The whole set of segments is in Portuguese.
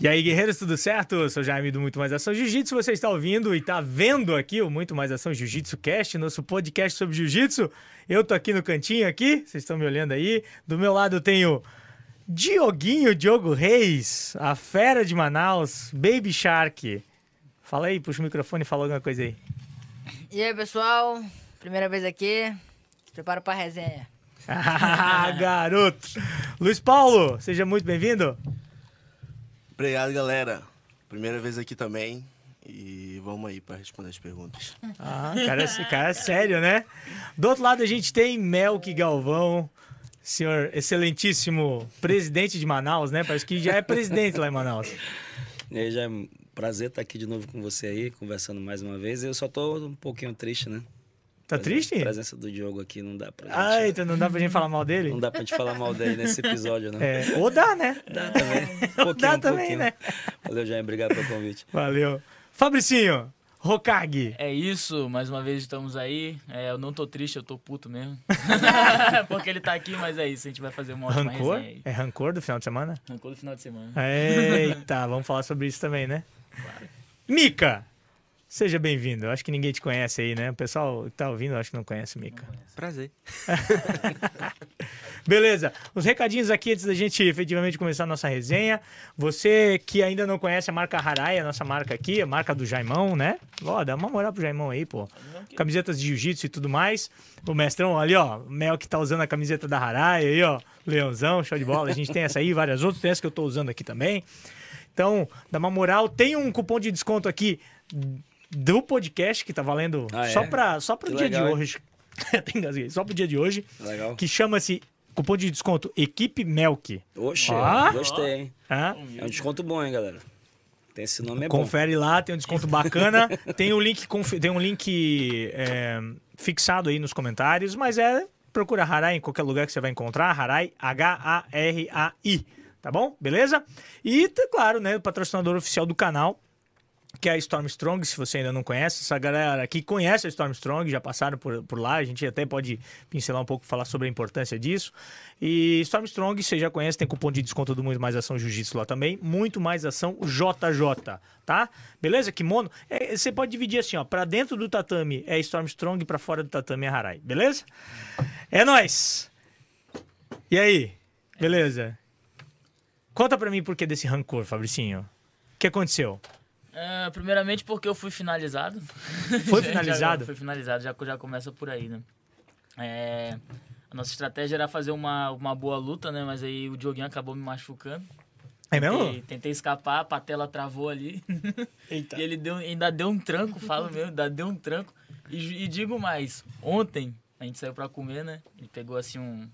E aí, guerreiros, tudo certo? Eu sou Jaime do Muito Mais Ação Jiu-Jitsu. Você está ouvindo e está vendo aqui o Muito Mais Ação Jiu-Jitsu Cast, nosso podcast sobre Jiu-Jitsu. Eu tô aqui no cantinho aqui, vocês estão me olhando aí. Do meu lado eu tenho Dioguinho Diogo Reis, a fera de Manaus, Baby Shark. Fala aí, puxa o microfone e fala alguma coisa aí. E aí, pessoal? Primeira vez aqui. Se prepara pra resenha. Ah, garoto! Luiz Paulo, seja muito bem-vindo. Obrigado, galera. Primeira vez aqui também. E vamos aí para responder as perguntas. Ah, cara, esse cara é sério, né? Do outro lado a gente tem Melk Galvão, senhor excelentíssimo presidente de Manaus, né? Parece que já é presidente lá em Manaus. E aí, já é um prazer estar aqui de novo com você aí, conversando mais uma vez. Eu só tô um pouquinho triste, né? Tá triste? A presença do Diogo aqui não dá pra gente... Ah, então não dá pra gente falar mal dele? Não dá pra gente falar mal dele nesse episódio, não. É, ou dá, né? Dá também. Um pouquinho, dá um também, pouquinho. né? Valeu, Jair. Obrigado pelo convite. Valeu. Fabricinho, Hokage. É isso, mais uma vez estamos aí. É, eu não tô triste, eu tô puto mesmo. Porque ele tá aqui, mas é isso, a gente vai fazer uma ótima Rancor? resenha aí. É rancor do final de semana? Rancor do final de semana. Eita, vamos falar sobre isso também, né? Mica, seja bem-vindo. Eu acho que ninguém te conhece aí, né? O pessoal que tá ouvindo, acho que não conhece Mica. Prazer. Beleza, os recadinhos aqui antes da gente efetivamente começar a nossa resenha. Você que ainda não conhece a marca Harai, a nossa marca aqui, a marca do Jaimão, né? Ó, dá uma moral pro Jaimão aí, pô. Camisetas de jiu-jitsu e tudo mais. O mestrão ali, ó, o Mel que tá usando a camiseta da Harai aí, ó. Leãozão, show de bola. A gente tem essa aí, várias outras, tem essa que eu tô usando aqui também. Então, dá uma moral. Tem um cupom de desconto aqui do podcast que tá valendo Ah, é? só, pra, só pro Que dia legal, de hoje. Engasguei. Só pro dia de hoje Legal. que chama-se cupom de desconto Equipe Melk. Oxe, Ah. gostei, hein? Tá? É um desconto bom, hein, galera? Tem esse nome, é Confere lá, tem um desconto bacana. tem um link, tem um link é, fixado aí nos comentários, mas é procura Harai em qualquer lugar que você vai encontrar. Harai, H-A-R-A-I. Tá bom? Beleza? E, tá claro, né? O patrocinador oficial do canal, que é a Storm Strong, se você ainda não conhece. Essa galera aqui conhece a Storm Strong, já passaram por, por lá. A gente até pode pincelar um pouco, falar sobre a importância disso. E Storm Strong, você já conhece, tem cupom de desconto do Muito Mais Ação Jiu-Jitsu lá também. Muito Mais Ação JJ, tá? Beleza? Kimono. É, você pode dividir assim, ó. Pra dentro do tatame é Storm Strong, pra fora do tatame é Harai. Beleza? É nóis! E aí? Beleza? Conta pra mim por que desse rancor, Fabricinho. O que aconteceu? É, primeiramente porque eu fui finalizado. Foi finalizado? Já, foi finalizado, já, já começa por aí, né? É, a nossa estratégia era fazer uma, uma boa luta, né? Mas aí o Dioguinho acabou me machucando. É mesmo? Tentei, tentei escapar, a patela travou ali. Eita. E ele deu, ainda deu um tranco, falo mesmo, ainda deu um tranco. E, e digo mais, ontem a gente saiu pra comer, né? Ele pegou assim um.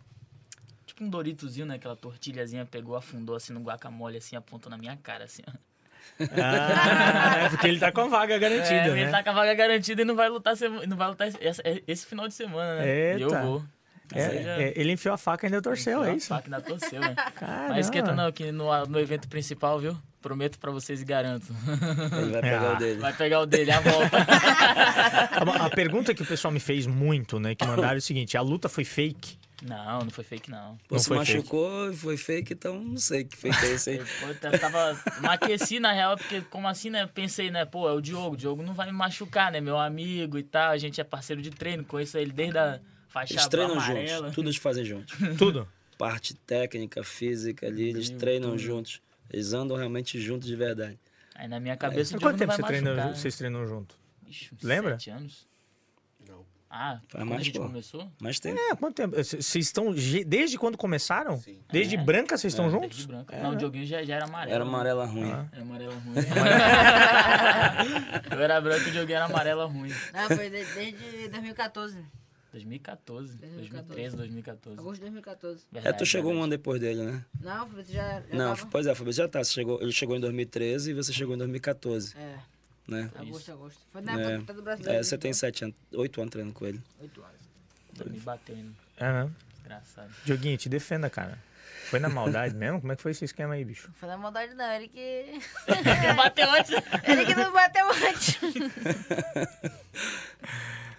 Tipo um Doritozinho, né? Aquela tortilhazinha, pegou, afundou assim no guacamole, assim, apontou na minha cara, assim. ó. Ah, é porque ele tá com a vaga garantida, é, né? Ele tá com a vaga garantida e não vai lutar, sema- não vai lutar esse, esse- esse final de semana, né? E eu Eita. vou. É, seja, é, ele enfiou a faca e ainda torceu, é a isso? faca ainda torceu, né? Mas esquenta não, que no, no evento principal, viu? Prometo pra vocês e garanto. Ele vai pegar Ah. o dele. Vai pegar o dele, a volta. A, a pergunta que o pessoal me fez muito, né? Que mandaram é o seguinte: a luta foi fake? Não, não foi fake, não. Pô, Não se machucou e foi fake, então não sei que fake é esse aí. Pô, eu tava. Não aqueci na real, porque como assim, né? Pensei, né? Pô, é o Diogo. O Diogo não vai me machucar, né? Meu amigo e tal. A gente é parceiro de treino, conheço ele desde a faixa Eles treinam amarela. juntos, tudo eles fazem juntos. Tudo? Parte técnica, física ali, eles treinam juntos. Eles andam realmente juntos de verdade. Aí na minha cabeça Há o Diogo quanto não tempo vai você machucar. treinou, né? vocês treinam junto? Ixi, Lembra? Sete anos. Ah, Faz quando mais, a gente pô. começou? Mas tem. É, quanto tempo? Vocês estão. Desde quando começaram? Sim. Desde É. branca vocês estão Desde juntos? branco. Não, o Dioguinho já, já era amarelo. Era né? amarela ruim. Era amarelo ruim. eu era branco e o Dioguinho era amarela ruim. Ah, foi de- desde 2014. 2014, 2014. 2013, 2014. Agosto de 2014. É, tu Verdade, chegou um verdade. ano depois dele, né? Não, Fabrício já, já Não, tava... pois é, Fabrício já tá. Você chegou, ele chegou em 2013 e você chegou em 2014, É, né? agosto, agosto. Foi na É. época do brasileiro. É, você tem sete anos, oito anos treinando com ele. Oito anos. Me batendo. É, né? Engraçado. Dioguinho, te defenda, cara. Foi na maldade mesmo? Como é que foi esse esquema aí, bicho? Foi na maldade não, ele que... Bateu antes. ele que não bateu antes.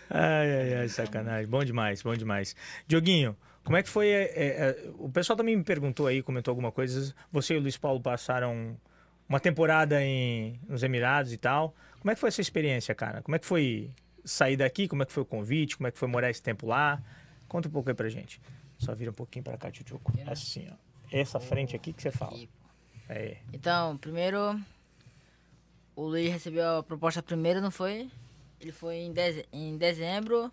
Ai, ai, ai, sacanagem. Bom demais, bom demais. Dioguinho, como é que foi? é, é, é, o pessoal também me perguntou aí, comentou alguma coisa. Você e o Luiz Paulo passaram uma temporada em, nos Emirados e tal. Como é que foi essa experiência, cara? Como é que foi sair daqui? Como é que foi o convite? Como é que foi morar esse tempo lá? Conta um pouco aí pra gente. Só vira um pouquinho pra cá, Tchutchuco. Assim, ó. Essa frente aqui que você fala. É. Então, primeiro, o Luiz recebeu a proposta primeiro, não foi? Ele foi em, deze- em dezembro.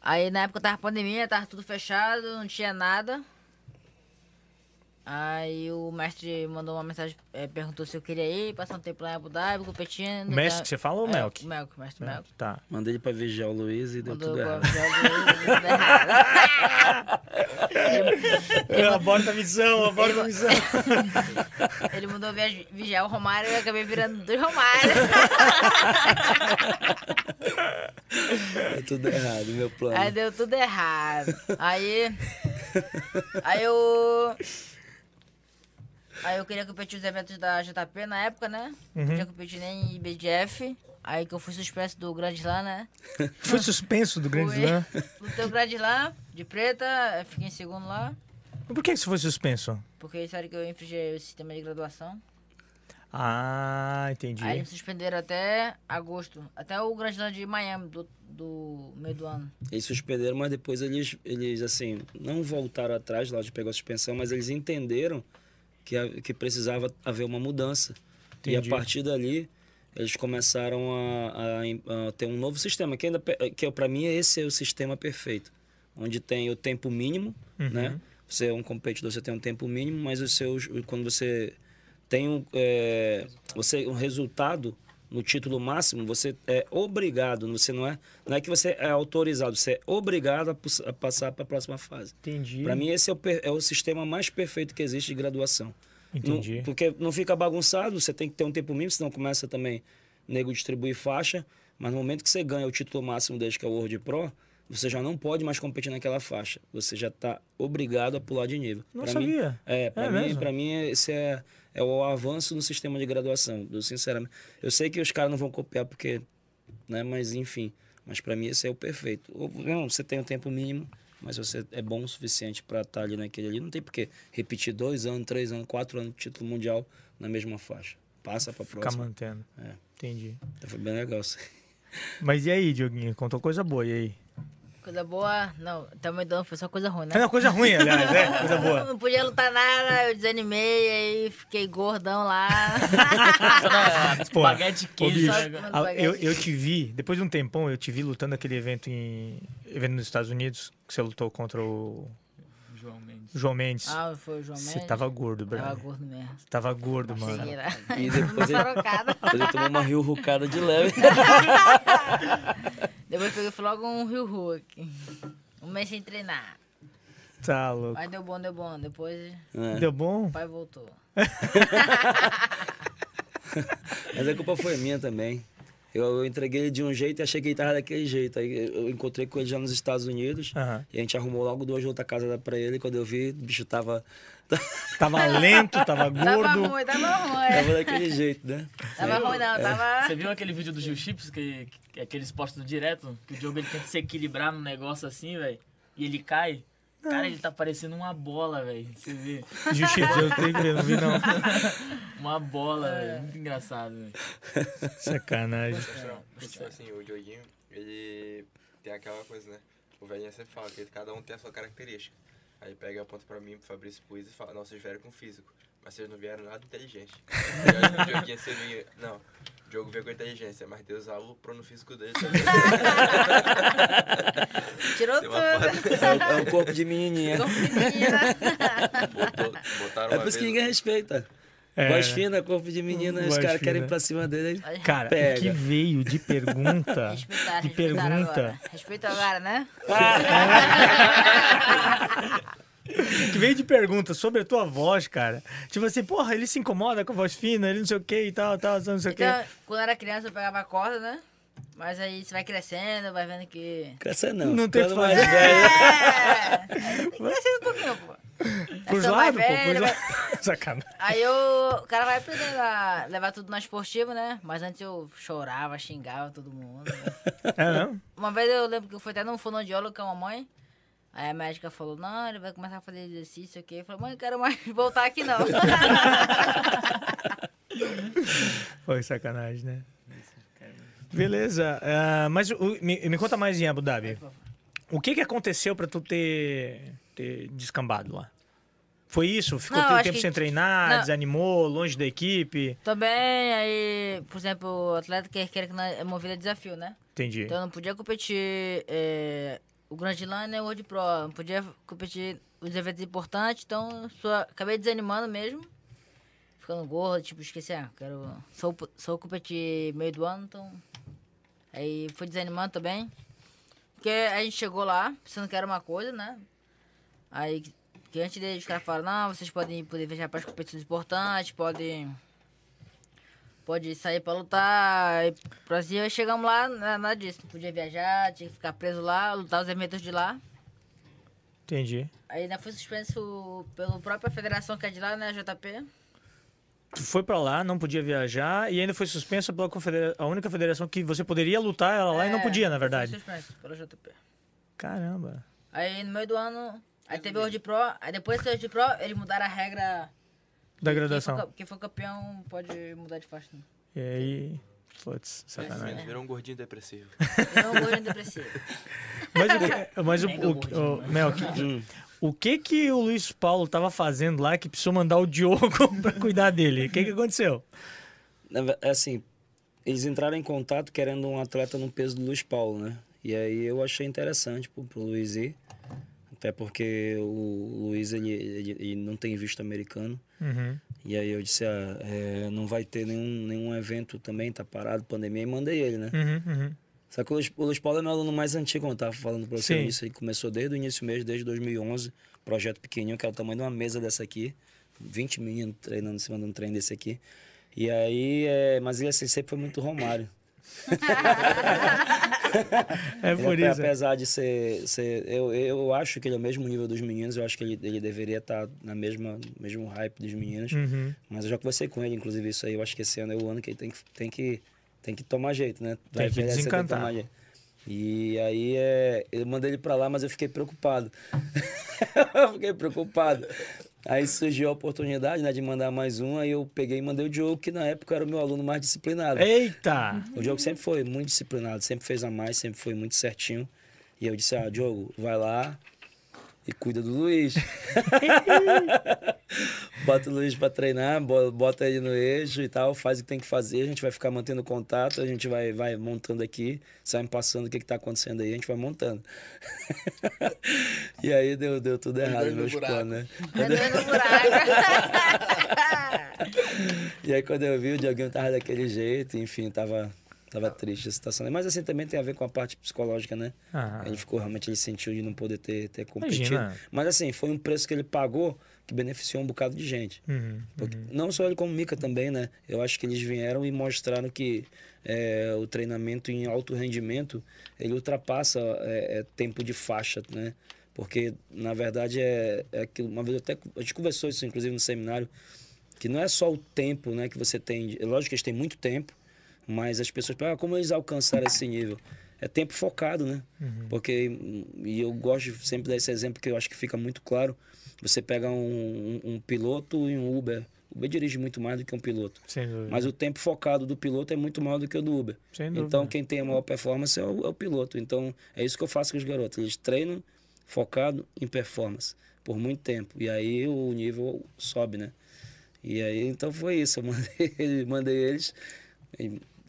Aí na época tava pandemia, tava tudo fechado, não tinha nada. Aí o mestre mandou uma mensagem, eh, perguntou se eu queria ir, passar um tempo lá em Abu Dhabi, competindo. O Mestre que você fala ou o É, Melk? Melk, mestre Melk. Tá. Mandei ele pra vigiar o Luiz e deu Mandou tudo pra errado. errado. Aborta a missão, aborta a missão. Ele mandou vigiar o Romário e eu acabei virando dois Romário. Deu tudo errado, meu plano. Aí deu tudo errado. Aí. Aí eu. Aí eu queria competir os eventos da JP na época, né? Não podia competir nem em IBJF. Aí que eu fui suspenso do Grand Slam, né? Foi suspenso do Grande Fui. Slam. Lutei o Grand Slam de preta, fiquei em segundo lá. Mas Por que isso foi suspenso? Porque disseram que eu infringi o sistema de graduação. Ah, entendi. Aí eles me suspenderam até agosto. Até o Grand Slam de Miami, do, do meio do ano. Eles suspenderam, mas depois eles, eles assim, não voltaram atrás lá de pegar a suspensão, mas eles entenderam que, que precisava haver uma mudança. E Entendi. a partir dali, eles começaram a, a- a ter um novo sistema, que ainda que para mim esse é o sistema perfeito, onde tem o tempo mínimo, né? Você é um competidor, você tem um tempo mínimo, mas os seus quando você tem um, é, você um resultado no título máximo, você é obrigado, você não é, não é que você é autorizado, você é obrigado a, a passar para a próxima fase. Entendi. Para mim esse é o, é o sistema mais perfeito que existe de graduação. Entendi. Não- porque não fica bagunçado, você tem que ter um tempo mínimo, senão começa também nego distribuir faixa, mas no momento que você ganha o título máximo desde que é o World Pro, você já não pode mais competir naquela faixa. Você já está obrigado a pular de nível. Não Pra sabia. Mim, é, para É mim, pra mim esse é, é o avanço no sistema de graduação, eu, sinceramente. Eu sei que os caras não vão copiar porque, né, mas enfim, mas para mim esse é o perfeito. Ou, Não, você tem um tempo mínimo, mas você é bom o suficiente para estar ali naquele ali. Não tem por que repetir dois anos, três anos, quatro anos de título mundial na mesma faixa. Passa para Ficar próxima. mantendo. É. Entendi. Então foi bem legal. Mas e aí, Dioguinho? Contou coisa boa, e aí? Coisa boa, não, também não, foi só coisa ruim, né? É uma coisa ruim, aliás, é? Coisa boa. Não podia lutar nada, eu desanimei, aí fiquei gordão lá. Pô, Ô, queijo. eu, eu te vi, depois de um tempão, eu te vi lutando aquele evento em evento nos Estados Unidos, que você lutou contra o João Mendes. Ah, foi o João Você Mendes. tava gordo, Tava brother. gordo mesmo. Você tava gordo, mano. Cheguei lá. E depois ele, depois ele tomou uma rio rucada de leve. Depois peguei fui logo um Rio Hulk. Um mês sem treinar. Tá louco. Mas deu bom, deu bom. Depois É. Deu bom? o pai voltou. Mas a culpa foi minha também. Eu, eu entreguei ele de um jeito e achei que ele tava daquele jeito. Aí eu encontrei com ele já nos Estados Unidos. Aham. E a gente arrumou logo duas outra casa pra ele. Quando eu vi, o bicho tava, Tava lento, tava Tava gordo. ruim, tava ruim. tava daquele jeito, né? Tava ruim não, tava... Você viu aquele vídeo do Gil Chips, que, que aqueles postos direto, que o Diogo ele tenta se equilibrar num negócio assim, velho, e ele cai? Cara, ele tá parecendo uma bola, velho. Você vê? Jiu-jitsu, eu tenho que ver, não vi não. Uma bola, velho. Muito engraçado, velho. Sacanagem. Tipo assim, o Dioguinho, ele tem aquela coisa, né? O velhinho sempre fala que cada um tem a sua característica. Aí pega a ponta pra mim, pro Fabrício Puiz e fala, não, vocês vieram com físico, mas vocês não vieram nada inteligente. Aí o Dioguinho, você não, Diogo veio com inteligência, mas Deus aloprou no físico dele também. Tirou tudo. É, um- é um corpo de menininha. Ficou menina. botou, É por isso que ninguém respeita. É. Voz fina, corpo de menina, os caras querem ir pra cima dele. Cara, o Pega. que veio de pergunta. Respeitar, de respeitar pergunta. agora. Respeita agora, né? que veio de pergunta sobre a tua voz, cara. Tipo assim, porra, ele se incomoda com a voz fina, ele não sei o que e tal, tal, não sei o que. Então, quando eu era criança, eu pegava a corda, né? Mas aí você vai crescendo, vai vendo que... Crescer não. Não tem que mais fazer. velho. É, tem que crescer um pouquinho, pô. Vai Pros mais lados, pô, velho, pros vai-. Sacanagem. Aí eu, o cara vai aprendendo a levar tudo na esportiva, né? Mas antes eu chorava, xingava todo mundo. É, não? Uma vez eu lembro que eu fui até num fonoaudiólogo com a mamãe. Aí a médica falou, não, ele vai começar a fazer exercício aqui. Eu falei, mãe, eu quero mais voltar aqui não. Foi sacanagem, né? Beleza. ah, mas o- me, me conta mais em Abu Dhabi. O que, que aconteceu pra tu ter, ter descambado lá? Foi isso? Ficou Não, tempo que- sem treinar, não. desanimou, longe da equipe? Também, aí, por exemplo, o atleta que quer que é movido a desafio, né? Entendi. Então eu não podia competir é, o Grand Slam nem o World Pro. Não podia competir os eventos importantes, então só acabei desanimando mesmo. Ficando gordo, tipo, esqueci, ah, quero. Só, só competir meio do ano, então. Aí fui desanimando também. Porque a gente chegou lá, pensando que era uma coisa, né? Aí que antes deles os caras falaram, não, vocês podem poder viajar para as competições importantes, podem. Pode sair pra lutar. E Brasil, aí chegamos lá, na- nada disso. Não podia viajar, tinha que ficar preso lá, lutar os eventos de lá. Entendi. Aí ainda fui suspenso pela própria federação que é de lá, né, JP. Tu foi pra lá, não podia viajar e ainda foi suspensa pela confedera- a única federação que você poderia lutar era lá e não É, podia, na verdade. Fui suspenso pela JP. Caramba. Aí no meio do ano, aí teve o World Pro, aí depois do World Pro, eles mudaram a regra. Da graduação. Quem for, quem for campeão pode mudar de faixa. Né? E aí, putz, sacanagem. Assim, Virou um gordinho depressivo. Não, um gordinho depressivo. Mas o que, mas o, o, o, Mel, que- o que que o Luiz Paulo tava fazendo lá que precisou mandar o Diogo pra cuidar dele? O que que aconteceu? É assim, eles entraram em contato querendo um atleta no peso do Luiz Paulo, né? E aí eu achei interessante pro, pro Luiz ir. Até porque o Luiz, ele, ele, ele não tem visto americano. Uhum. E aí eu disse, ah, é, não vai ter nenhum, nenhum evento também, tá parado, pandemia, e mandei ele, né? Uhum, uhum. Só que o Luiz, o Luiz Paulo é meu aluno mais antigo, como eu tava falando pra você Sim. isso. Ele começou desde o início mesmo, desde 2011. Projeto pequenininho, que é o tamanho de uma mesa dessa aqui. 20 meninos treinando em cima de um trem desse aqui. E aí, é, mas ele assim, sempre foi muito Romário. É Ele, por ape- isso. Apesar de ser. ser eu, eu acho que ele é o mesmo nível dos meninos, eu acho que ele, ele deveria estar na mesma mesmo hype dos meninos. Uhum. Mas eu já conversei com ele, inclusive, isso aí. Eu acho que esse ano é o ano que ele tem que, tem que, tem que tomar jeito, né? Tem que desencantar. tomar jeito. E aí é, eu mandei ele pra lá, mas eu fiquei preocupado. eu fiquei preocupado. Aí surgiu a oportunidade né, de mandar mais um, aí eu peguei e mandei o Diogo, que na época era o meu aluno mais disciplinado. Eita! O Diogo sempre foi muito disciplinado, sempre fez a mais, sempre foi muito certinho. E eu disse, ah, Diogo, vai lá e cuida do Luiz. bota o Luiz pra treinar, bo- bota ele no eixo e tal, faz o que tem que fazer, a gente vai ficar mantendo contato, a gente vai, vai montando aqui, vai me passando o que, que tá acontecendo aí, a gente vai montando. e aí deu, deu tudo errado, no meus planos, né? Buraco. E aí quando eu vi, o Dioguinho tava daquele jeito, enfim, tava, tava triste a situação. Mas assim, também tem a ver com a parte psicológica, né? Ah, Ele ficou, realmente, ele sentiu de não poder ter, ter competido. Imagina. Mas assim, foi um preço que ele pagou que beneficiou um bocado de gente. uhum. Porque- Não só ele, como Mika também, né? Eu acho que eles vieram e mostraram que é, o treinamento em alto rendimento, ele ultrapassa é, é, tempo de faixa, né? Porque, na verdade, é, é aquilo... Uma vez até... A gente conversou isso, inclusive, no seminário, que não é só o tempo né, que você tem... Lógico que eles têm muito tempo, mas as pessoas falam, ah, como eles alcançaram esse nível? É tempo focado, né? Porque, e eu gosto de sempre dar esse exemplo que eu acho que fica muito claro. Você pega um, um, um piloto e um Uber. O Uber dirige muito mais do que um piloto. Sem dúvida. Mas o tempo focado do piloto é muito maior do que o do Uber. Então, quem tem a maior performance é o, é o piloto. Então, é isso que eu faço com os garotos. Eles treinam focado em performance por muito tempo. E aí o nível sobe, né? E aí, então foi isso. Eu mandei, mandei eles.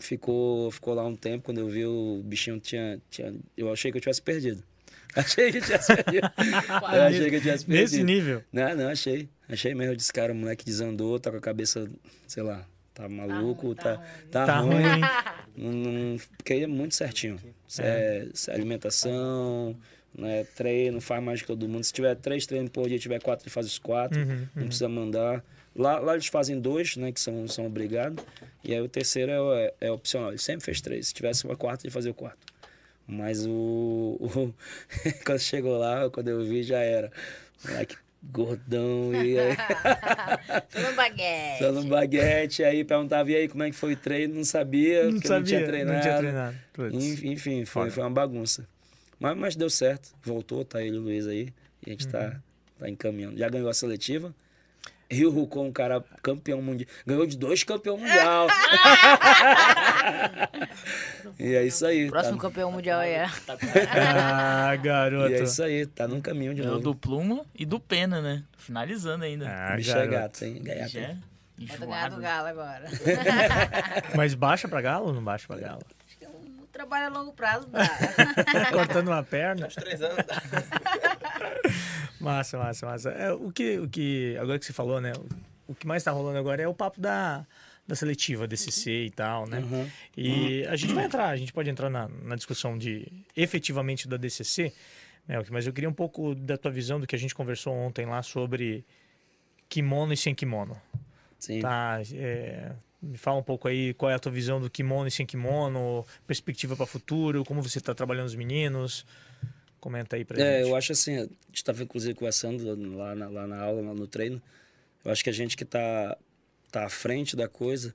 Ficou, ficou lá um tempo. Quando eu vi o bichinho tinha, tinha... Eu achei que eu tivesse perdido. Achei que eu tivesse perdido. eu achei que eu tivesse perdido. Nesse nível. Não, não, achei. Achei mesmo. Eu disse, cara, o moleque desandou, tá com a cabeça, sei lá, tá maluco, ruim, tá, tá tá, Tá ruim. ruim. Não- não- porque ele é muito certinho. É, é alimentação, né, treino, faz mais que todo mundo. Se tiver três treinos por dia, tiver quatro, ele faz os quatro. Uhum, Não precisa mandar. Lá, lá eles fazem dois, né, que são, são obrigados. E aí o terceiro é, é, é opcional. Ele sempre fez três. Se tivesse uma quarta, ele fazia o quarto. Mas o, o- quando chegou lá, quando eu vi, já era. Moleque gordão e aí, Tô no baguete. só no baguete, aí perguntava, e aí, como é que foi o treino? Não sabia, Não porque sabia, não tinha treinado. Não tinha treinado. Enfim, foi, foi uma bagunça. Mas, mas deu certo. Voltou, tá ele e o Luiz aí. E a gente Uhum. tá, tá encaminhando. Já ganhou a seletiva. Rio com um cara campeão mundial. Ganhou de dois campeão mundial. e é isso aí. Próximo tá, campeão mundial é. Ah, E garoto. é isso aí, tá num caminho de Ganhou novo. do Pluma e do Pena, né? Finalizando ainda. Ah, Bicho é garoto. gato, hein? Gaiato. Já é Vai ganhar do enjoado. Galo agora. Mas baixa pra galo ou não baixa pra galo? Trabalho a longo prazo dá. Cortando uma perna. Uns três anos. Massa, massa, massa. É, o, que, o que, agora que você falou, né? O, o que mais tá rolando agora é o papo da, da seletiva, DCC e tal, né? Uhum. E a gente vai entrar, a gente pode entrar na, na discussão de efetivamente da DCC, né? Mas eu queria um pouco da tua visão do que a gente conversou ontem lá sobre kimono e sem kimono. Sim. Tá? É, me fala um pouco aí qual é a tua visão do kimono e sem kimono, perspectiva para futuro, como você está trabalhando os meninos. Comenta aí pra É, gente. eu acho assim, a gente estava inclusive conversando lá na, lá na aula, lá no treino. Eu acho que a gente que está tá à frente da coisa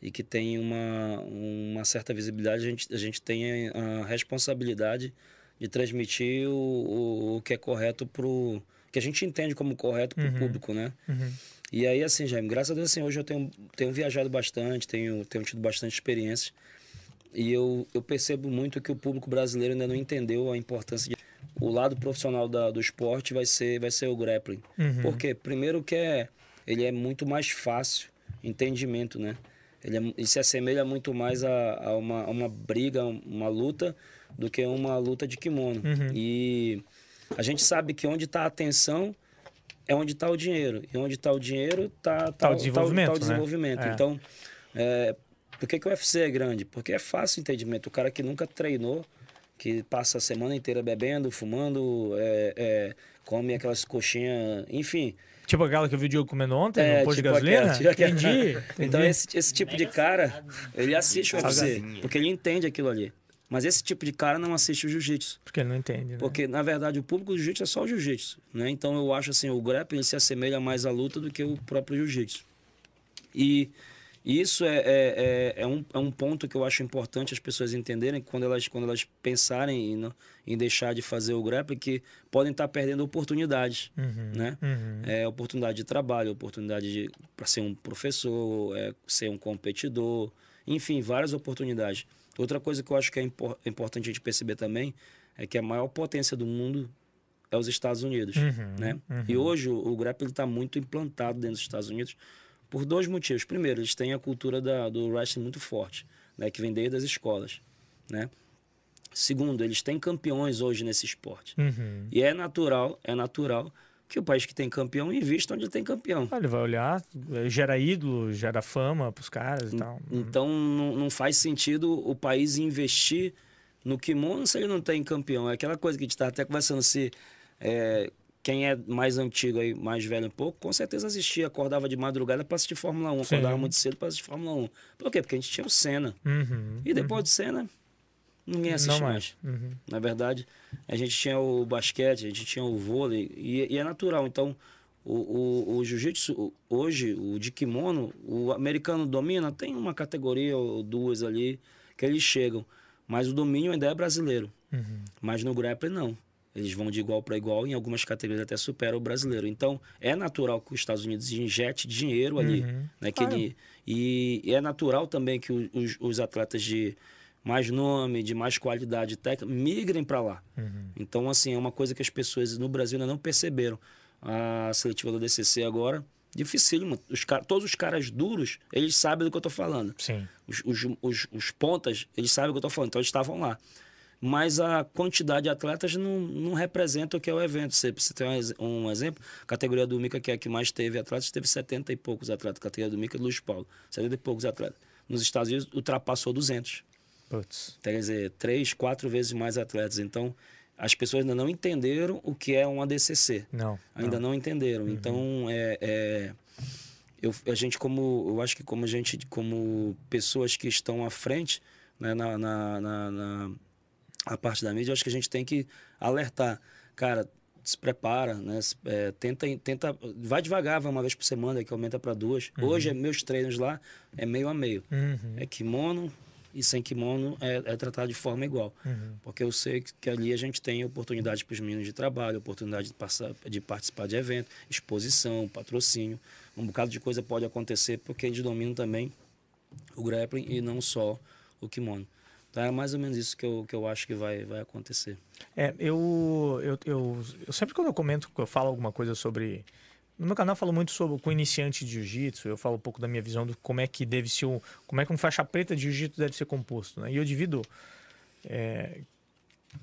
e que tem uma, uma certa visibilidade, a gente, a gente tem a responsabilidade de transmitir o, o, o que é correto pro. que a gente entende como correto para o Uhum. público, né? Uhum. E aí, assim, Jaime, graças a Deus, assim, hoje eu tenho, tenho viajado bastante, tenho, tenho tido bastante experiência. E eu, eu percebo muito que o público brasileiro ainda não entendeu a importância de... O lado profissional da, do esporte vai ser, vai ser o grappling. Uhum. Por quê? Primeiro que é, ele é muito mais fácil, entendimento, né? Ele, é, ele se assemelha muito mais a, a uma, a uma briga, uma luta, do que uma luta de kimono. Uhum. E a gente sabe que onde está a atenção é onde está o dinheiro. E onde está o dinheiro está Tá o desenvolvimento, Tá, o né? desenvolvimento. É. Então, é, por que, que o UFC é grande? Porque é fácil o entendimento. O cara que nunca treinou, que passa a semana inteira bebendo, fumando, é, é, come aquelas coxinhas, enfim. Tipo aquela que eu vi o Diogo comendo ontem, É, no posto tipo de gasolina? aquela, tipo aquela. Entendi, Então, entendi. esse, esse tipo de cara, ele assiste o UFC, porque ele entende aquilo ali. Mas esse tipo de cara não assiste o jiu-jitsu. Porque ele não entende, né? Porque, na verdade, o público do jiu-jitsu é só o jiu-jitsu, né? Então, eu acho assim, o grappling se assemelha mais à luta do que o próprio jiu-jitsu. E isso é, é, é, é um, é um ponto que eu acho importante as pessoas entenderem quando elas, quando elas pensarem em, em deixar de fazer o grappling, que podem estar perdendo oportunidades, Uhum, né? uhum. É, oportunidade de trabalho, oportunidade para ser um professor, é, ser um competidor, enfim, várias oportunidades. Outra coisa que eu acho que é impor- importante a gente perceber também é que a maior potência do mundo é os Estados Unidos, Uhum, né? uhum. E hoje o, o grappling está muito implantado dentro dos Estados Unidos por dois motivos. Primeiro, eles têm a cultura da, do wrestling muito forte, né? Que vem desde as escolas, né? Segundo, eles têm campeões hoje nesse esporte. Uhum. E é natural, é natural que o país que tem campeão invista onde tem campeão. Ah, Ele vai olhar, eh, gera ídolo, gera fama pros caras e tal. Então não, não faz sentido o país investir no kimono se ele não tem campeão. É aquela coisa que a gente está até conversando se é, quem é mais antigo aí, mais velho um pouco, com certeza assistia, acordava de madrugada para assistir Fórmula 1, Sim. acordava muito cedo para assistir Fórmula 1. Por quê? Porque a gente tinha o Senna. Uhum. E depois do Senna, ninguém assiste Não mais. mais. Uhum. Na verdade, a gente tinha o basquete, a gente tinha o vôlei, e, e é natural. Então, o, o, o jiu-jitsu, hoje, o de kimono, o americano domina, tem uma categoria ou duas ali que eles chegam. Mas o domínio ainda é brasileiro. Uhum. Mas no grappling, não. Eles vão de igual para igual, em algumas categorias até supera o brasileiro. Então, é natural que os Estados Unidos injete dinheiro ali. Uhum. Né, que ele, e, e é natural também que os, os atletas de mais nome, de mais qualidade técnica, migrem para lá. Uhum. Então, assim, é uma coisa que as pessoas no Brasil ainda não perceberam. A seletiva do DCC agora, dificílimo. Os, todos os caras duros, eles sabem do que eu tô falando. Sim. Os, os, os, os pontas, eles sabem do que eu tô falando, então eles estavam lá. Mas a quantidade de atletas não, não representa o que é o evento. Você, você tem um, um exemplo, a categoria do Mica, que é a que mais teve atletas, teve 70 e poucos atletas. A categoria do Mica e do Luiz Paulo, 70 e poucos atletas. Nos Estados Unidos, ultrapassou 200. Putz. Quer dizer, três, quatro vezes mais atletas. Então, as pessoas ainda não entenderam o que é um ADCC. Não. Ainda não, entenderam. Então, é, é, eu, a gente como, eu acho que como a gente, como pessoas que estão à frente, né, na, na, na, na- a parte da mídia, eu acho que a gente tem que alertar. Cara, se prepara, né? é, tenta, tenta, vai devagar, vai uma vez por semana, que aumenta para duas. Hoje, meus treinos lá é meio a meio. Uhum. É kimono e sem kimono é, é tratado de forma igual. Uhum. Porque eu sei que, que ali a gente tem oportunidade para os meninos de trabalho, oportunidade de, passar, de participar de evento, exposição, patrocínio. um bocado de coisa pode acontecer porque eles dominam também o grappling e não só o kimono. Então é mais ou menos isso que eu, que eu acho que vai, vai acontecer. É, eu, eu, eu, eu sempre quando eu comento, eu falo alguma coisa sobre. No meu canal falo muito sobre com iniciante de jiu-jitsu, eu falo um pouco da minha visão de como é que deve ser um, como é que um faixa preta de jiu-jitsu deve ser composto, né? E eu divido é,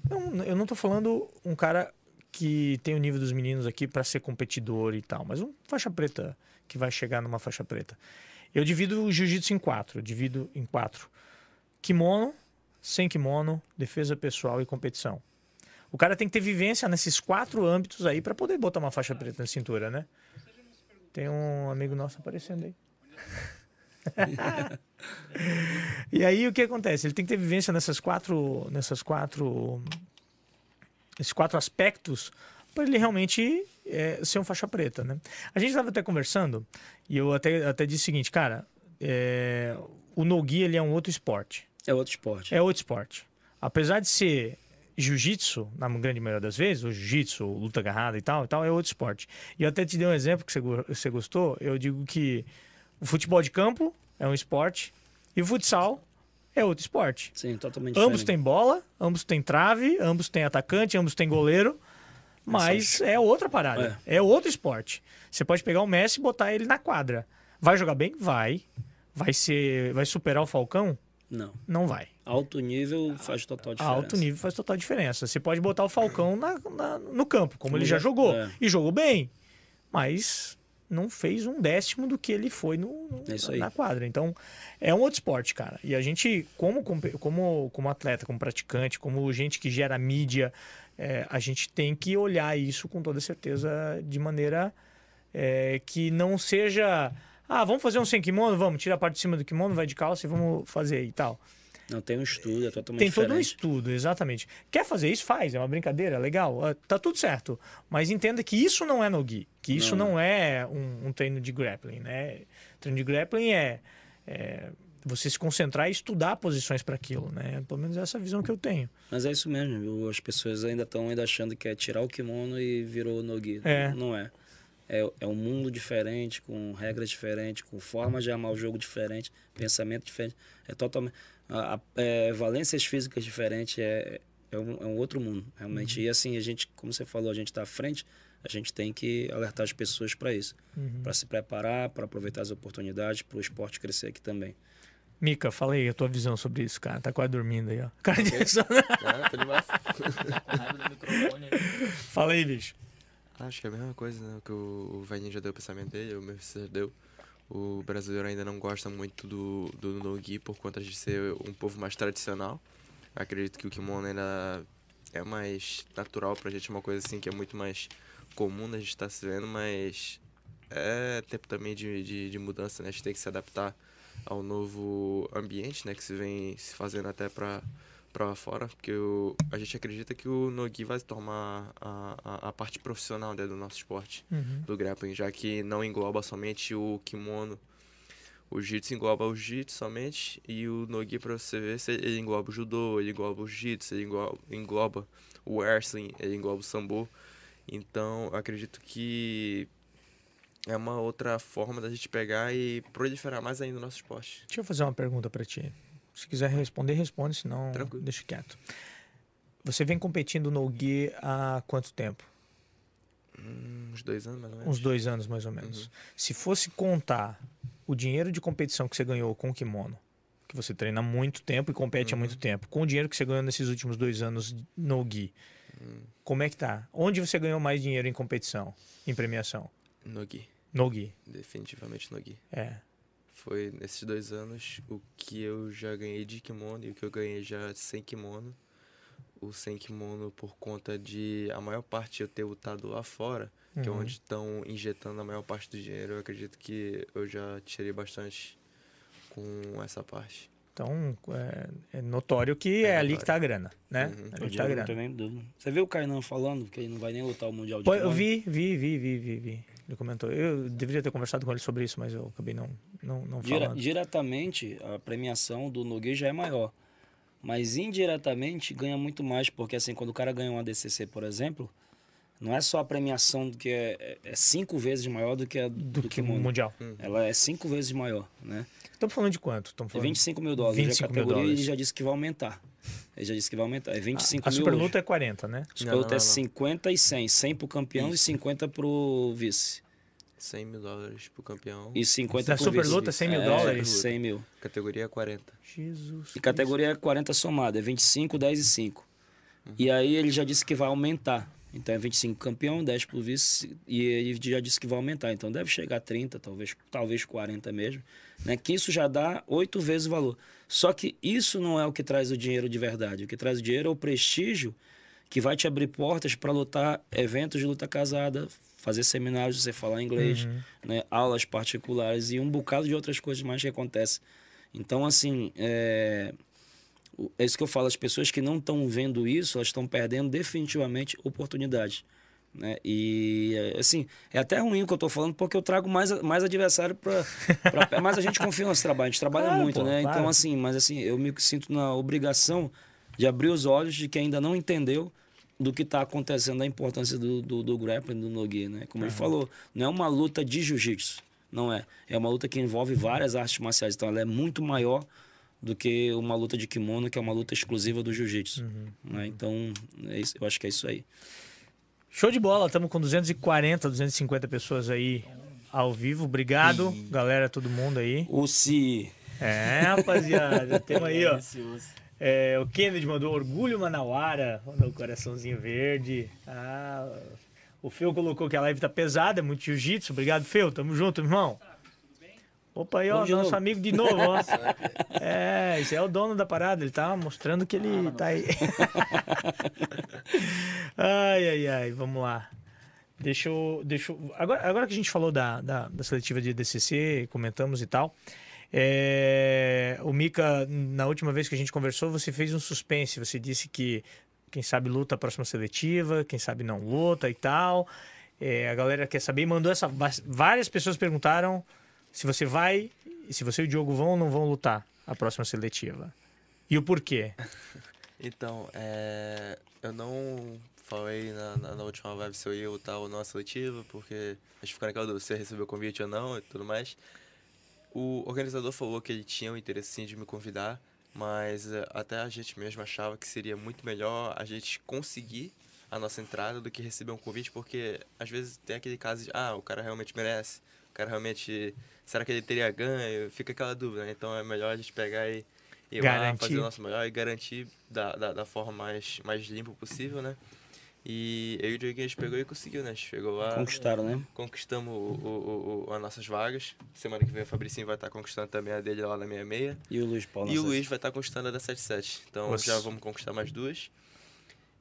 não, eu não tô falando um cara que tem o nível dos meninos aqui para ser competidor e tal, mas um faixa preta que vai chegar numa faixa preta. Eu divido o jiu-jitsu em quatro, divido em quatro. Kimono, sem kimono, defesa pessoal e competição. O cara tem que ter vivência nesses quatro âmbitos aí para poder botar uma faixa preta na cintura, né? Tem um amigo nosso aparecendo aí. e aí o que acontece? Ele tem que ter vivência nessas quatro, nessas quatro, esses quatro aspectos para ele realmente é, ser um faixa preta, né? A gente estava até conversando e eu até, até disse o seguinte, cara, é, o no-gi ele é um outro esporte. É outro esporte. É outro esporte. Apesar de ser jiu-jitsu, na grande maioria das vezes, o jiu-jitsu, luta agarrada e tal, e tal, é outro esporte. E eu até te dei um exemplo que você, você gostou. Eu digo que o futebol de campo é um esporte e o futsal é outro esporte. Sim, totalmente Ambos diferente. têm bola, ambos têm trave, ambos têm atacante, ambos têm goleiro. Mas é outra parada. É. outro esporte. Você pode pegar o Messi e botar ele na quadra. Vai jogar bem? Vai. Vai ser, vai superar o Falcão? Não. Não vai. Alto nível faz total diferença. Alto nível faz total diferença. Você pode botar o Falcão na, na- no campo, como Como ele já já- jogou. é. E jogou bem. Mas não fez um décimo do que ele foi no, no- É na quadra. Então, é um outro esporte, cara. E a gente, como, como, como atleta, como praticante, como gente que gera mídia, é, a gente tem que olhar isso com toda certeza de maneira é, que não seja. Ah, vamos fazer um sem kimono? Vamos, tira a parte de cima do kimono, vai de calça e vamos fazer e tal. Não, tem um estudo, é totalmente Tem diferente. todo um estudo, exatamente. Quer fazer isso? Faz, é uma brincadeira, legal, ah, tá tudo certo. Mas entenda que isso não é no-gi, que isso não, Não. é um, um treino de grappling, né? Treino de grappling é, é você se concentrar e estudar posições para aquilo, né? Pelo menos essa é a visão que eu tenho. Mas é isso mesmo, as pessoas ainda estão ainda achando que é tirar o kimono e virou nogi. É. Não é. É. É um mundo diferente, com regras diferentes, com formas de amar o jogo diferente, pensamento diferente. É totalmente. A, a- é, valências físicas diferentes é, é, um, é um outro mundo, realmente. E assim, a gente, como você falou, a gente está à frente, a gente tem que alertar as pessoas para isso. Para se preparar, para aproveitar as oportunidades, para o esporte crescer aqui também. Mika, fala aí a tua visão sobre isso, cara. Tá quase dormindo aí, ó. Cara de Ah, tô demais. Raiva do microfone. Fala aí, bicho. Acho que é a mesma coisa, né? Que o Velhinho já deu o pensamento dele, o meu já deu. O brasileiro ainda não gosta muito do, do no-gi por conta de ser um povo mais tradicional. Acredito que o kimono ainda é mais natural pra gente, uma coisa assim que é muito mais comum da gente estar se vendo, mas é tempo também de, de, de mudança, né? A gente tem que se adaptar ao novo ambiente, né? Que se vem se fazendo até pra, lá fora, porque o, a gente acredita que o Nogi vai se tornar a, a, a parte profissional né, do nosso esporte, Uhum. do grappling, já que não engloba somente o kimono. O jiu-jitsu engloba o jiu-jitsu somente, e o Nogi, pra você ver, ele engloba o judô, ele engloba o jiu-jitsu, ele engloba, engloba o wrestling, ele engloba o sambo. Então, eu acredito que é uma outra forma da gente pegar e proliferar mais ainda o nosso esporte. Deixa eu fazer uma pergunta pra ti. Se quiser responder, responde, senão Tranquilo. deixa quieto. Você vem competindo no Gui há quanto tempo? Hum, uns dois anos, mais ou menos. Uns dois anos, mais ou menos. Se fosse contar o dinheiro de competição que você ganhou com o kimono, que você treina há muito tempo e compete há muito tempo, com o dinheiro que você ganhou nesses últimos dois anos no Gui, como é que tá? Onde você ganhou mais dinheiro em competição, em premiação? Nogi. No Gui. Definitivamente Nogi. É. Foi nesses dois anos o que eu já ganhei de kimono e o que eu ganhei já sem kimono. O sem kimono por conta de a maior parte eu ter lutado lá fora, que é Uhum. onde estão injetando a maior parte do dinheiro. Eu acredito que eu já tirei bastante com essa parte. Então, é, é notório que é, É ali notório. que tá a grana, né? Uhum. Ali que tá a não grana. tem dúvida. Você viu o Kainan falando que ele não vai nem lutar o Mundial de Pô, eu vi, vi, vi, vi, vi. Ele comentou. Eu deveria ter conversado com ele sobre isso, mas eu acabei não, não, não falando. diretamente, a premiação do Nogueira já é maior. Mas indiretamente ganha muito mais, porque assim, quando o cara ganha um ADCC, por exemplo, não é só a premiação que é, é- é cinco vezes maior do que a do, Do que o. Mundial. Ela é cinco vezes maior, né? Estamos falando de quanto? Estamos É falando... 25 mil dólares 25 a mil categoria e dólares. ele já disse que vai aumentar. Ele já disse que vai aumentar. É 25 A mil super hoje. luta é 40, né? Super Não, luta não, é não. 50 e 100. 100 pro campeão e 50 pro vice. 100 mil dólares pro campeão. E 50 Da pro super luta, 100 mil É, dólares? 100 mil. Categoria 40. Jesus. E categoria é 40 somada, é 25, 10 e 5. E aí ele já disse que vai aumentar. Então é 25 campeão, 10 pro vice, e ele já disse que vai aumentar. Então deve chegar a 30, talvez, talvez 40 mesmo. Né? Que isso já dá oito vezes o valor. Só que isso não é o que traz o dinheiro de verdade. O que traz o dinheiro é o prestígio que vai te abrir portas para lutar eventos de luta casada, fazer seminários, você falar inglês, né? aulas particulares e um bocado de outras coisas mais que acontecem. Então, assim, é, é isso que eu falo, as pessoas que não estão vendo isso, elas estão perdendo definitivamente oportunidades. Né? E, assim, é até ruim o que eu estou falando, porque eu trago mais, mais adversário para. Mas a gente confia no nosso trabalho, a gente trabalha Claro, muito, pô, né? claro. Então, assim, mas assim, eu me sinto na obrigação de abrir os olhos de quem ainda não entendeu do que está acontecendo, da importância do, do, do grappling, do Nogi, né? Como ele falou, não é uma luta de jiu-jitsu, não é. É uma luta que envolve várias artes marciais, então ela é muito maior do que uma luta de kimono, que é uma luta exclusiva do jiu-jitsu. né? Então, é isso, eu acho que é isso aí. Show de bola, estamos com 240, 250 pessoas aí ao vivo. Obrigado, galera, todo mundo aí. O se É, rapaziada, temos aí, ó. É, o Kennedy mandou orgulho Manauara, mandou o coraçãozinho verde. Ah, o Feu colocou que a live tá pesada, é muito jiu-jitsu. Obrigado, Feu. Tamo junto, irmão. Opa, aí, ó, nosso novo. amigo de novo, ó. É, esse é o dono da parada, ele tá mostrando que ele tá aí. ai, ai, ai, vamos lá. Deixa eu. Deixa eu- agora, agora que a gente falou da, da, da seletiva de DCC, comentamos e tal. É, o Mika, na última vez que a gente conversou, você fez um suspense. Você disse que quem sabe luta a próxima seletiva, quem sabe não luta e tal. É, a galera quer saber mandou essa. Várias pessoas perguntaram se você vai, se você e o Diogo vão ou não vão lutar a próxima seletiva. E o porquê? Então, é, eu não falei na, na, na última live se eu ia lutar ou não a seletiva, porque a gente ficou naquela dúvida se receber o convite ou não e tudo mais. O organizador falou que ele tinha o interesse sim de me convidar, mas é, até a gente mesmo achava que seria muito melhor a gente conseguir a nossa entrada do que receber um convite, porque às vezes tem aquele caso de, ah, o cara realmente merece, o cara realmente, será que ele teria ganho? Fica aquela dúvida, né? Então é melhor a gente pegar e ir lá, fazer o nosso melhor e garantir da, da, da forma mais, mais limpa possível, né? E eu e o Dioguinho a gente pegou e conseguiu, né? A gente chegou lá, conquistaram, né? conquistamos o, o, o, o- as nossas vagas. Semana que vem o Fabricinho vai estar conquistando também a dele lá na 66. E o Luiz Paulo. E o Nassar. Luiz vai estar conquistando a da 77. Então Nossa. já vamos conquistar mais duas.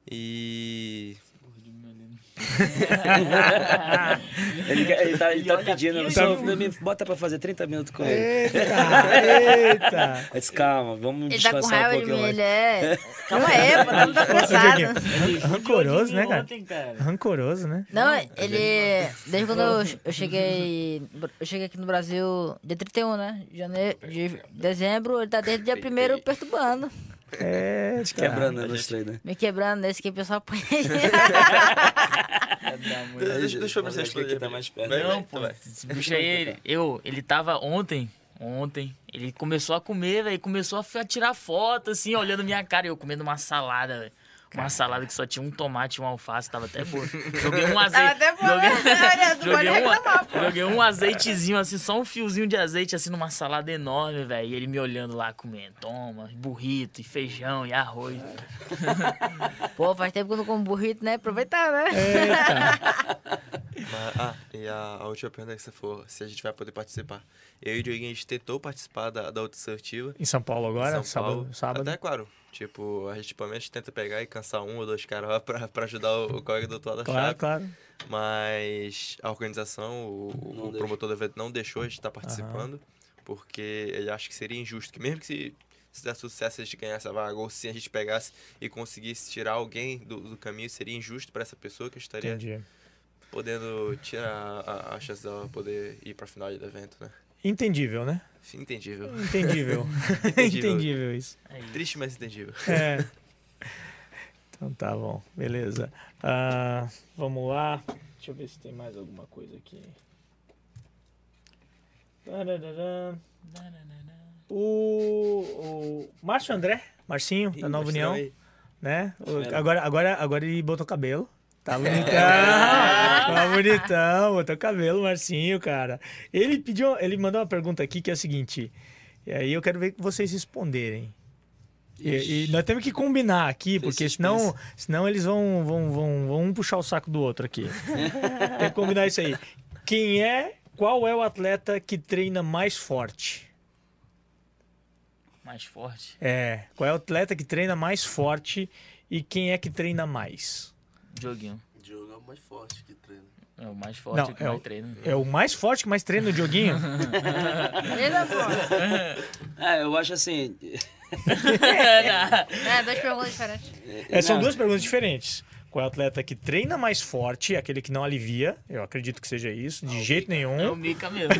E. Ele, quer- ele tá, ele tá pedindo, só, me bota pra fazer 30 minutos com ele. Eita! Eita! Disse, calma, vamos Ele tá com descansar um raiva de pouquinho mim, ele é. Calma aí, pô, tá Ô, apressado. Dioguinho, rancoroso, né, cara. Rancoroso, né? Não, ele. Desde quando eu, eu cheguei. Eu cheguei aqui no Brasil dia 31, né? Janeiro, de dezembro, ele tá desde o dia 1 perturbando. É, cara. Quebrando né, nos treinos. Me quebrando nesse que o pessoal põe. Deixa, deixa eu pensar acho que aqui tá mais perto. Não, pô, esse bicho aí, ele- eu, ele tava ontem, ontem, ele começou a comer, velho, começou a tirar foto, assim, olhando minha cara, e eu comendo uma salada, velho. Uma salada que só tinha um tomate e um alface, tava até boa. Joguei um azeite. até boa, joguei, né? Joguei, reclamar, um, joguei um azeitezinho, assim, só um fiozinho de azeite, assim, numa salada enorme, velho. E ele me olhando lá comendo. Toma, burrito, e feijão, e arroz. Pô, faz tempo que eu não como burrito, né? Aproveitar, né? Mas, ah, e a, a última pergunta que você for, se a gente vai poder participar. Eu e o Dioguinho, a gente tentou participar da, da outra assertiva. Em São Paulo agora, São sábado, Paulo. sábado. Até claro. Tipo, a gente pelo menos tenta pegar e cansar um ou dois caras lá pra, pra ajudar o, o colega do outro lado da Claro, chave. claro. Mas a organização, o, o promotor do evento não deixou a gente estar participando, porque ele acha que seria injusto, que mesmo que se, se desse sucesso a gente ganhasse a vaga, ou se a gente pegasse e conseguisse tirar alguém do, do caminho, seria injusto para essa pessoa que estaria Entendi. podendo tirar a, a chance dela poder ir pra final do evento, né? Entendível, né? Entendível. Entendível. Entendível. Entendível isso. Aí, Triste, mas entendível. É. Então tá bom, beleza. Ah, vamos lá. Deixa eu ver se tem mais alguma coisa aqui. O, o Márcio André, Marcinho, da Nova União, né? O- agora, agora, agora ele botou cabelo. Tá bonitão, tá bonitão, botou cabelo, Marcinho, cara. Ele pediu, ele mandou uma pergunta aqui que é a seguinte, e aí eu quero ver vocês responderem. E, e nós temos que combinar aqui, porque senão, senão eles vão, vão, vão, vão um puxar o saco do outro aqui. Tem que combinar isso aí. Quem é, qual é o atleta que treina mais forte? Mais forte. É, qual é o atleta que treina mais forte e quem é que treina mais? Dioguinho. Diogo é o mais forte que treina. É o mais forte Não, que é mais o- treina. É o mais forte que mais treina o Dioguinho? Pô? É, eu acho assim. É, duas perguntas diferentes. É, são não, duas perguntas diferentes. Qual é o atleta que treina mais forte, aquele que não alivia? Eu acredito que seja isso, de jeito É o nenhum. Mika mesmo.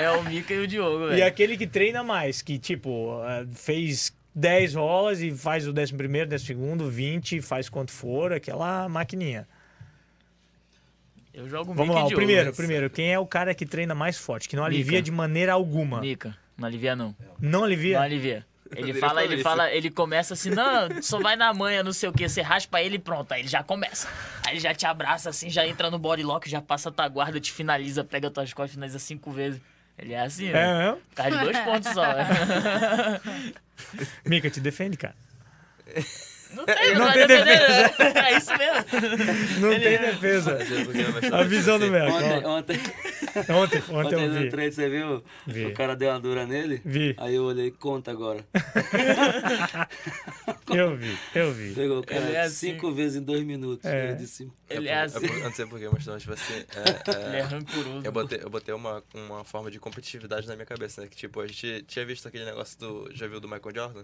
é o Mika e o Diogo, E velho. aquele que treina mais, que tipo, eh, fez 10 rolas e faz o 11 primeiro, 12 segundo, 20, faz quanto for, aquela maquininha. Eu jogo Vamos lá, o primeiro, mas- primeiro. Quem é o cara que treina mais forte, que não alivia Mika. de maneira alguma? Mika. Não alivia, não. Não alivia? Não alivia. Ele fala, ele isso. fala, ele começa assim, não, só vai na manha, não sei o que, você raspa ele e pronto, aí ele já começa. Aí ele já te abraça assim, já entra no body lock, já passa a tua guarda, te finaliza, pega tuas costas, finaliza cinco vezes. Ele é assim, É, né? mesmo? Por causa de dois pontos só. né? Mica, te defende, cara. Não tem, Não vai tem defender. É isso mesmo. Não tem defesa. A visão do Meco. Ontem, ontem, Ontem, ontem ontem eu no vi. treino, você viu? Vi. O cara deu uma dura nele. Vi. Aí eu olhei, conta agora. Eu vi, eu vi. Pegou o cara Ele é assim. cinco vezes em dois minutos. É. Eu disse, Ele é assim. Eu não sei porquê, mas tipo assim. é, é, Ele é rancoroso. Eu botei, eu botei uma, uma forma de competitividade na minha cabeça, né? Que tipo, a gente tinha visto aquele negócio do. Já viu do Michael Jordan?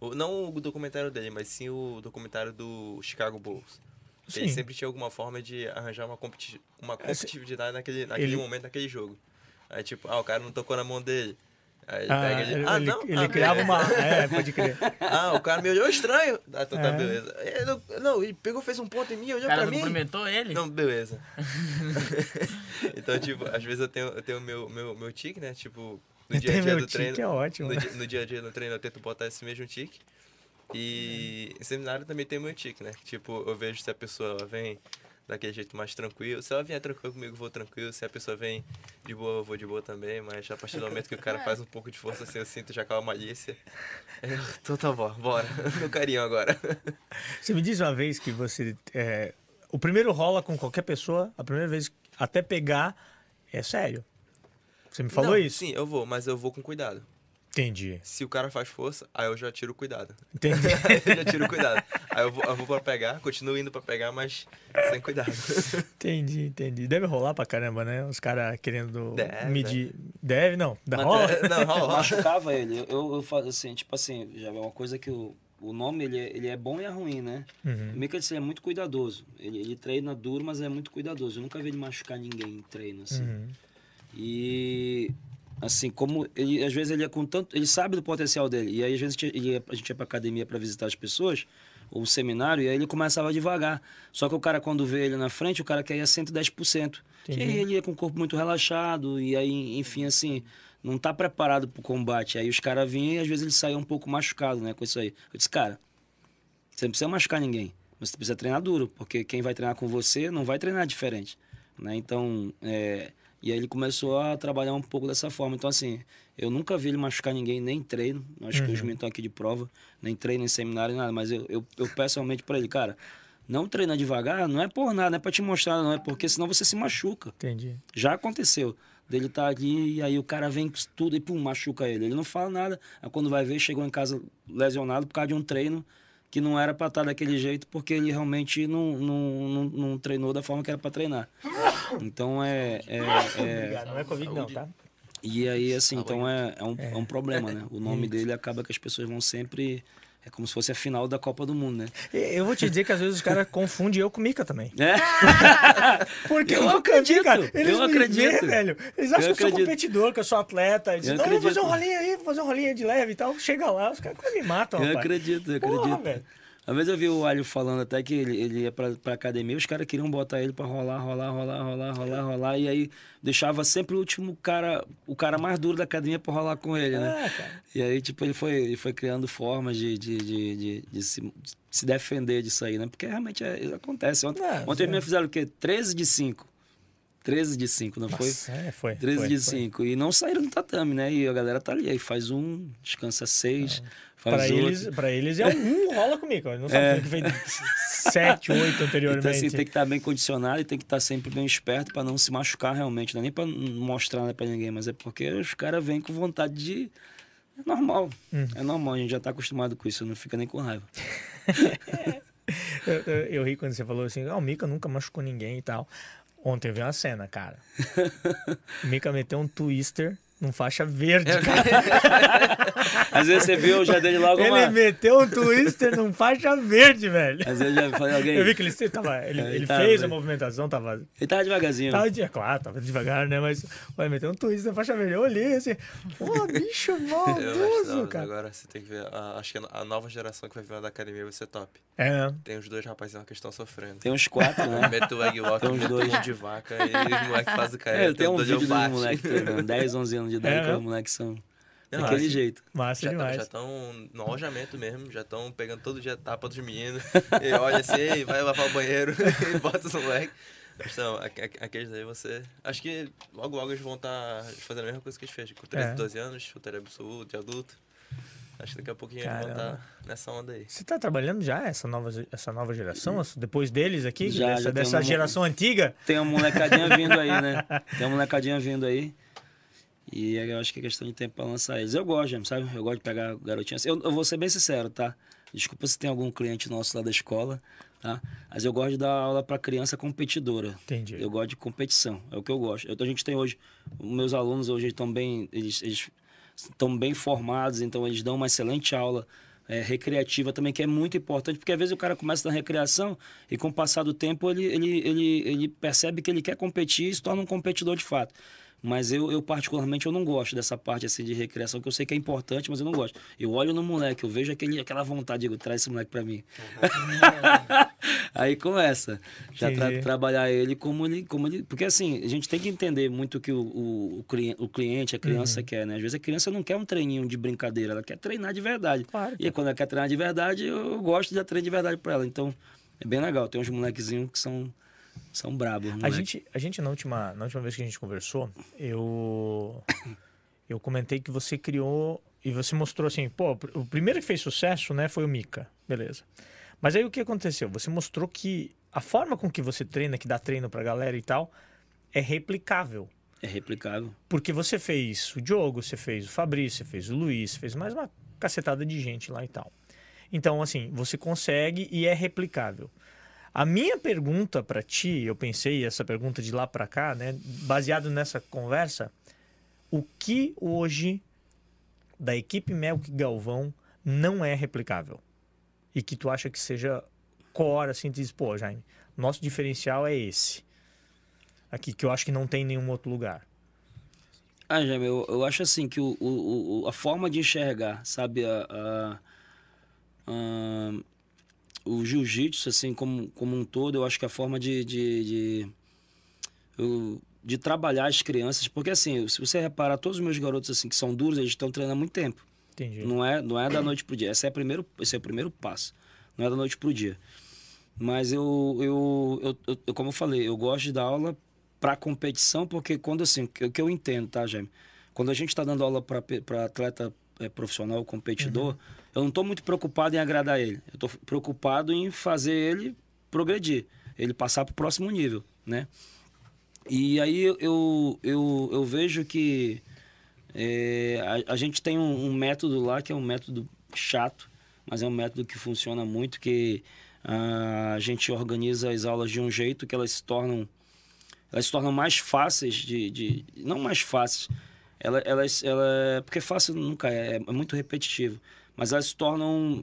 O, não o documentário dele, mas sim o documentário do Chicago Bulls. Que Ele Sim. sempre tinha alguma forma de arranjar uma, competi uma competitividade naquele, naquele ele- momento, naquele jogo. Aí tipo, ah, o cara não tocou na mão dele. Aí ele Ah, pega ele. Ah, ele- não. ele ah, criava uma. É, pode crer. Ah, o cara me olhou estranho. Ah, então tá, É. beleza. Ele não, ele pegou, fez um ponto em mim, olhou O cara pra não mim. cumprimentou ele? Não, beleza. então, tipo, às vezes eu tenho, eu tenho meu, meu, meu tique, né? Tipo, no dia a dia meu do treino. é ótimo. No, dia- no dia a dia no treino eu tento botar esse mesmo tique. E em seminário também tem meu tique, né? Tipo, eu vejo se a pessoa vem daquele jeito mais tranquilo. Se ela vier tranquilo comigo, eu vou tranquilo. Se a pessoa vem de boa, eu vou de boa também. Mas a partir do momento que o cara faz um pouco de força assim, eu sinto já aquela malícia. Eu, então tá bom, bora. No carinho agora. Você me diz uma vez que você. é, o primeiro rola com qualquer pessoa, a primeira vez até pegar, é sério. Você me falou Não, isso? Sim, eu vou, mas eu vou com cuidado. Entendi. Se o cara faz força, aí eu já tiro o cuidado. Entendi. eu já tiro o cuidado. Aí eu vou, eu vou pra pegar, continuo indo pra pegar, mas sem cuidado. entendi, entendi. Deve rolar pra caramba, né? Os caras querendo Deve, medir. Deve, não. Dá Mas rola? Não, rola, machucava ele. Eu, eu faço assim, tipo assim, já é uma coisa que o, o nome ele é, ele é bom e é ruim, né? Uhum. O Mika ele é muito cuidadoso. Ele, ele treina duro, mas é muito cuidadoso. Eu nunca vi ele machucar ninguém em treino, assim. Uhum. E assim, como ele às vezes ele é com tanto, ele sabe do potencial dele. E aí às vezes ele ia- a gente ia pra academia para visitar as pessoas, ou um seminário, e aí ele começava devagar. Só que o cara quando vê ele na frente, o cara quer ir a 110%. E aí ele ia com o corpo muito relaxado e aí, enfim, assim, não tá preparado pro combate. Aí os caras vinham e às vezes ele saía um pouco machucado, né, com isso aí. Eu disse, cara, você não precisa machucar ninguém, mas você precisa treinar duro, porque quem vai treinar com você não vai treinar diferente, né? Então, é... e aí ele começou a trabalhar um pouco dessa forma. Então, assim, eu nunca vi ele machucar ninguém, nem em treino. Acho que os meninos estão aqui de prova, nem treino, nem seminário, nem nada. Mas eu, eu, eu peço realmente para ele, cara, não treina devagar, não é por nada, não é para te mostrar, não é porque senão você se machuca. Entendi. Já aconteceu. Dele tá ali e aí o cara vem com tudo e pum, machuca ele. Ele não fala nada. Aí quando vai ver, chegou em casa lesionado por causa de um treino que não era pra estar daquele jeito, porque ele realmente não, não, não, não treinou da forma que era pra treinar. Então é. é, é- Obrigado. Não é Covid, não, tá? e aí, assim, então é, é, um, é um problema, né? O nome dele acaba que as pessoas vão sempre. É como se fosse a final da Copa do Mundo, né? Eu vou te dizer que às vezes os caras confundem eu com Mica também. É? Porque Eu eu acredito, cara. Eles eu acredito. vê, velho. Eles acham Eu que eu sou acredito. competidor, que eu sou atleta. Eles dizem, não, vou fazer um acredito. rolinho aí, vou fazer um rolinho de leve e tal. Chega lá, os caras me matam, Eu rapaz. acredito, eu Porra, acredito. velho. Uma vez eu vi o Alho falando até que ele, ele ia pra, pra academia, os caras queriam botar ele pra rolar, rolar, rolar, rolar, rolar, rolar, e aí deixava sempre o último cara, o cara mais duro da academia pra rolar com ele, né? É. E aí, tipo, ele foi, ele foi criando formas de, de, de, de, de se, de se defender disso aí, né? Porque realmente é, isso acontece. Ontem, É, ontem me fizeram o quê? 13 de 5. 13 de 5, não foi? Nossa, é, foi. 13 foi, de foi. 5. E não saíram do tatame, né? E a galera tá ali. Aí faz um, descansa seis, faz Pra outro. eles, pra eles é um rola comigo. Não sabe que fez sete, oito Então, anteriormente. assim, tem que estar bem condicionado e tem que estar sempre bem esperto para não se machucar realmente. Não é nem para mostrar né, para ninguém, mas é porque os caras vêm com vontade de. É normal. Hum. É normal, a gente já tá acostumado com isso, não fica nem com raiva. Eu, eu, eu ri quando você falou assim, ah, o Mika nunca machucou ninguém e tal. Ontem eu vi uma cena, cara. Mika meteu um twister num faixa verde, cara. Às vezes você viu, eu já dei de logo Ele uma. meteu um twister num faixa verde, velho. Às vezes eu já falei alguém. Eu vi que ele, tava, ele, É, ele tá, fez a movimentação, tava, Ele tava devagarzinho. tava de, é claro, tava devagar, né? Mas vai meter um twister na faixa verde. Eu olhei assim, pô, bicho maldoso, cara. Agora você tem que ver. a- acho que a nova geração que vai vir da academia vai ser top. É, né? Tem os dois rapazinhos que estão sofrendo. Tem uns quatro, né? Mete o egg walk, Tem uns dois. de vaca e os moleques fazem o cara. É, eu tenho um dois vídeo dos bate. moleques, que tem, né? 10, 11 anos de idade, É, que né? os moleques são Não, daquele assim, jeito. Massa Já demais. estão no alojamento mesmo, já estão pegando todo dia tapa dos meninos. E olha assim, "Ei, vai lavar o banheiro e bota os moleques. Então, aque- aque- aqueles aí você. Acho que logo logo eles vão estar fazendo a mesma coisa que eles fez. Com 13, É. 12 anos, chuteiro absoluto, de adulto. Acho que daqui a pouquinho eles vão Caramba. estar nessa onda aí. Você tá trabalhando já essa nova, essa nova geração? Depois deles aqui? Já, dessa já dessa uma- geração antiga? Tem uma molecadinha vindo aí, né? Tem uma molecadinha vindo aí. E eu acho que é questão de tempo pra lançar eles. Eu gosto, sabe? Eu gosto de pegar garotinhas. Eu, eu vou ser bem sincero, tá? Desculpa se tem algum cliente nosso lá da escola, tá? Mas eu gosto de dar aula pra criança competidora. Entendi. Eu gosto de competição, é o que eu gosto. Eu- a gente tem hoje, meus alunos hoje estão bem, eles, eles estão bem formados, então eles dão uma excelente aula é, recreativa também, que é muito importante, porque às vezes o cara começa na recreação e com o passar do tempo ele, ele, ele, ele percebe que ele quer competir e se torna um competidor de fato. Mas eu, eu, particularmente, eu não gosto dessa parte assim de recreação, que eu sei que é importante, mas eu não gosto. Eu olho no moleque, eu vejo aquele, aquela vontade, digo, traz esse moleque pra mim. Aí começa. Já tra- trabalhar ele como ele, como ele. Porque assim, a gente tem que entender muito o que o, o, o, cliente, a criança Uhum. quer, né? Às vezes a criança não quer um treininho de brincadeira, ela quer treinar de verdade. Claro, E quando ela quer treinar de verdade, eu gosto de dar treino de verdade pra ela. Então, é bem legal. Tem uns molequezinhos que são, são brabos. A gente, a gente na, última, na última vez que a gente conversou, eu, eu comentei que você criou e você mostrou assim, pô, o primeiro que fez sucesso, né, foi o Mika, beleza. Mas aí o que aconteceu? Você mostrou que a forma com que você treina, que dá treino pra galera e tal, é replicável. É replicável. Porque você fez o Diogo, você fez o Fabrício, você fez o Luiz, você fez mais uma cacetada de gente lá e tal. Então, assim, você consegue e é replicável. A minha pergunta para ti, eu pensei essa pergunta de lá para cá, né, baseado nessa conversa, o que hoje da equipe Melk Galvão não é replicável? E que tu acha que seja core, assim, diz, pô, Jaime, nosso diferencial é esse. Aqui, que eu acho que não tem em nenhum outro lugar. Ah, Jaime, eu, eu acho assim que o, o, o- a forma de enxergar, sabe, a, a- a- o jiu-jitsu, assim, como, como um todo, eu acho que a forma de, de, de, eu- de trabalhar as crianças, porque assim, se você reparar, todos os meus garotos, assim, que são duros, eles estão treinando há muito tempo. Entendi. Não é, não é da noite pro dia. Esse é, o primeiro, esse é o primeiro passo. Não é da noite pro dia. Mas eu, eu, eu, eu- como eu falei, eu gosto de dar aula para competição, porque quando assim, o que- que eu entendo, tá, Jaime? Quando a gente está dando aula para atleta eh, profissional, competidor, eu não estou muito preocupado em agradar ele. Eu estou preocupado em fazer ele progredir, ele passar para o próximo nível, né? E aí eu, eu, eu, vejo que é, a, a gente tem um, um método lá que é um método chato, mas é um método que funciona muito, que ah, a gente organiza as aulas de um jeito que elas se tornam elas se tornam mais fáceis de, de não mais fáceis ela, elas ela porque fácil nunca é, é muito repetitivo mas elas se tornam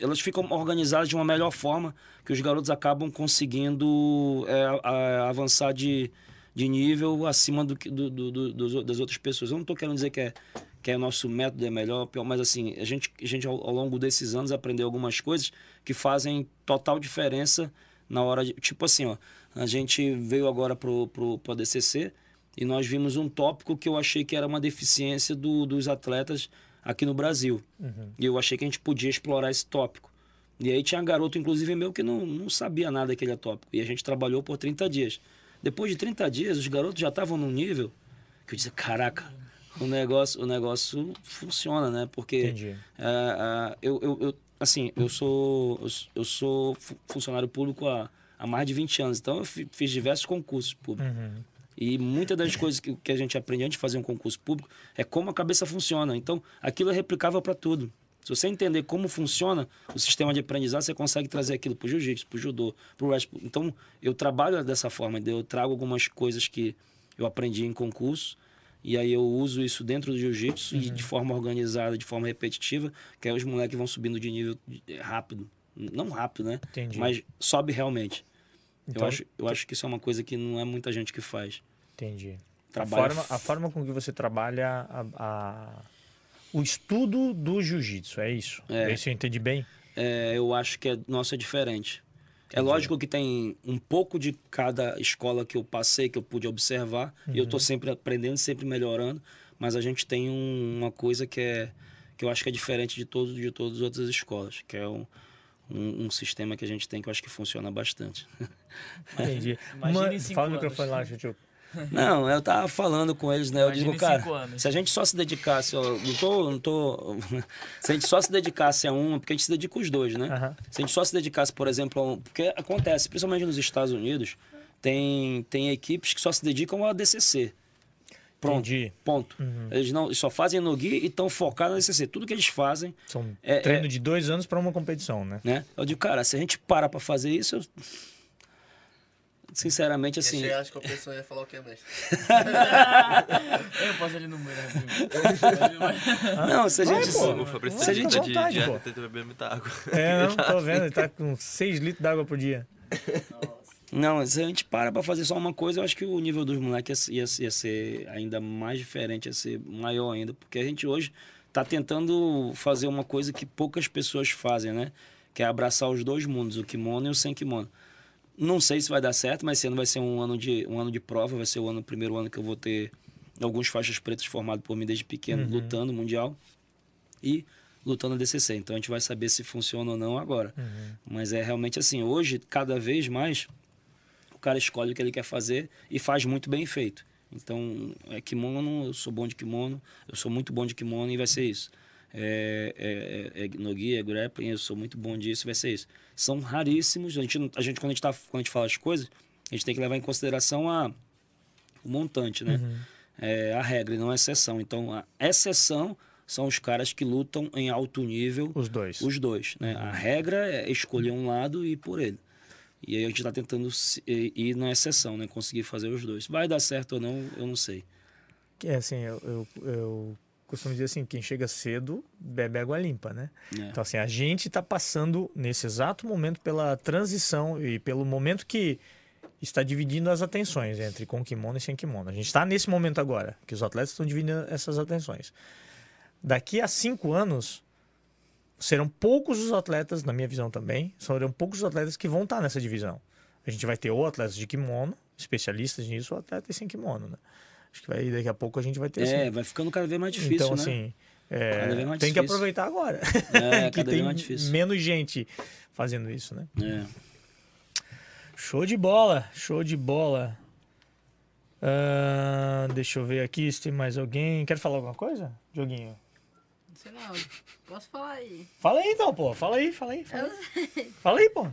elas ficam organizadas de uma melhor forma que os garotos acabam conseguindo é, a- avançar de, de nível acima do, do, do- do- das outras pessoas. Eu não estou querendo dizer que é que é o nosso método é melhor, pior, mas assim, a gente, a gente ao, ao longo desses anos aprendeu algumas coisas que fazem total diferença na hora de. Tipo assim, ó, a gente veio agora pro, pro, pro ADCC e nós vimos um tópico que eu achei que era uma deficiência do- dos atletas aqui no Brasil. E eu achei que a gente podia explorar esse tópico. E aí tinha garoto, inclusive meu, que não, não sabia nada daquele tópico. E a gente trabalhou por 30 dias. Depois de 30 dias, os garotos já estavam num nível que eu disse, caraca, o negócio, o negócio funciona, né? Porque é, é, eu, eu, eu- assim, eu sou, eu, sou fu- funcionário público há, há mais de 20 anos, então eu fi- fiz diversos concursos públicos. Uhum. E muitas das coisas que, que a gente aprende antes de fazer um concurso público é como a cabeça funciona. Então, aquilo é replicável para tudo. Se você entender como funciona o sistema de aprendizado, você consegue trazer aquilo para o jiu-jitsu, para o judô, para o wrestling. Então, eu trabalho dessa forma. Eu trago algumas coisas que eu aprendi em concurso e aí eu uso isso dentro do jiu-jitsu e de forma organizada, de forma repetitiva, que aí os moleques vão subindo de nível rápido. Não rápido, né? Entendi. Mas sobe realmente. Então, eu, acho, eu acho que isso é uma coisa que não é muita gente que faz. Entendi. A Trabalha forma, a forma com que você trabalha a, a- o estudo do jiu-jitsu, é isso? É. É isso eu entendi bem? é, eu acho que é, nosso é diferente. É lógico que tem um pouco de cada escola que eu passei, que eu pude observar, e eu estou sempre aprendendo, sempre melhorando, mas a gente tem um- uma coisa que é que eu acho que é diferente de todos de todas as outras escolas, que é um, um, um sistema que a gente tem que eu acho que funciona bastante. Entendi. Cinco Fala anos. microfone lá, Chuchu. Não, eu tava falando com eles, né? Eu Imagina digo, cara, anos. se a gente só se dedicasse, ó, não tô, não tô, se a gente só se dedicasse a uma, porque a gente se dedica os dois, né? Se a gente só se dedicasse, por exemplo, a um, porque acontece, principalmente nos Estados Unidos, tem, tem equipes que só se dedicam ao ADCC. Pronto, Entendi. Uhum. ponto. Eles não, só fazem no GUI e estão focados no ADCC. Tudo que eles fazem, São É, treino é- de dois anos para uma competição, né? né? Eu digo, cara, se a gente para pra fazer isso, eu... sinceramente, assim, chegar as competições e ia falar o que, mestre? Eu posso ali no muro rapidinho. não, se a gente... Vai, tá vontade, de, pô. beber muita água. É, não, tô vendo, ele tá com 6 litros d'água por dia. Não, se a gente para pra fazer só uma coisa, eu acho que o nível dos moleques ia, ia, ia ser ainda mais diferente, ia ser maior ainda, porque a gente hoje tá tentando fazer uma coisa que poucas pessoas fazem, né? Que é abraçar os dois mundos, o kimono e o sem kimono. Não sei se vai dar certo, mas esse ano vai ser um ano de, um ano de prova, vai ser o ano, o primeiro ano que eu vou ter alguns faixas pretas formados por mim desde pequeno, lutando mundial e lutando na DCC. Então a gente vai saber se funciona ou não agora. Mas é realmente assim, hoje, cada vez mais, cara escolhe o que ele quer fazer e faz muito bem feito. Então, é kimono, eu sou bom de kimono, eu sou muito bom de kimono e vai ser isso. É, é, é, é no guia, é grappling, eu sou muito bom disso, vai ser isso. São raríssimos, a gente, a gente, quando, a gente tá, quando a gente fala as coisas, a gente tem que levar em consideração a, o montante, né? É a regra e não a exceção. Então, a exceção são os caras que lutam em alto nível, Os dois. os dois, né? A regra é escolher um lado e ir por ele. E aí a gente está tentando ir na exceção, né? Conseguir fazer os dois. Vai dar certo ou não, eu não sei. É assim, eu, eu, eu costumo dizer assim, quem chega cedo bebe água limpa, né? É. Então assim, a gente está passando nesse exato momento pela transição e pelo momento que está dividindo as atenções entre com kimono e sem kimono. A gente está nesse momento agora, que os atletas estão dividindo essas atenções. Daqui a cinco anos, serão poucos os atletas, na minha visão também, serão poucos os atletas que vão estar nessa divisão. A gente vai ter ou atletas de kimono, especialistas nisso, ou atletas sem kimono, né? Acho que vai, daqui a pouco a gente vai ter É, assim. vai ficando cada vez mais difícil, então, né? assim, é, Cada vez mais tem que difícil. aproveitar agora. É, que cada vez tem mais difícil. menos gente fazendo isso, né? É. Show de bola, show de bola. Ah, deixa eu ver aqui se tem mais alguém. Quer falar alguma coisa, Joguinho? Não sei não. Posso falar aí? Fala aí então, pô. Fala aí, fala aí. Fala Eu aí, fala aí pô.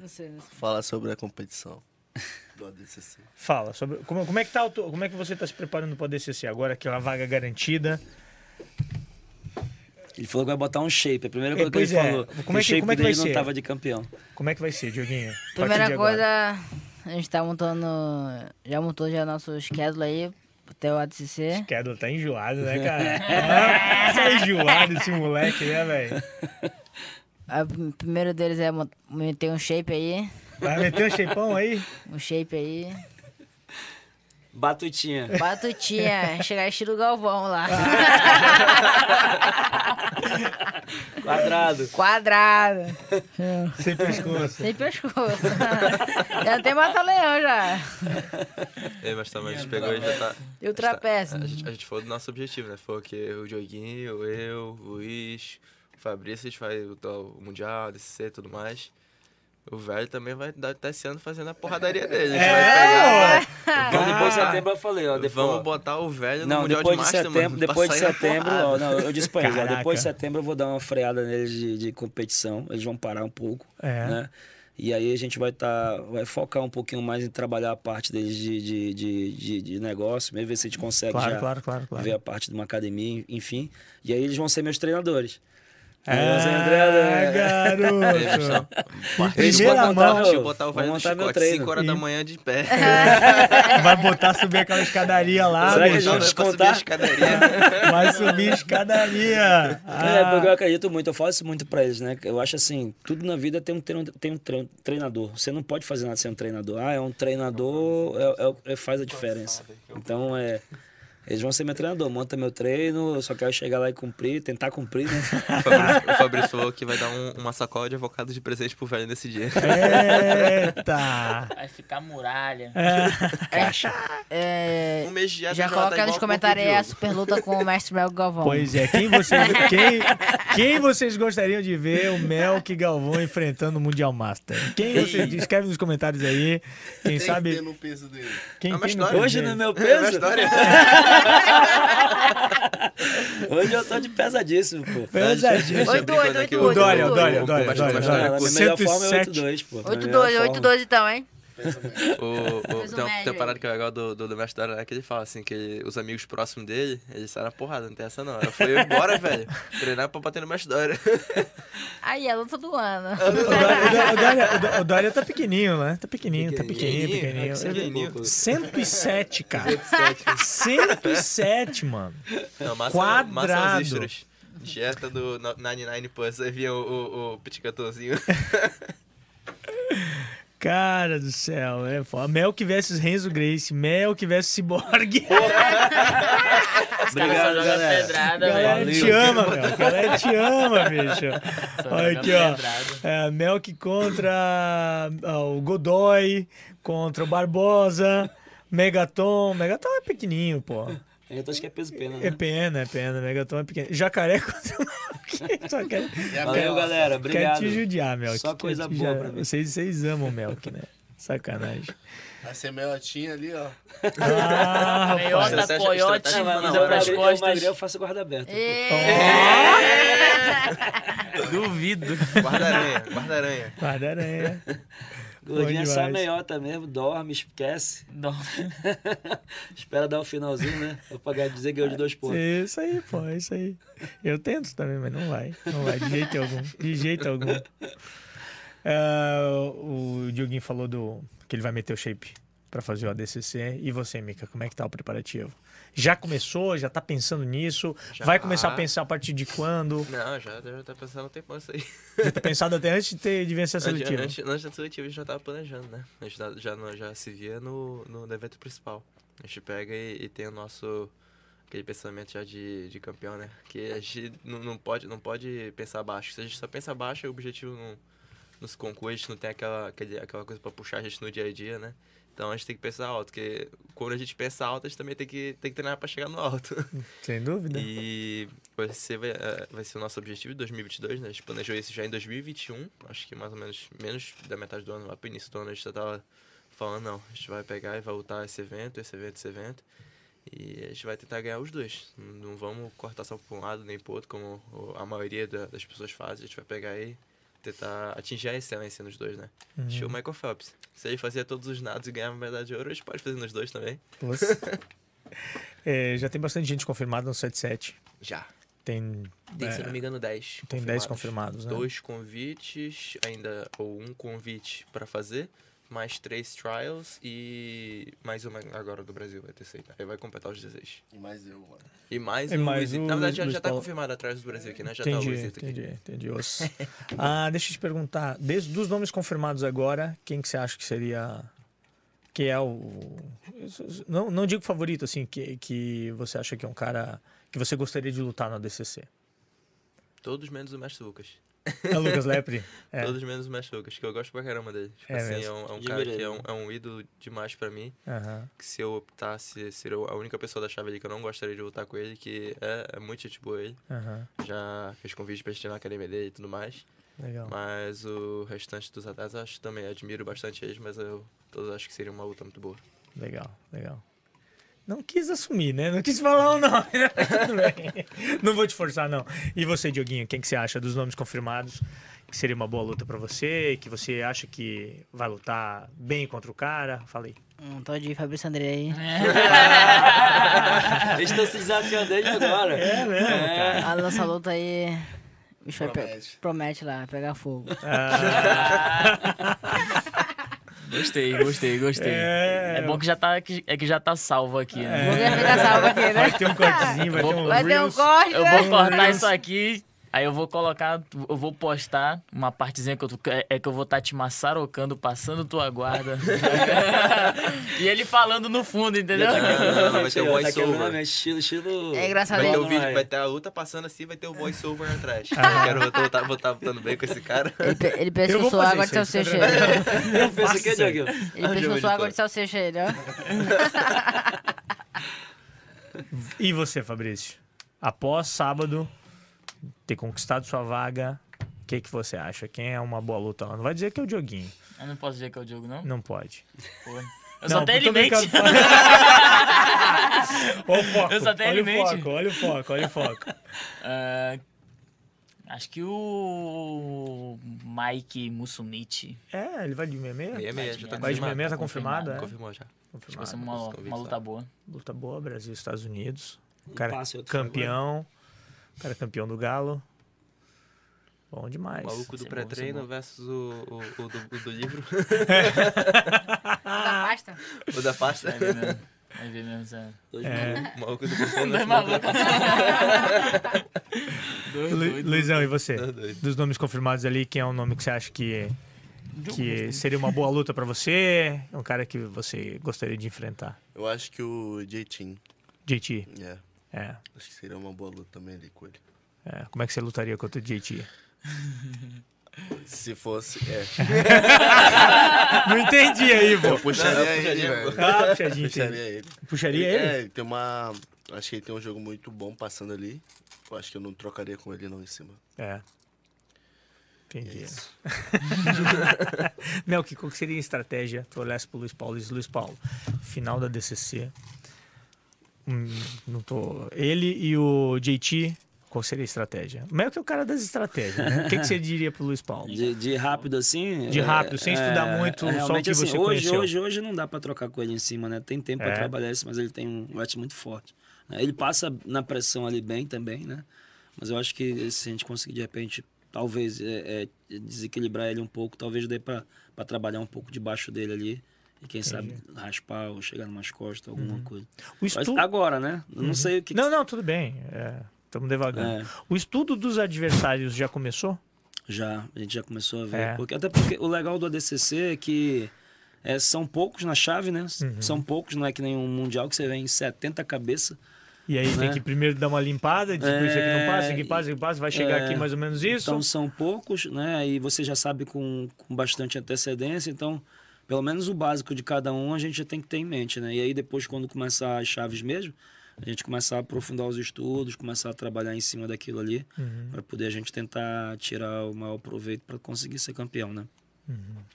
não sei, não sei. Fala sobre a competição do ADCC. Fala sobre como, como é que tá o teu- como é que você tá se preparando para DCC agora que é uma vaga garantida. Ele falou que vai botar um shape. A primeira É, coisa que ele é. falou. Como é o que- shape como é que dele vai não ser? tava de campeão. Como é que vai ser, Dioguinho? Primeira agora. coisa, a gente tá montando. Já montou já nosso schedule aí o ADCC. Quedo tá enjoado, né, cara? Ah, tá enjoado esse moleque, né, velho? Aí, O primeiro deles é meter um shape aí. Vai meter um shapeão aí? Um shape aí. Batutinha. Batutinha. Chegar estilo Galvão lá. Quadrado. Quadrado. Sem pescoço. Sem pescoço. já tem mata-leão já. É, mas também a gente pegou e já tá. E o trapézio. A gente, a gente falou do nosso objetivo, né? Foi que o Dioguinho, eu, o Luiz, o Fabrício, a gente vai lutar o Mundial, DCC e tudo mais. O velho também vai estar tá esse ano fazendo a porradaria dele. A gente É, vai pegar. Então, depois de setembro eu falei, ó. Depois, Vamos botar o velho no Não, Mundial depois de de Master, setembro, mano. depois de setembro, ó, não, eu disse pra eles, ó, depois de setembro eu vou dar uma freada neles de, de competição, eles vão parar um pouco, É. né? E aí a gente vai tá, vai focar um pouquinho mais em trabalhar a parte deles de, de, de, de, de negócio, mesmo ver se a gente consegue Claro, já claro, claro, claro. ver a parte de uma academia, enfim. E aí eles vão ser meus treinadores. Ah, né? garoto. Primeira mão, Deixa eu botar o vou velho no montar meu chicote, treino. 5 horas da E- manhã de pé. vai botar subir aquela escadaria lá, Será que bicho. eles vão Pra subir escadaria. Vai subir escadaria. É, Ah, porque eu acredito muito, eu falo isso muito pra eles, né? Eu acho assim, tudo na vida tem um, treino- tem um tre- treinador. Você não pode fazer nada sem um treinador. Ah, é um treinador, é, é que faz a diferença. Então, é... Eles vão ser meu treinador, monta meu treino, eu só quero chegar lá e cumprir, tentar cumprir, né? O Fabrício, o Fabrício falou que vai dar um- uma sacola de avocado de presente pro velho nesse dia. Eita. Vai ficar muralha. É, Um mês de já já coloca nos comentários aí a super luta com o mestre Mel Galvão. Pois é, quem vocês, quem, quem vocês gostariam de ver o Melk Galvão enfrentando o Mundial Master? Quem vocês escreve nos comentários aí. Quem Tem que sabe ter no peso dele. quem É tem no história. Hoje peso no dele. meu É uma peso, história. hoje eu tô de pesadíssimo, pô. Pesadíssimo. Brincando oito, aqui, oito, O Dória, o Dória, o Dória, minha melhor forma é 107. 8-2, pô. Na 8 minha 2 melhor 8 forma. 2 então, hein? O, o, um tem, uma- tem uma parada que é legal do, do, do mestre Dora, é que ele fala assim, que ele- os amigos próximos dele, eles saem na porrada, não tem essa não. Eu falei, bora, velho, treinar pra bater no mestre Dora. Aí, a luta do ano. O Dória, tá pequenininho, né? Tá pequenininho, tá pequenininho, Pequenininho, pequenininho. pequenininho. 107, cara. 107, mano. Não, massa, Quadrado. massa. Dieta do no- 99 Plus, aí vinha o, o, o. Cara do céu, é foda. Melk versus Renzo Grace, Melk versus Cyborg. Os caras só Obrigado, jogam galera. pedrada, Galera velho. te ama, meu. Galera te ama, bicho. Olha aqui, ó. É, Melk contra ó, o Godoy, contra o Barbosa, Megaton. Megaton é pequenininho, pô. Eu acho que é peso pena, É né? pena, é pena. Megaton é pequeno. Jacaré contra o. Só quer, a Valeu, melhor- galera. quer Obrigado. te judiar, Melk. Só Quer coisa boa judiar. pra mim. Vocês, vocês amam o Melk, né? Sacanagem. A semeiotinha ali, ó. Ah. Meiota, Estratégia- coiote, hora. pras eu costas. magrei, eu faço guarda-aberto. Duvido. Guarda-aranha, guarda-aranha. Guarda-aranha. Gordinha é só meiota mesmo, dorme, esquece. Não. Espera dar o finalzinho, né? Pra pagar dizer que ganhou de dois pontos. É isso aí, pô, é isso aí. Eu tento também, mas não vai. Não vai, de jeito algum. De jeito algum. Ah, o Dioguinho falou do que ele vai meter o shape pra fazer o ADCC. E você, Mika, como é que tá o preparativo? Já começou? Já tá pensando nisso? Já. Vai começar a pensar a partir de quando? Não, já, já tá pensando um tempão isso aí. Já tá pensado até antes de, ter, de vencer a Antes, seletiva. antes, antes da seletiva a gente já tava planejando, né? A gente já, já, no- já se via no, no, no evento principal. A gente pega e, e tem o nosso aquele pensamento já de, de campeão, né? Que a gente não, não, pode, não pode pensar baixo. Se a gente só pensa baixo, o objetivo não, a gente não tem aquela, aquele, aquela coisa pra puxar a gente no dia a dia, né? Então a gente tem que pensar alto, porque quando a gente pensa alto, a gente também tem que, tem que treinar pra chegar no alto. Sem dúvida. E vai ser, vai, vai ser o nosso objetivo de 2022, né? A gente planejou isso já em 2021, acho que mais ou menos menos da metade do ano, lá pro início do ano, a gente já tava falando, não, a gente vai pegar e vai lutar esse evento, esse evento, esse evento. E a gente vai tentar ganhar os dois. Não vamos cortar só pra um lado nem pro outro, como a maioria da- das pessoas faz. A gente vai pegar e tentar atingir a excelência nos dois, né? Estilo Michael Phelps. Se ele fazia todos os nados e ganhava medalha de ouro, a gente pode fazer nos dois também. É, já tem bastante gente confirmada no 77. Já. Tem, Tem, se é, eu não me engano, 10. tem 10 confirmados, né? Dois convites, ainda, ou um convite pra fazer, mais três trials e mais uma agora do Brasil, vai ter seis. Aí vai completar os 16. E mais eu, mano. E mais E mais o Na verdade, já, Luiz já tá Paulo. confirmado atrás do Brasil aqui, né? Já tá o Entendi, Luizito aqui. entendi, entendi. Ah, deixa eu te perguntar, desde dos nomes confirmados agora, quem que você acha que seria que é o. Não, não digo favorito, assim, que, que você acha que é um cara que você gostaria de lutar no ADCC? Todos menos o Mestre Lucas. É o Lucas Lepre? É. Todos menos o Mestre Lucas, que eu gosto pra caramba dele. Tipo É assim, é um, é um cara que é um, é um ídolo demais pra mim. Aham. Que se eu optasse, seria a única pessoa da chave ali que eu não gostaria de lutar com ele, que é, é muito gente boa ele. Aham. Já fez convite pra gente ir na academia dele e tudo mais. Legal. Mas o restante dos atletas, eu acho também, admiro bastante eles, mas eu todos acho que seria uma luta muito boa. Legal, legal. Não quis assumir, né? Não quis falar o nome, né? Tudo bem. Não vou te forçar, não. E você, Dioguinho, quem que você acha dos nomes confirmados que seria uma boa luta pra você? Que você acha que vai lutar bem contra o cara? Falei. Hum, tô de Fabrício André aí. Eles estão se desafiando desde agora. É mesmo, cara. A nossa luta aí. Pe- Promete. promete lá, pegar fogo. Gostei, gostei, gostei. É. É, bom que já tá, que, é que já tá salvo aqui, né? Vou ficar salvo aqui, né? Vai ter um cortezinho, vai ter um Vai ter um corte, Eu né? vou cortar isso aqui, aí eu vou colocar, eu vou postar uma partezinha que eu, tô- é, é que eu vou estar te maçarocando, passando tua guarda. e ele falando no fundo, entendeu? vai ter o Tá voice over. né? Estilo, estilo... É engraçado Vai ter, aí. o vídeo, Vai. ter a luta passando assim, vai ter o voice over atrás. Eu quero vou estar vou tá lutando bem com esse cara. Ele, ele pensa Eu que sou água de salsicha. Ele Eu penso que é Dioguinho. pensa que eu sou água de salsicha, ele, ó. E você, Fabrício? Após sábado ter conquistado sua vaga, o que, que você acha? Quem é uma boa luta lá? Não vai dizer que é o Dioguinho. Eu não posso dizer que é o Diogo, não? Não pode. Pô. Eu Não, só tenho brincando. Olha o foco. Eu só tenho olha o foco, olha o foco, olha o foco. Ah, acho que o Mike Musumiti. É, ele vai de 66? Meia meia, já tá Vai de confirmado. 66, tá confirmado, é? Confirmou já. Acho que vai ser Confirmado. uma, uma luta boa. Luta boa, Brasil e Estados Unidos. Um Cara campeão. Cara campeão do Galo. Bom O demais. maluco do bom, pré-treino versus o, o, o do, o do livro. Da pasta. o da pasta. Vai ver mesmo. Vai ver mesmo, sério. Dois É. O maluco do pré-treino. Dois malucos. Dois Lu-. Luizão, e você? Dois. Dos nomes confirmados ali, quem é um nome que você acha que, que seria uma boa luta pra você? É um cara que você gostaria de enfrentar? Eu acho que o J-Team. JT. É. É. Acho que seria uma boa luta também ali com ele. é. Como é que você lutaria contra o JT? Se fosse. É. Não entendi aí, pô. Eu puxaria ele, velho. Ah, puxadinho, Puxaria ele. Puxaria ele? É, ele tem uma. Acho que ele tem um jogo muito bom passando ali. Eu acho que eu não trocaria com ele não em cima. É. É Entendi. isso. Melk, qual que seria a estratégia? Tu olhasse pro Luiz Paulo e diz, Luiz Paulo, final da DCC. Hum, não tô... Ele e o JT, qual seria a estratégia? O Melk é o cara das estratégias, né? O que, que você diria pro Luiz Paulo? De, de rápido assim. De é- rápido, sem estudar muito, só o que assim, você hoje, conheceu. hoje, hoje não dá pra trocar com ele em cima, né? Tem tempo É. pra trabalhar isso, mas ele tem um wrestling muito forte. né? Ele passa na pressão ali bem também, né? Mas eu acho que se a gente conseguir, de repente, talvez é, é, desequilibrar ele um pouco, talvez dê pra trabalhar um pouco debaixo dele ali. E quem sabe raspar ou chegar numas costas, alguma coisa. O Mas estu... agora, né? Eu Não sei o que. Não, não, tudo bem. Estamos devagando. É. O estudo dos adversários já começou? Já, a gente já começou a ver. É. Porque, até porque o legal do ADCC é que é, são poucos na chave, né? Uhum. São poucos, não é que nem um mundial que você vê em 70 cabeças. E aí tem Né? que primeiro dar uma limpada, tipo, isso aqui não passa, isso aqui passa, isso aqui passa, vai chegar É. aqui mais ou menos isso. Então são poucos, né? E você já sabe com, com bastante antecedência. Então, pelo menos o básico de cada um a gente já tem que ter em mente, né? E aí depois, quando começar as chaves mesmo, a gente começar a aprofundar os estudos, começar a trabalhar em cima daquilo ali, Uhum. para poder a gente tentar tirar o maior proveito para conseguir ser campeão, né?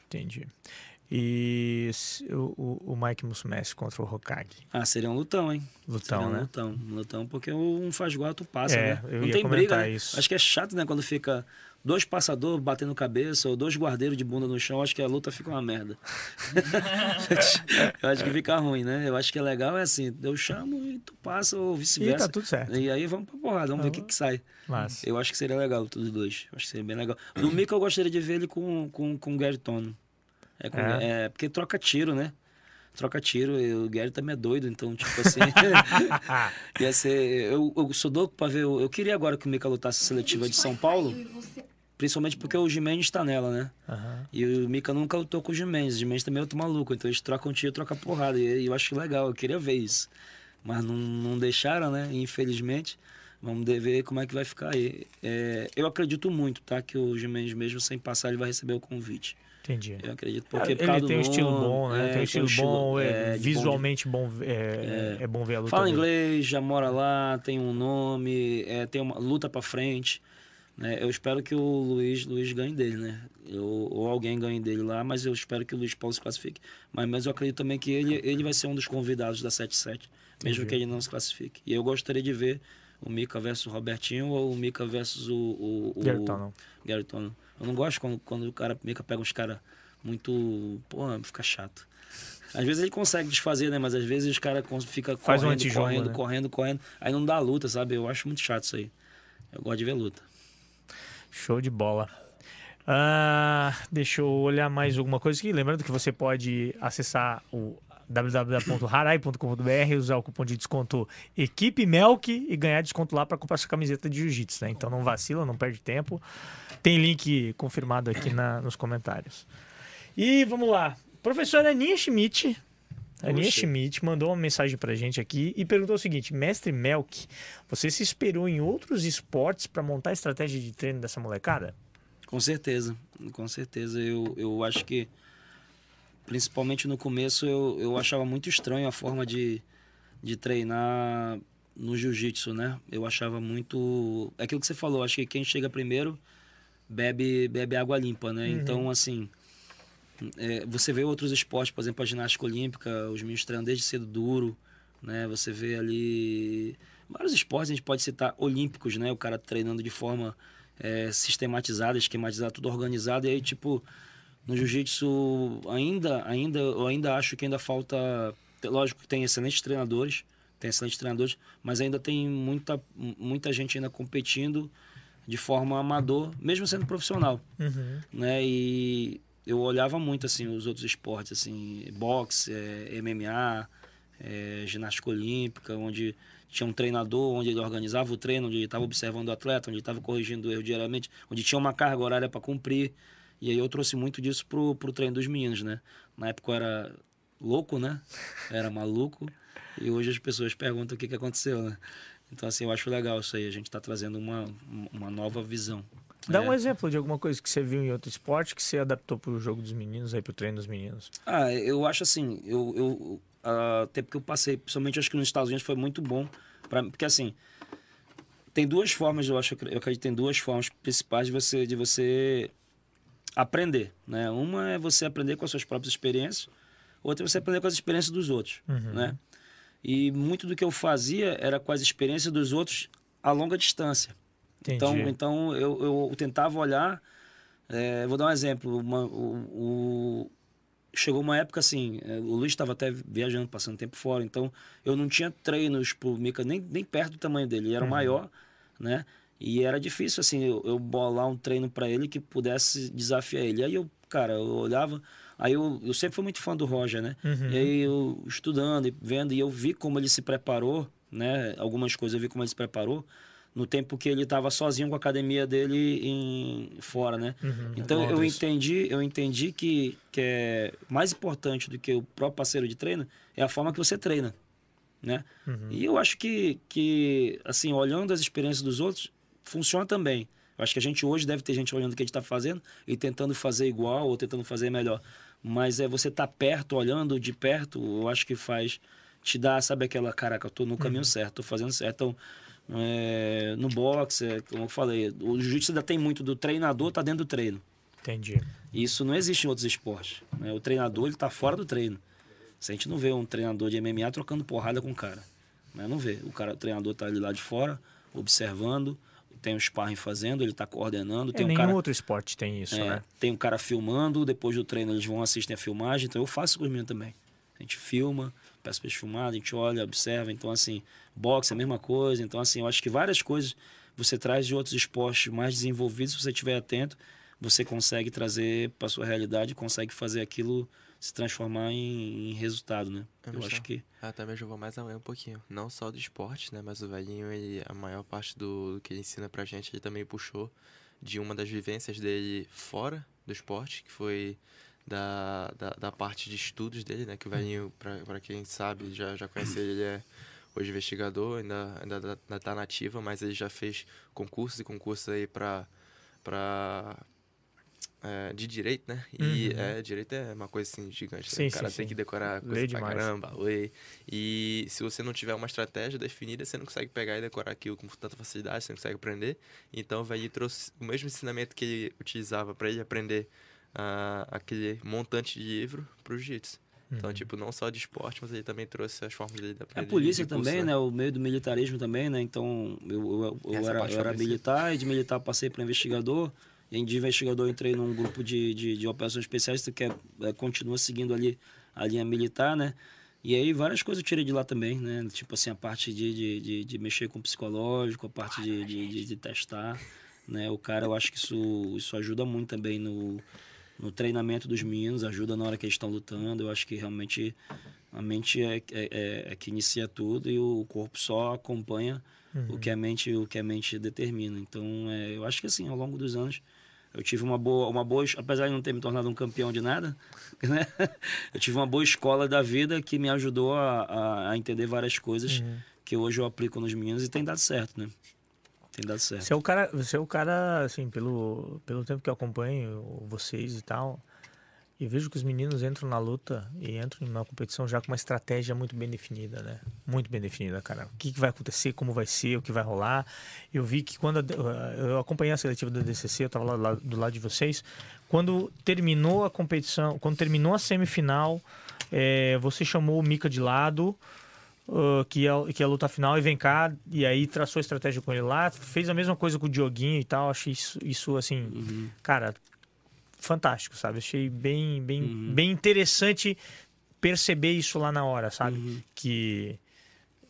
Entendi. E o, o, Mike Musumeci contra o Hokage. Ah, seria um lutão, hein? Lutão, Seria um né? lutão, um lutão, porque um faz igual, tu passa, É, né? eu Não tem briga, né? Acho que é chato, né, quando fica dois passadores batendo cabeça ou dois guardeiros de bunda no chão, acho que a luta fica uma merda. eu acho que fica ruim, né? Eu acho que é legal é assim, eu chamo e tu passa ou E vice-versa. tá tudo certo. E aí vamos pra porrada, vamos ver o que, que sai. Mas, Eu acho que seria legal todos dois. Eu acho que seria bem legal. No Mika eu gostaria de ver ele com, com, com o Gary Tono. É, com- É? é, porque troca tiro, né? Troca tiro, e o Gary também é doido, então, tipo assim. ia ser. Eu, eu sou louco pra ver. Eu queria agora que o Mika lutasse a seletiva de São Paulo. Principalmente porque o Jimenez está nela, né? Aham. E o Mika nunca lutou com o Jimenez. O Jimenez também é outro maluco. Então eles trocam tiro, trocam porrada. E eu acho legal, eu queria ver isso. Mas não, não deixaram, né? Infelizmente. Vamos ver como é que vai ficar aí. É, eu acredito muito, tá? Que o Jimenez, mesmo sem passar, ele vai receber o convite. Entendi. Eu acredito. Porque por ele causa tem um estilo bom, né? é, tem um estilo bom, é, é, de visualmente bom, é, é. bom ver a luta. Fala dele. inglês, já mora lá, tem um nome, é, tem uma luta pra frente. Né? Eu espero que o Luiz, Luiz ganhe dele, né? Eu, ou alguém ganhe dele lá, mas eu espero que o Luiz Paulo se classifique. Mas, mas eu acredito também que ele, ele vai ser um dos convidados da 7-7, mesmo que ele não se classifique. E eu gostaria de ver o Mika versus o Robertinho ou o Mika versus o, o, o Tunnell. Eu não gosto quando, quando o cara Mika pega uns caras muito. Porra, fica chato. Às vezes ele consegue desfazer, né? Mas às vezes os caras ficam Faz um correndo, antijogo, correndo, né? correndo, correndo. Aí não dá luta, sabe? Eu acho muito chato isso aí. Eu gosto de ver luta. Show de bola. Ah, deixa eu olhar mais alguma coisa aqui. Lembrando que você pode acessar o www.harai.com.br, usar o cupom de desconto Equipe Melk e ganhar desconto lá para comprar sua camiseta de jiu-jitsu, né? Então não vacila, não perde tempo. Tem link confirmado aqui na- nos comentários. E vamos lá. Professora Aninha Schmidt. Aninha. Schmidt mandou uma mensagem pra gente aqui e perguntou o seguinte: Mestre Melk, você se esperou em outros esportes para montar a estratégia de treino dessa molecada? Com certeza, com certeza. Eu, eu acho que, principalmente no começo, eu, eu achava muito estranho a forma de, de treinar no jiu-jitsu, né? Eu achava muito. É aquilo que você falou, acho que quem chega primeiro bebe, bebe água limpa, né? Então, assim. é, você vê outros esportes, por exemplo, a ginástica olímpica, os meninos treinam desde cedo duro, né? Você vê ali vários esportes, a gente pode citar olímpicos, né? O cara treinando de forma é, sistematizada, esquematizada, tudo organizado. E aí, tipo, no jiu-jitsu ainda, ainda, eu ainda acho que ainda falta. Lógico que tem excelentes treinadores, tem excelentes treinadores, mas ainda tem muita, muita gente ainda competindo de forma amador, mesmo sendo profissional Uhum. né? E eu olhava muito assim os outros esportes, assim, boxe, eh, MMA, eh, ginástica olímpica, onde tinha um treinador, onde ele organizava o treino, onde ele estava observando o atleta, onde ele estava corrigindo o erro diariamente, onde tinha uma carga horária para cumprir. E aí eu trouxe muito disso pro, pro treino dos meninos, né? Na época eu era louco, né? Era maluco. E hoje as pessoas perguntam o que, que aconteceu, né? Então, assim, eu acho legal isso aí. A gente está trazendo uma, uma nova visão. Dá É. um exemplo de alguma coisa que você viu em outro esporte que você adaptou pro jogo dos meninos, aí pro treino dos meninos. Ah, eu acho assim, eu, eu ah, até porque eu passei, principalmente acho que nos Estados Unidos foi muito bom, pra, porque assim, tem duas formas, eu acho, eu acredito que tem duas formas principais de você, de você aprender, né? Uma é você aprender com as suas próprias experiências, outra é você aprender com as experiências dos outros, né? E muito do que eu fazia era com as experiências dos outros a longa distância. Entendi. Então, então eu, eu tentava olhar. é, vou dar um exemplo. uma- o, o- chegou uma época assim, é, o Luiz estava até viajando, passando tempo fora, então eu não tinha treinos pro Mika nem, nem perto do tamanho dele. Ele era maior, né? E era difícil assim eu, eu bolar um treino para ele que pudesse desafiar ele. Aí eu, cara, eu olhava. Aí eu, eu sempre fui muito fã do Roger, né? Uhum. E aí eu estudando e vendo, e eu vi como ele se preparou, né? Algumas coisas eu vi como ele se preparou no tempo que ele estava sozinho com a academia dele em, fora, né? Uhum. Então eu entendi, eu entendi que, que é mais importante do que o próprio parceiro de treino é a forma que você treina, né? Uhum. E eu acho que, que assim, olhando as experiências dos outros, funciona também. Eu acho que a gente hoje deve ter gente olhando o que a gente está fazendo e tentando fazer igual ou tentando fazer melhor. Mas é você estar perto, olhando de perto, eu acho que faz te dar, sabe aquela, caraca, eu tô no caminho certo, tô fazendo certo. Então, é, no boxe, é, como eu falei, o jiu-jitsu ainda tem muito do treinador tá dentro do treino. Entendi. Isso não existe em outros esportes. né? O treinador ele tá fora do treino. Se a gente não vê um treinador de MMA trocando porrada com o cara, né? não vê. O cara, o treinador tá ali lá de fora, observando, tem um sparring fazendo, ele tá coordenando, É, tem um nenhum cara outro esporte tem isso, é, né? Tem um cara filmando, depois do treino eles vão assistir a filmagem, então eu faço com os meninos também. A gente filma, peço pra eles filmar, a gente olha, observa, então assim, boxe é a mesma coisa, então assim, eu acho que várias coisas você traz de outros esportes mais desenvolvidos, se você estiver atento, você consegue trazer para sua realidade, consegue fazer aquilo se transformar em, em resultado, né? É, Eu acho tá. que Até mesmo eu vou mais além um pouquinho. Não só do esporte, né? Mas o velhinho, ele, a maior parte do, do que ele ensina pra gente, ele também puxou de uma das vivências dele fora do esporte, que foi da, da, da parte de estudos dele, né? Que o velhinho, para quem sabe, já, já conhece ele, ele é hoje investigador, ainda, ainda, ainda tá nativa, mas ele já fez concursos e concursos aí para é, de direito, né? E uhum. é, direito é uma coisa assim gigante. Sim, né? O cara sim, tem sim. que decorar coisa Lê pra demais. caramba, lê. E se você não tiver uma estratégia definida, você não consegue pegar e decorar aquilo com tanta facilidade, você não consegue aprender. Então o velho trouxe o mesmo ensinamento que ele utilizava para ele aprender uh, aquele montante de livro pro jiu-jitsu. Então, Uhum. tipo, não só de esporte, mas ele também trouxe as formas dele de A polícia de também, né? O meio do militarismo também, né? Então, eu, eu, eu era, eu era militar e de militar passei para investigador. E de investigador eu entrei num grupo de, de, de operações especiais que é, é, continua seguindo ali a linha militar, né? E aí várias coisas eu tirei de lá também, né? Tipo assim, a parte de, de, de, de mexer com o psicológico, a parte de, de, de, testar, né? O cara, eu acho que isso, isso ajuda muito também no, no treinamento dos meninos, ajuda na hora que eles estão lutando. Eu acho que realmente a mente é, é, é, é que inicia tudo e o corpo só acompanha o que a mente o que a mente determina. Então, é, eu acho que assim, ao longo dos anos eu tive uma boa, uma boa, apesar de não ter me tornado um campeão de nada, né? Eu tive uma boa escola da vida que me ajudou a, a, a entender várias coisas que hoje eu aplico nos meninos e tem dado certo, né? Tem dado certo. Você é o cara, você é o cara, assim, pelo, pelo tempo que eu acompanho vocês e tal, e vejo que os meninos entram na luta e entram na competição já com uma estratégia muito bem definida, né? Muito bem definida, cara. O que, que vai acontecer, como vai ser, o que vai rolar. Eu vi que quando a- eu acompanhei a seletiva da DCC, eu estava lá, lá do lado de vocês, quando terminou a competição, quando terminou a semifinal, eh, você chamou o Mika de lado, uh, que, é, que é a luta final, e vem cá, e aí traçou a estratégia com ele lá, fez a mesma coisa com o Dioguinho e tal, achei isso, isso assim, cara, fantástico, sabe? Achei bem, bem, bem interessante perceber isso lá na hora, sabe? Que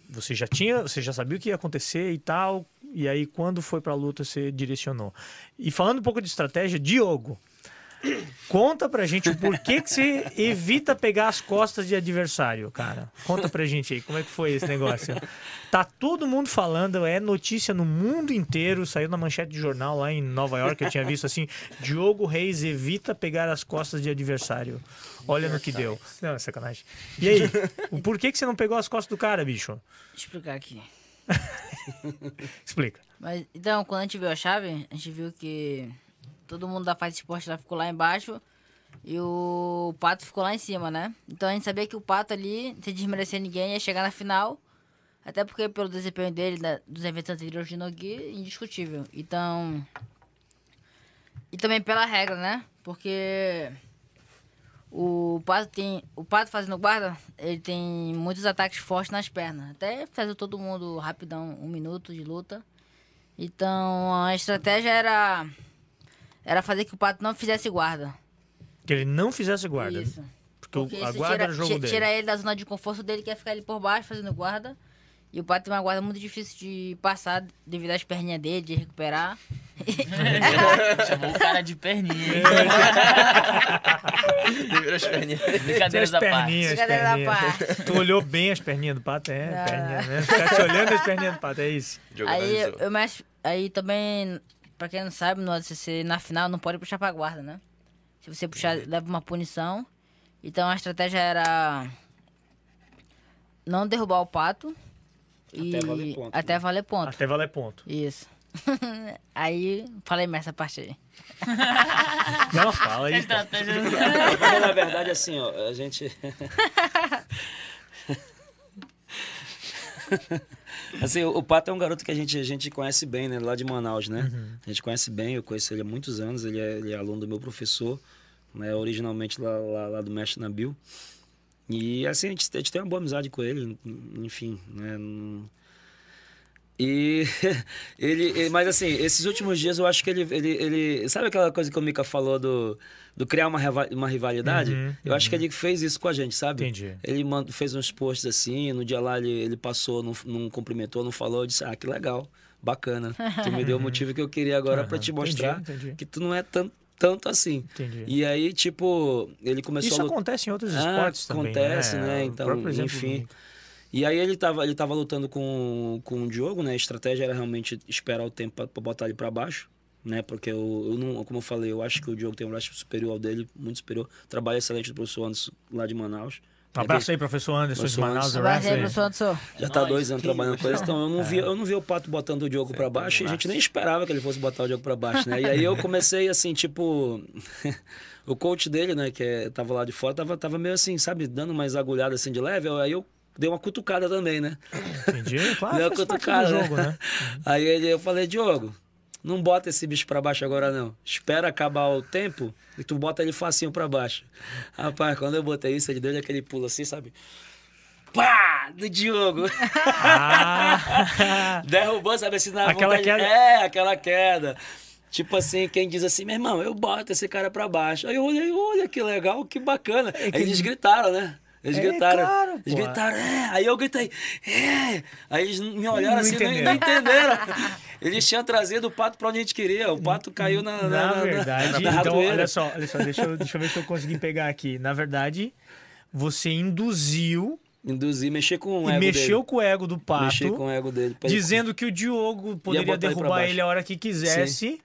você já tinha, você já sabia o que ia acontecer e tal, e aí quando foi pra luta você direcionou. E falando um pouco de estratégia, Diogo, conta pra gente o porquê que você evita pegar as costas de adversário, cara. Conta pra gente aí, como é que foi esse negócio? Tá todo mundo falando, é notícia no mundo inteiro, saiu na manchete de jornal lá em Nova York, eu tinha visto assim, Diogo Reis evita pegar as costas de adversário. Olha no que deu. Não, é sacanagem. E aí, o porquê que você não pegou as costas do cara, bicho? Deixa eu explicar aqui. Explica. Mas, então, quando a gente viu a chave, a gente viu que todo mundo da fase esporte lá ficou lá embaixo e o Pato ficou lá em cima, né? Então a gente sabia que o Pato ali, sem desmerecer ninguém, ia chegar na final. Até porque pelo desempenho dele, da- dos eventos anteriores de Nogi, indiscutível. Então... E também pela regra, né? Porque o Pato tem. O Pato fazendo guarda, ele tem muitos ataques fortes nas pernas. Até fez todo mundo rapidão, um minuto de luta. Então a estratégia era. Era fazer que o Pato não fizesse guarda. Que ele não fizesse guarda. Isso. Porque, o- Porque a guarda tira, era o jogo ti- dele. tira ele da zona de conforto dele, que é ficar ali por baixo fazendo guarda. E o Pato tem uma guarda muito difícil de passar devido às perninhas dele, de recuperar. Chamou o cara de perninha. Deveria as perninhas. Brincadeiras As da parte. Brincadeira da parte. Tu olhou bem as perninhas do pato? É, Não. perninha, né? Ficar te olhando as perninhas do pato, é isso. Aí, eu mex... aí também, pra quem não sabe, no ADCC, na final não pode puxar pra guarda, né? Se você puxar, leva uma punição. Então a estratégia era não derrubar o pato. E... Até valer ponto, Até né? valer ponto. Até valer ponto. Isso. aí, falei mais essa parte aí. Não, fala aí. estratégia Porque, na verdade, assim, ó, a gente. assim, o, o Pato é um garoto que a gente, a gente conhece bem, né? Lá de Manaus, né? A gente conhece bem, eu conheço ele há muitos anos, ele é, ele é aluno do meu professor, né? Originalmente lá, lá, lá do mestre Nabil. E assim, a gente, a gente tem uma boa amizade com ele, enfim, né? Não- E ele, mas assim, esses últimos dias eu acho que ele, ele, ele sabe aquela coisa que o Mika falou do, do criar uma, uma rivalidade? Uhum, eu acho que ele fez isso com a gente, sabe? Entendi. Ele mand- fez uns posts assim, no dia lá ele, ele passou, não, não cumprimentou, não falou, eu disse, ah, que legal, bacana. Tu me deu o motivo que eu queria agora pra te Aham, mostrar entendi, entendi. que tu não é tan, tanto assim. Entendi. E aí, tipo, ele começou Isso a acontece em outros Ah, esportes também. acontece, né? O Então, enfim. do- E aí ele tava, ele tava lutando com, com o Diogo, né? A estratégia era realmente esperar o tempo pra, pra botar ele pra baixo, né? Porque eu, eu não, como eu falei, eu acho que o Diogo tem um wrestling superior ao dele, muito superior. Trabalho excelente do professor Anderson lá de Manaus. Um abraço aí, professor Anderson de Professor Manaus. Anderson. do Abraço aí, professor Anderson. Já É tá nóis. dois anos trabalhando com eles, então eu não, É. vi, eu não vi o Pato botando o Diogo pra baixo e a gente nem esperava que ele fosse botar o Diogo pra baixo, né? E aí eu comecei assim, tipo. o coach dele, né, que é, tava lá de fora, tava, tava meio assim, sabe, dando umas agulhadas assim de leve, aí eu dei uma cutucada também, né? Entendi, claro. Deu uma cutucada, jogo, né? Aí eu falei, Diogo, não bota esse bicho pra baixo agora não. Espera acabar o tempo e tu bota ele facinho pra baixo. Rapaz, quando eu botei isso, ele deu aquele pulo assim, sabe? Pá! Do Diogo. Ah, Derrubou, sabe assim, na Aquela vontade- queda? É, aquela queda. Tipo assim, quem diz assim, meu irmão, eu boto esse cara pra baixo. Aí eu olhei, olha que legal, que bacana. Aí eles gritaram, né? Eles É, gritaram. claro, eles gritaram, é. Aí eu gritei, é. Aí eles me olharam Não assim, não entenderam. não entenderam. Eles tinham trazido o pato pra onde a gente queria. O pato caiu na, na, na na- verdade, na então, olha só, olha só, deixa eu, deixa eu ver se eu consegui pegar aqui. Na verdade, você induziu Induzir, mexer com o ego mexeu dele. com o ego do pato, Mexer com o ego dele. pra ele- dizendo que o Diogo poderia ele derrubar baixo. ele a hora que quisesse.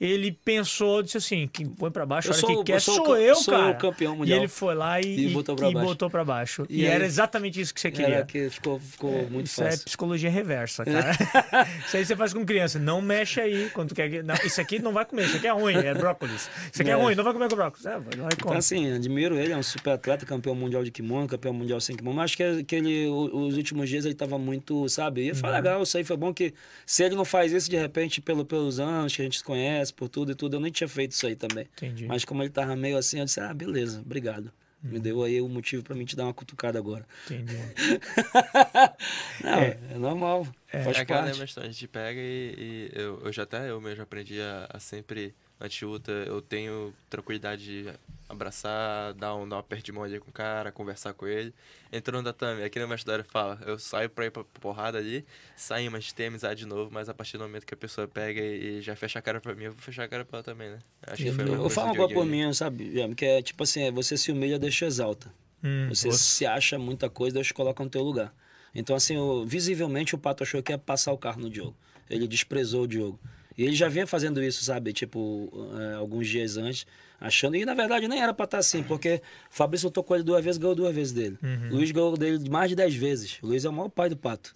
Ele pensou, disse assim, que põe pra baixo a Eu hora sou que quer, eu sou sou, eu, sou cara. o campeão E mundial. ele foi lá e, E botou pra e baixo. baixo. E, E aí- era exatamente isso que você queria. Que ficou, ficou muito Isso é fácil. psicologia reversa, cara. isso aí você faz com criança. Não mexe aí quando quer. que- Não, isso aqui não vai comer, isso aqui é ruim, é brócolis. Isso aqui é, É. ruim, não vai comer com brócolis. É, vai lá e Então, assim, admiro ele, é um super atleta, campeão mundial de kimono, campeão mundial sem kimono. Mas acho que, que ele, os últimos dias ele tava muito, sabe? E foi legal, isso aí foi bom que se ele não faz isso de repente pelo, pelos anos que a gente se conhece, por tudo e tudo, eu nem tinha feito isso aí também. Entendi. Mas como ele tava meio assim, eu disse, ah, beleza, obrigado. Me deu aí o motivo pra mim te dar uma cutucada agora. Entendi. Não, é, normal, faz É aquela parte. a gente pega e, e eu, eu já até eu mesmo aprendi a, a sempre, de luta, eu tenho tranquilidade de abraçar, dar um, dar um aperto de mão ali com o cara, conversar com ele. Entrou no tatame, aqui na minha história fala, eu saio pra ir pra porrada ali, saímos, a gente tem amizade de novo, mas a partir do momento que a pessoa pega e, já fecha a cara pra mim, eu vou fechar a cara pra ela também, né? Acho que foi a Eu coisa falo uma coisa mim, sabe, que é tipo assim, é você se humilha, Deus te exalta. Hum, Você se acha muita coisa, Deus te coloca no teu lugar. Então, assim, o- visivelmente o Pato achou que ia passar o carro no Diogo. Ele desprezou o Diogo. E ele já vinha fazendo isso, sabe? Tipo, é, alguns dias antes, achando. E na verdade nem era pra estar assim, porque o Fabrício tocou ele duas vezes, ganhou duas vezes dele. Uhum. Luiz ganhou dele mais de dez vezes. O Luiz é o maior pai do Pato.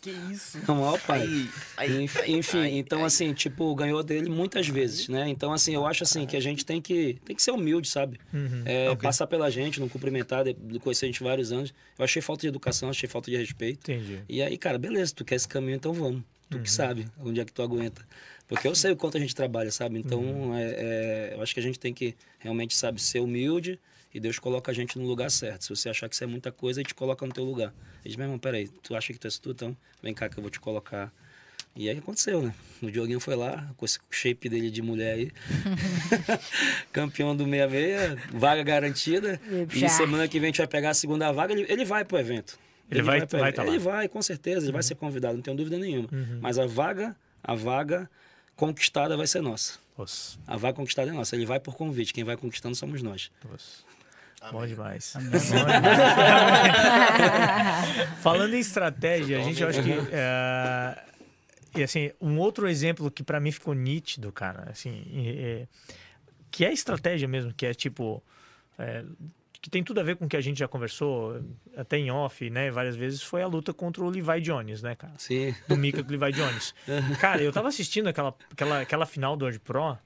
Que isso? É o maior pai. Ai, ai, Enf- Enfim, então assim, tipo, ganhou dele muitas vezes, né? Então assim, eu acho assim que a gente tem que tem que ser humilde, sabe? Uhum. É, Passar pela gente, não cumprimentar, conhecer a gente vários anos. Eu achei falta de educação, achei falta de respeito. Entendi. E aí, cara, beleza, tu quer esse caminho, então vamos. Tu que sabe onde é que tu aguenta. Porque eu sei o quanto a gente trabalha, sabe? Então, é, é, eu acho que a gente tem que realmente, sabe, ser humilde e Deus coloca a gente no lugar certo. Se você achar que isso é muita coisa, ele te coloca no teu lugar. Ele diz, meu irmão, peraí, tu acha que tu és tu, então vem cá que eu vou te colocar. E aí aconteceu, né? O Dioguinho foi lá, com esse shape dele de mulher aí. Campeão do 66, vaga garantida. Já. E semana que vem a gente vai pegar a segunda vaga, ele, ele vai pro evento. Ele vai- pro vai evento. tá lá. Ele vai, com certeza, ele vai ser convidado, não tenho dúvida nenhuma. Uhum. Mas a vaga, a vaga conquistada vai ser nossa. Osso. A vaga conquistada é nossa. Ele vai por convite, quem vai conquistando somos nós. Osso. Bom demais. Bom demais. Falando em estratégia, a gente eu acho que. é, e assim, um outro exemplo que pra mim ficou nítido, cara, assim, é- é- que é estratégia mesmo, que é tipo. é, que tem tudo a ver com o que a gente já conversou, até em off, né, várias vezes, foi a luta contra o Levi Jones, né, cara? Sim. do Mika com o Levi Jones. Cara, eu tava assistindo aquela, aquela, aquela final do World Pro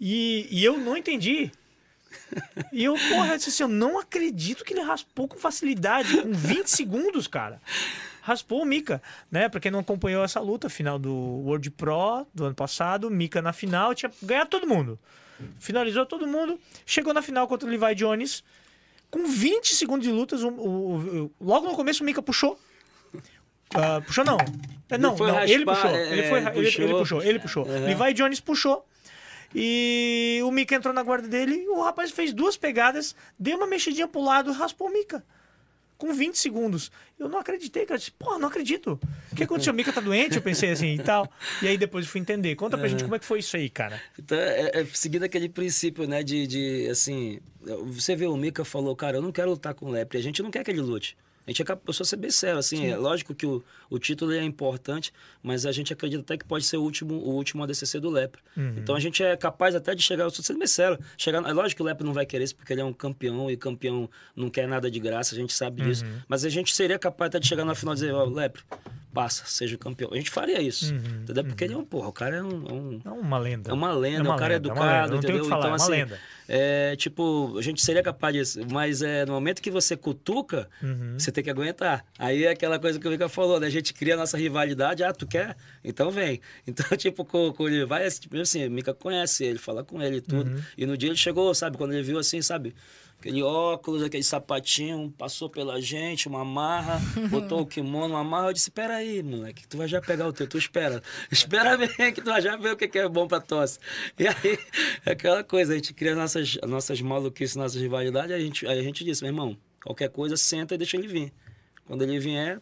e, e eu não entendi. E eu, porra, eu disse assim, eu não acredito que ele raspou com facilidade, com 20 segundos, cara. Raspou o Mika, né? Pra quem não acompanhou essa luta, final do World Pro do ano passado, Mika na final, tinha ganhado todo mundo. Finalizou todo mundo, chegou na final contra o Levi Jones. Com 20 segundos de lutas, o- o- o- logo no começo o Mika puxou. Ah, puxou não. É, Não, não, ele raspar, puxou. é, ele, foi, ele- ele puxou. puxou, ele puxou. Uhum. Levi Jones puxou. E o Mika entrou na guarda dele o rapaz fez duas pegadas, deu uma mexidinha pro lado e raspou o Mika. Com 20 segundos. Eu não acreditei, cara. Porra, não acredito. O que aconteceu? O Mika tá doente? Eu pensei assim e tal. E aí depois eu fui entender. Conta pra gente como é que foi isso aí, cara. Então, é, é seguindo aquele princípio, né, de, de, assim, você vê o Mika falou, cara, eu não quero lutar com Lepre, a gente não quer que ele lute. A gente é capaz, eu sou ser bem sério, assim, é lógico que o, o título é importante, mas a gente acredita até que pode ser o último, o último ADCC do Lepre. Uhum. Então a gente é capaz até de chegar, eu sou sendo bem sério, chegar, é lógico que o Lepre não vai querer isso porque ele é um campeão e campeão não quer nada de graça, a gente sabe disso, Uhum. mas a gente seria capaz até de chegar na final e dizer, ó, Lepre, passa, seja o campeão. A gente faria isso, Uhum, entendeu? Porque ele é um, porra, o cara é um- é um É uma lenda. é uma lenda, É uma o cara é lenda, é educado, lenda, não tem o entendeu? falar, então, é uma assim, lenda. é, tipo, a gente seria capaz disso, mas é, no momento que você cutuca, Uhum. você tem que aguentar. Aí é aquela coisa que o Mika falou, né? A gente cria a nossa rivalidade, ah, tu quer? Então vem. Então, tipo, com, com ele vai, tipo assim, o Mika conhece ele, fala com ele e tudo. Uhum. E no dia ele chegou, sabe, quando ele viu assim, sabe? Aquele óculos, aquele sapatinho, passou pela gente, uma marra, botou o kimono, uma marra. Eu disse: Peraí, moleque, tu vai já pegar o teu, tu espera. Espera bem, que tu vai já ver o que é bom pra tosse. E aí, aquela coisa, a gente cria nossas, nossas maluquices, nossas rivalidades, aí a gente, aí a gente disse: Meu irmão, qualquer coisa, senta e deixa ele vir. Quando ele vier,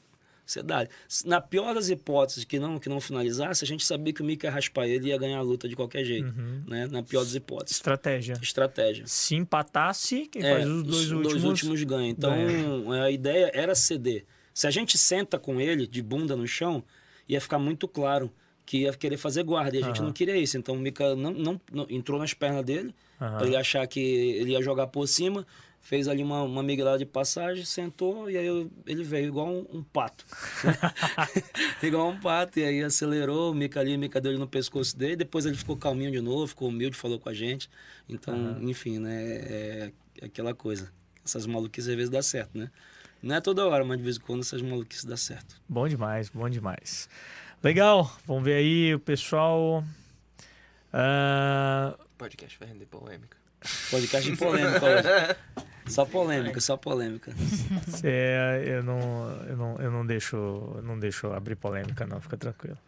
Na pior das hipóteses que não, que não finalizasse, a gente sabia que o Mika ia raspar ele e ia ganhar a luta de qualquer jeito. Uhum. Né? Na pior das hipóteses. Estratégia. Estratégia. Se empatasse, quem É, faz os dois últimos... últimos ganham. Então, ganha. a ideia era ceder. Se a gente senta com ele de bunda no chão, ia ficar muito claro que ia querer fazer guarda. E a gente Aham. não queria isso. Então, o Mika não, não, não- entrou nas pernas dele, Aham. para ele achar que ele ia jogar por cima. Fez ali uma, uma miguelada de passagem, sentou e aí eu- ele veio igual um, um pato. igual um pato. E aí acelerou, o Mika ali, o Mika deu ele no pescoço dele. Depois ele ficou calminho de novo, ficou humilde, falou com a gente. Então, enfim, né? É, é aquela coisa. Essas maluquices às vezes dá certo, né? Não é toda hora, mas de vez em quando essas maluquices dá certo. Bom demais, bom demais. Legal, vamos ver aí o pessoal. Ah, Podcast vai render polêmica. Podcast de polêmica hoje. Só polêmica, só polêmica. cê- eu, não, eu, não, eu não deixo eu não deixo abrir polêmica, não, fica tranquilo.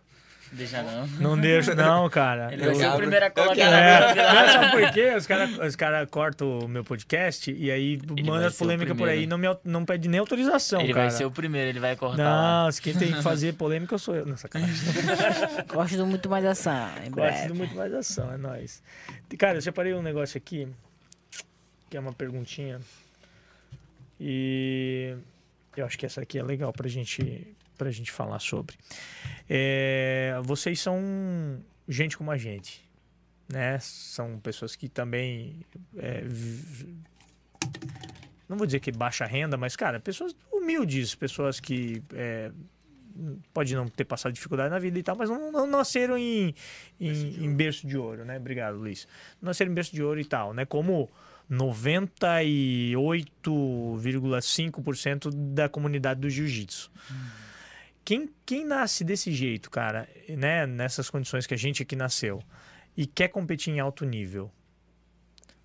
Deixa não. Não deixo, não, cara. Ele Eu- vai ser o primeiro a colocar É, não, sabe por quê? Os caras os cara cortam o meu podcast e aí vai manda polêmica por aí primeiro. não, me, não pede nem autorização, Ele cara. vai ser o primeiro, ele vai cortar lá. Não, quem tem que fazer polêmica sou eu. Não, sacanagem. Gosto do muito mais ação. Em Gosto de muito mais ação, é nóis. E, Cara, eu separei um negócio aqui, que é uma perguntinha. E eu acho que essa aqui é legal pra gente, pra gente falar sobre. É, vocês são gente como a gente, né? São pessoas que também. é, não vou dizer que baixa renda, mas, cara, pessoas humildes, pessoas que. é, pode não ter passado dificuldade na vida e tal, mas não, não nasceram em, em, em berço de ouro, né? Obrigado, Luiz. Não nasceram em berço de ouro e tal, né? Como 98,5% da comunidade do jiu-jitsu. Quem, quem nasce desse jeito, cara, né? Nessas condições que a gente aqui nasceu e quer competir em alto nível,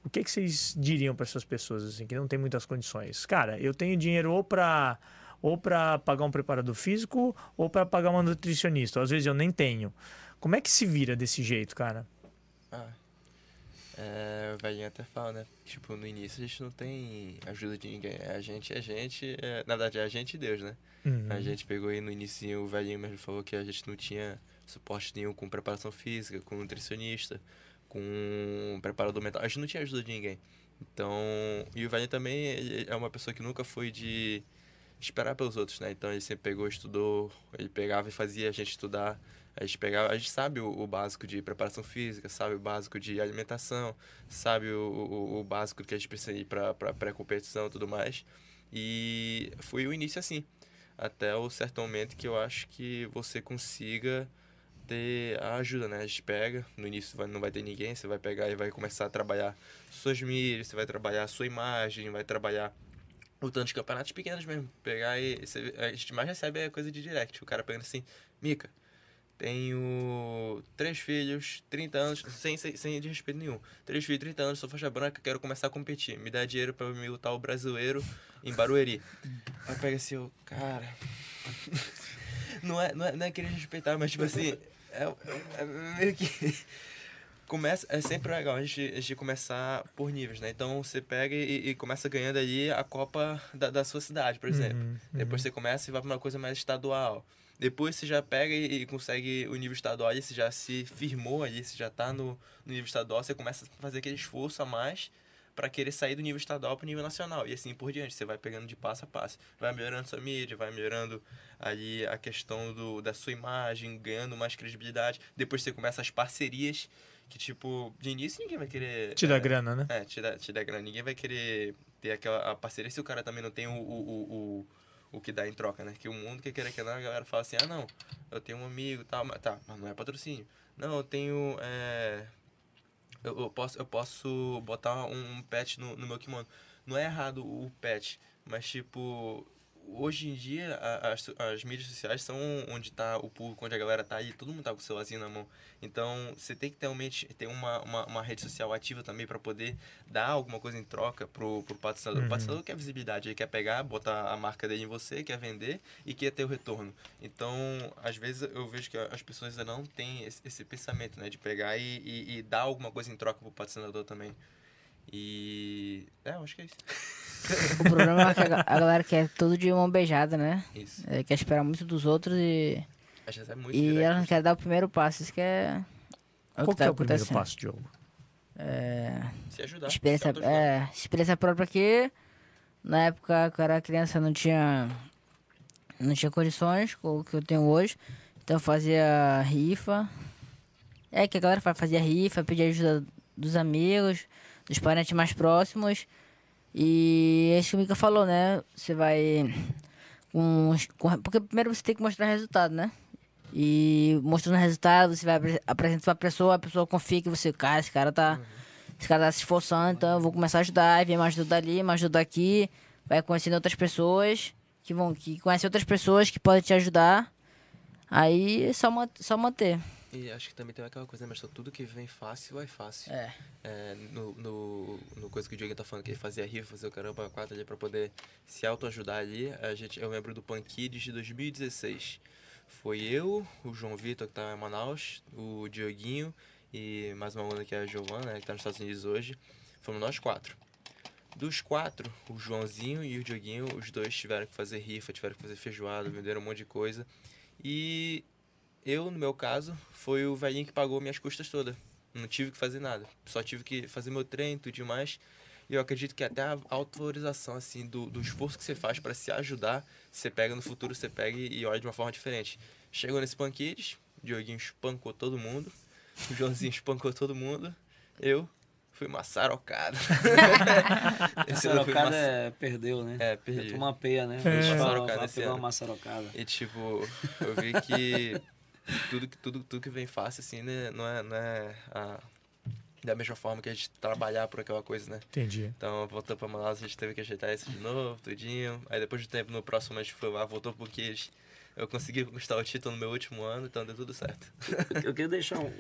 o que, que vocês diriam para essas pessoas assim que não tem muitas condições? Cara, eu tenho dinheiro ou para ou para pagar um preparador físico ou para pagar uma nutricionista. Às vezes eu nem tenho. Como é que se vira desse jeito, cara? Ah, é, o velhinho até fala, né? Tipo, no início a gente não tem ajuda de ninguém. É a gente, é a gente, é, na verdade é a gente e Deus, né? Uhum. A gente pegou aí no início, o velhinho mesmo falou que a gente não tinha suporte nenhum com preparação física, com nutricionista, com preparador mental. A gente não tinha ajuda de ninguém. Então, e o velhinho também é uma pessoa que nunca foi de esperar pelos outros, né? Então ele sempre pegou, estudou, ele pegava e fazia a gente estudar. A gente pegava, a gente sabe o, o básico de preparação física, sabe o básico de alimentação, sabe o, o, o básico que a gente precisa ir para pré-competição e tudo mais. E foi o início assim até o certo momento que eu acho que você consiga ter a ajuda, né? A gente pega, no início vai- não vai ter ninguém, você vai pegar e vai começar a trabalhar suas mídias, você vai trabalhar sua imagem, vai trabalhar lutando de campeonatos pequenos mesmo. Pegar e você, a gente mais recebe é coisa de direct, o cara pegando assim, Mica, tenho três filhos, 30 anos, sem, sem, sem respeito nenhum. Três filhos, 30 anos, sou faixa branca, quero começar a competir. Me dá dinheiro pra eu me lutar o brasileiro em Barueri. Aí pega assim, eu, cara. não, é, não, é, não é querer respeitar, mas tipo assim, é, é meio que. Começa, é sempre legal a gente, a gente começar por níveis, né? Então você pega e, e começa ganhando ali a Copa da, da sua cidade, por exemplo. Uhum, Depois você começa e vai pra uma coisa mais estadual. Depois você já pega e, e consegue o nível estadual, aí você já se firmou ali, você já tá no, no nível estadual, você começa a fazer aquele esforço a mais para querer sair do nível estadual para o nível nacional. E assim por diante. Você vai pegando de passo a passo. Vai melhorando sua mídia, vai melhorando ali a questão do, da sua imagem, ganhando mais credibilidade. Depois você começa as parcerias, que tipo, de início ninguém vai querer. Te dá é, grana, né? É, te dá, te dá grana. Ninguém vai querer ter aquela parceria se o cara também não tem o, o, o, o, o que dá em troca, né? Que o mundo que querer que não, a galera fala assim, ah não, eu tenho um amigo tal, mas tá, mas não é patrocínio. Não, eu tenho. É, eu, eu posso, eu posso botar um pet no, no meu kimono. Não é errado o pet, mas tipo, hoje em dia a- as, as mídias sociais são onde tá o público, onde a galera tá aí, todo mundo tá com o celularzinho na mão. Então você tem que ter, realmente ter uma, uma, uma rede social ativa também para poder dar alguma coisa em troca pro, pro patrocinador. O patrocinador quer visibilidade, ele quer pegar, botar a marca dele em você, quer vender e quer ter o retorno. Então, às vezes eu vejo que as pessoas ainda não têm esse, esse pensamento, né, de pegar e, e, e dar alguma coisa em troca pro patrocinador também. E. É, eu acho que é isso. O problema é que a ga- a galera quer tudo de mão beijada, né? Isso. É, quer esperar muito dos outros e, é muito e ela não quer dar o primeiro passo. Isso que é. é Qual que tá é o primeiro passo, Diogo? É, Se ajudar. experiência, se é, experiência própria que na época que eu era criança não tinha não tinha condições com o que eu tenho hoje. Então eu fazia rifa. É que a galera fa- fazia rifa, pedia ajuda dos amigos, dos parentes mais próximos. E é isso que o Mika falou, né? Você vai. Com, com- porque primeiro você tem que mostrar resultado, né? E mostrando resultado, você vai apre- apresentar pra pessoa, a pessoa confia que você, cara, esse cara tá. Esse cara tá se esforçando, então eu vou começar a ajudar, vem mais ajuda ali, mais ajuda aqui, vai conhecendo outras pessoas que vão, que conhecem outras pessoas que podem te ajudar. Aí é só, só manter. E acho que também tem aquela coisa, né, mas tudo que vem fácil, vai fácil. É. É, no, no, no coisa que o Diego tá falando, que ele fazia rifa, fazia o caramba quatro ali pra poder se autoajudar ali. A gente, eu lembro do Pankids de 2016. Foi eu, o João Vitor, que tá em Manaus, o Dioguinho e mais uma aluna que é a Giovana, né, que tá nos Estados Unidos hoje. Fomos nós quatro. Dos quatro, o Joãozinho e o Dioguinho, os dois tiveram que fazer rifa, tiveram que fazer feijoada, venderam um monte de coisa. E eu, no meu caso, foi o velhinho que pagou minhas custas todas. Não tive que fazer nada. Só tive que fazer meu treino e tudo demais. E eu acredito que até a autorização, assim, do, do esforço que você faz para se ajudar, você pega no futuro, você pega e, e olha de uma forma diferente. Chegou nesse Panquides, o Dioguinho espancou todo mundo, o Joãozinho espancou todo mundo, eu fui maçarocado. Esse ano eu fui Maçarocada maça- é, perdeu, né? É, perdi. Tomou uma peia, né? É. A gente fala, Maçarocada fala, esse pegou uma maçarocada. E tipo, eu vi que tudo, que- tudo, tudo que vem fácil, assim, né, não é, não é a- da mesma forma que a gente trabalhar por aquela coisa, né? Entendi. Então, voltou pra Manaus, a gente teve que ajeitar isso de novo, tudinho. Aí depois de tempo, no próximo a gente foi lá, voltou Kids. Eu consegui conquistar o título no meu último ano, então deu tudo certo. Eu queria deixar um-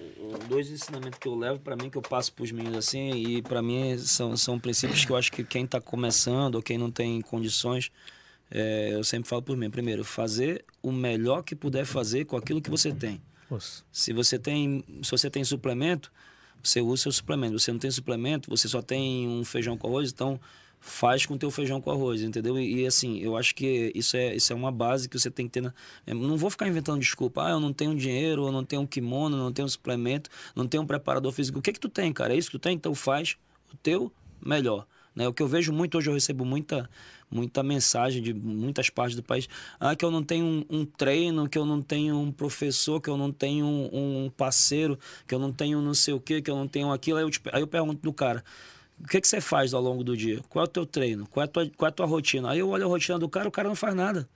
dois ensinamentos que eu levo pra mim, que eu passo pros meninos assim, e pra mim são, são princípios que eu acho que quem tá começando ou quem não tem condições, é, eu sempre falo por mim. Primeiro, fazer o melhor que puder fazer com aquilo que você tem. Nossa. Se você tem, se você tem suplemento, você usa seu suplemento. Você não tem suplemento, você só tem um feijão com arroz, então faz com teu feijão com arroz, entendeu? E, e, assim, eu acho que isso é, isso é uma base que você tem que ter. Na... eu Não vou ficar inventando desculpa. Ah, eu não tenho dinheiro, eu não tenho um kimono, eu não tenho um suplemento, não tenho um preparador físico. O que que tu tem, cara? É isso que tu tem? Então faz o teu melhor. Né? O que eu vejo muito hoje, eu recebo muita, muita mensagem de muitas partes do país. Ah, que eu não tenho um, um treino, que eu não tenho um professor, que eu não tenho um, um parceiro, que eu não tenho não sei o que, que eu não tenho aquilo. Aí eu, te- aí eu pergunto do cara, o que, que você faz ao longo do dia? Qual é o teu treino? Qual é a tua, qual é a tua rotina? Aí eu olho a rotina do cara, o cara não faz nada.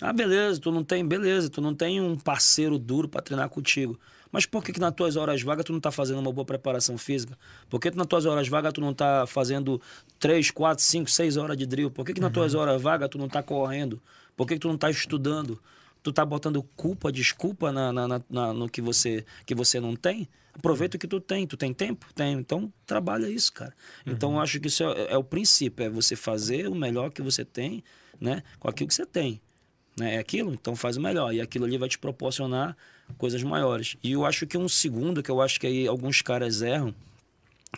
Ah, beleza, tu não tem, beleza, tu não tem um parceiro duro para treinar contigo. Mas por que, que nas tuas horas vagas tu não tá fazendo uma boa preparação física? Por que, que nas tuas horas vagas tu não tá fazendo 3, 4, 5, 6 horas de drill? Por que, que nas tuas horas vagas tu não tá correndo? Por que, que tu não tá estudando? Tu tá botando culpa, desculpa na, na- na- na- no que você, que você não tem? Aproveita o que tu tem. Tu tem tempo? Tem. Então, trabalha isso, cara. Então, eu acho que isso é, é o princípio. É você fazer o melhor que você tem, né? Com aquilo que você tem né? É aquilo, então faz o melhor. E aquilo ali vai te proporcionar coisas maiores. E eu acho que um segundo, que eu acho que aí alguns caras erram,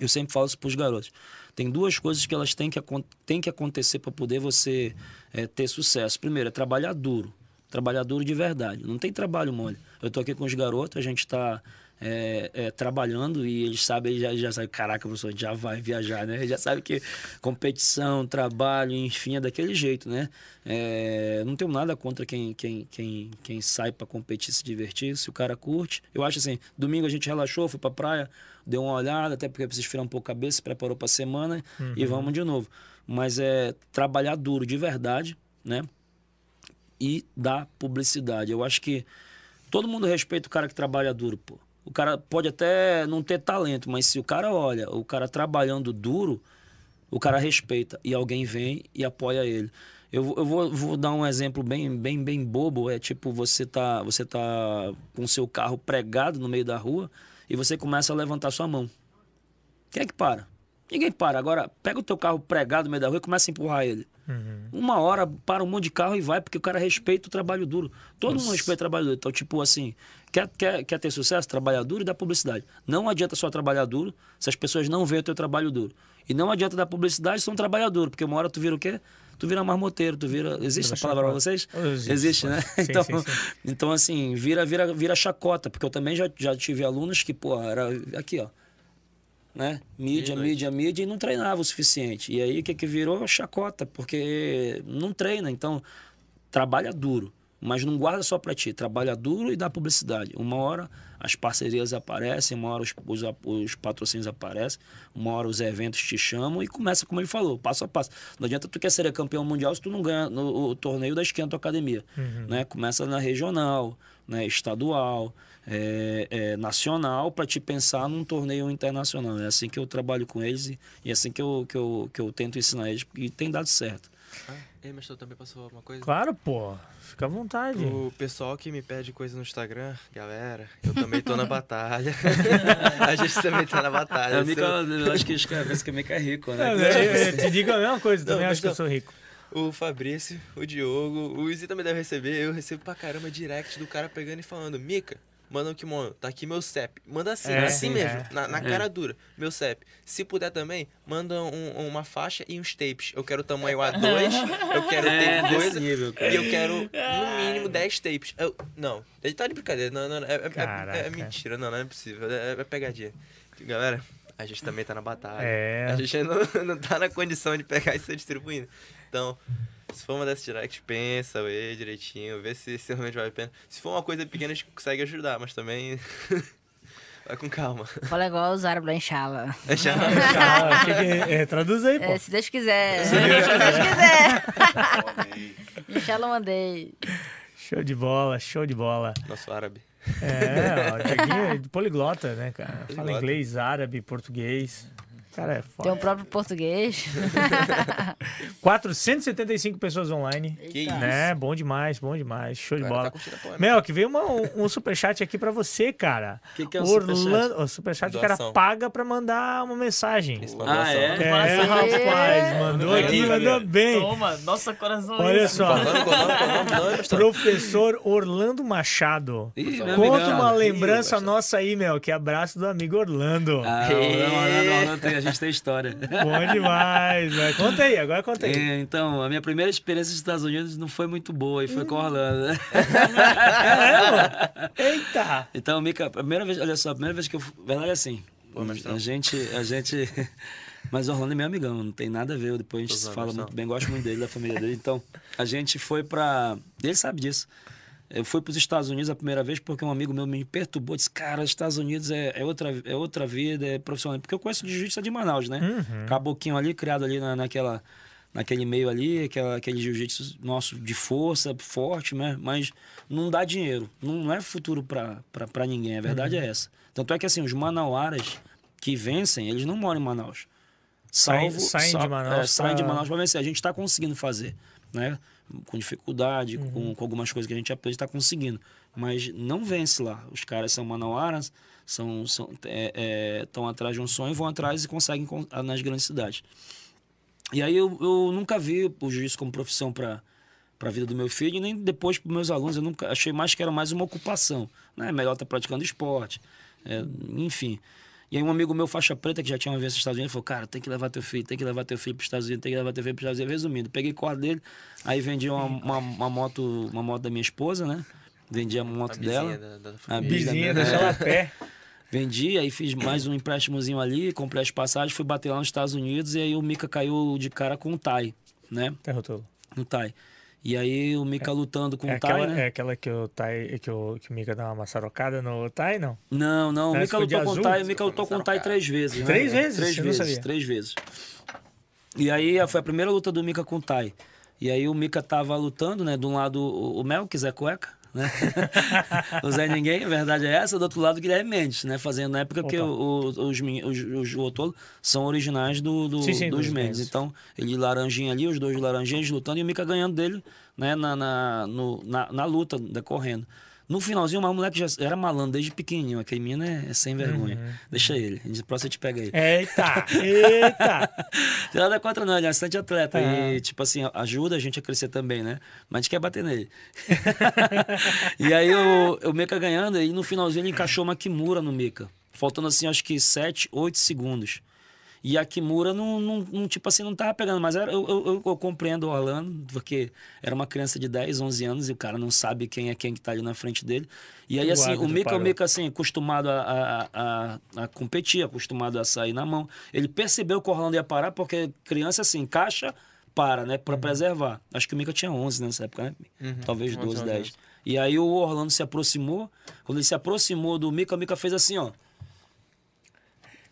eu sempre falo isso para os garotos. Tem duas coisas que elas têm que, têm que acontecer para poder você eh, ter sucesso. Primeiro, é trabalhar duro. Trabalhar duro de verdade. Não tem trabalho mole. Eu tô aqui com os garotos, a gente está é, é, trabalhando e eles sabem, eles já, já sabem, caraca, professor, já vai viajar, né? Ele já sabe que competição, trabalho, enfim, é daquele jeito, né? É, não tenho nada contra quem, quem, quem, quem sai para competir, se divertir, se o cara curte. Eu acho assim, domingo a gente relaxou, foi pra praia, deu uma olhada, até porque precisa esfriar um pouco a cabeça, se preparou pra semana Uhum. e vamos de novo. Mas é trabalhar duro de verdade, né? E dar publicidade. Eu acho que todo mundo respeita o cara que trabalha duro, pô. O cara pode até não ter talento, mas se o cara olha, o cara trabalhando duro, o cara respeita e alguém vem e apoia ele. Eu, eu vou, vou dar um exemplo bem, bem, bem bobo. É tipo, você tá, você tá com seu carro pregado no meio da rua e você começa a levantar sua mão. Quem é que para? Ninguém para. Agora, pega o teu carro pregado no meio da rua e começa a empurrar ele. Uma hora para um monte de carro e vai, porque o cara respeita o trabalho duro. Todo mundo respeita o trabalho duro. Então, tipo assim, quer, quer, quer ter sucesso? Trabalhar duro e dar publicidade. Não adianta só trabalhar duro se as pessoas não veem o teu trabalho duro. E não adianta dar publicidade se não trabalhar duro, porque uma hora tu vira o quê? Tu vira marmoteiro, tu vira. Existe essa palavra pra vocês? Existe, Existe, né? Sim, então, sim, sim. então, assim, vira, vira, vira chacota, porque eu também já, já tive alunos que, pô, era aqui, ó. Né? Mídia, mídia, mídia, e não treinava o suficiente. E aí o que, que virou? Chacota, porque não treina. Então, trabalha duro, mas não guarda só pra ti. Trabalha duro e dá publicidade. Uma hora as parcerias aparecem, uma hora os, os, os patrocínios aparecem, uma hora os eventos te chamam e começa, como ele falou, passo a passo. Não adianta tu quer ser campeão mundial se tu não ganha no o torneio da tua academia. Né? Começa na regional, né? estadual, é, é, nacional, para te pensar num torneio internacional. É assim que eu trabalho com eles e, e é assim que eu, que, eu, que eu tento ensinar eles e tem dado certo. Ah, ei, mas tu também passou uma coisa? Claro, pô. Fica à vontade. O pessoal que me pede coisa no Instagram, galera, eu também tô na batalha. a gente também tá na batalha. É, o Mica, Seu- eu acho que escreve que o Mica é rico, né? Eu, eu- eu te digo a mesma coisa, também Não, acho que eu sou rico. O Fabrício, o Diogo, o Izzy também deve receber. Eu recebo pra caramba direct do cara pegando e falando: Mica, manda um kimono, tá aqui meu CEP. Manda assim, É, assim sim, mesmo, é. na, na cara dura, meu CEP. Se puder também, manda um- uma faixa e uns tapes. Eu quero tamanho A2, eu quero É, ter desse coisa. nível. E eu quero, no mínimo, 10 tapes. Eu, não, ele tá de brincadeira. Não, não, não, é, é- é- é mentira. Não, não é possível. É, é pegadinha. Galera, a gente também tá na batalha. É. A gente não, não tá na condição de pegar e ser distribuindo. Então, se for uma dessas direct, pensa, vê direitinho, vê se, se realmente vale a pena. Se for uma coisa pequena, a gente consegue ajudar, mas também. vai com calma. Fala igual os árabes lá Ah, que que- é, traduz aí, pô. É, se Deus quiser. Se Deus quiser. Inshallah mandei. Show de bola, show de bola. Nosso árabe. É, o Dieguinho é poliglota, né, cara? Fala Poliglota. inglês, árabe, português. Cara, é Tem foda. o próprio português. 475 pessoas online. Que isso? Né? Bom demais, bom demais. Show de Cara, bola. tá. Mel, que veio uma- um, um superchat aqui pra você, cara. Que que é o Orlando, superchat? O superchat o cara paga pra mandar uma mensagem. Ah, doação. é? É, rapaz, mandou aqui, mandou bem. Toma, nossa coração. Olha só, o o não, pastor? professor Orlando Machado. Ih, Conta uma Ih, lembrança Machado. nossa aí, Mel, que abraço do amigo Orlando. Ah, o Orlando, Orlando tem- a gente tem história. Bom demais, velho. Conta aí, agora conta aí. É, então, a minha primeira experiência nos Estados Unidos não foi muito boa e foi com o Orlando. né? Eita! Então, Mica, a primeira vez, olha só, a primeira vez que eu. fui- Verdade é assim. Pô, a gente. A gente. Mas o Orlando é meu amigão, não tem nada a ver. Depois a gente se fala mestrão. muito bem, gosto muito dele, da família dele. Então, a gente foi pra. Ele sabe disso. Eu fui para os Estados Unidos a primeira vez porque um amigo meu me perturbou. Disse, cara, os Estados Unidos é, é, outra, é outra vida, é profissional. Porque eu conheço de jiu-jitsu de Manaus, né? Caboquinho ali, criado ali na, naquela, naquele meio ali, aquela, aquele jiu-jitsu nosso de força, forte, né? Mas não dá dinheiro. Não, não é futuro para ninguém. A verdade é essa. Tanto é que, assim, os manauaras que vencem, eles não moram em Manaus. Saem- Salvo, saem de sal- Manaus é, saem de pra- Manaus para vencer. A gente está conseguindo fazer, né? Com dificuldade, Uhum. com, com algumas coisas que a gente aprende, está conseguindo. Mas não vence lá. Os caras são manauaras, são, são, é, é, estão atrás de um sonho, vão atrás e conseguem con- nas grandes cidades. E aí eu, eu nunca vi o juiz como profissão para para a vida do meu filho e nem depois para meus alunos. Eu nunca achei mais que era mais uma ocupação. Né? É melhor estar praticando esporte, é, enfim. E aí um amigo meu, faixa preta, que já tinha uma vez nos Estados Unidos, falou, cara, tem que levar teu filho, tem que levar teu filho para os Estados Unidos, tem que levar teu filho para os Estados Unidos. Resumindo, peguei corda dele, aí vendi uma, uma, uma moto, uma moto da minha esposa, né? Vendi a moto A dela. da- da a da Vizinha, minha- deixa ela a pé. Vendi, aí fiz mais um empréstimozinho ali, comprei as passagens, fui bater lá nos Estados Unidos e aí o Mika caiu de cara com o Tai, né? Derrotou. No Tai. E aí o Mika lutando com É o Tai, aquela, né? é aquela que o Tai, que o, que o Mika dá uma maçarocada no Tai, não? Não, não, o Mika lutou com o? Tai, o Mika lutou com o Tai três vezes, né? Três vezes? Três Eu vezes, três vezes. E aí foi a primeira luta do Mika com o Tai. E aí o Mika tava lutando, né? De um lado o o Mel, que Zé Cueca, né? o Zé Ninguém, a verdade é essa. Do outro lado o Guilherme Mendes, né? Fazendo na época que Opa. o- o- os, os, os Otolo são originais do, do- Sim, sim, dos dos Mendes. Mendes. Então, ele laranjinha ali, os dois laranjinhas lutando e o Mika ganhando dele, né? Na, na, no- na, na luta, decorrendo. No finalzinho, o moleque já era malandro desde pequenininho. Aquele menino é, é sem vergonha. Uhum. Deixa ele. A gente pega ele. Eita! Eita! Tem nada contra não, ele é bastante atleta. É. E, tipo assim, ajuda a gente a crescer também, né? Mas a gente quer bater nele. e aí o, o Mika ganhando, e no finalzinho ele encaixou uma Kimura no Mika. Faltando assim, acho que 7, 8 segundos. E a Kimura não, não, não, tipo assim, não tava pegando, mas era, eu, eu, eu- compreendo o Orlando, porque era uma criança de 10, 11 anos e o cara não sabe quem é quem que tá ali na frente dele. E aí, O assim, o árbitro Mika, o parou. Mika, assim, acostumado a, a, a, a competir, acostumado a sair na mão. Ele percebeu que o Orlando ia parar, porque criança, assim, encaixa, para, né? Uhum. Pra preservar. Acho que o Mika tinha 11 nessa época, né? Talvez 11, 12, 11. 10. E aí o Orlando se aproximou. Quando ele se aproximou do Mika, o Mika fez assim, ó.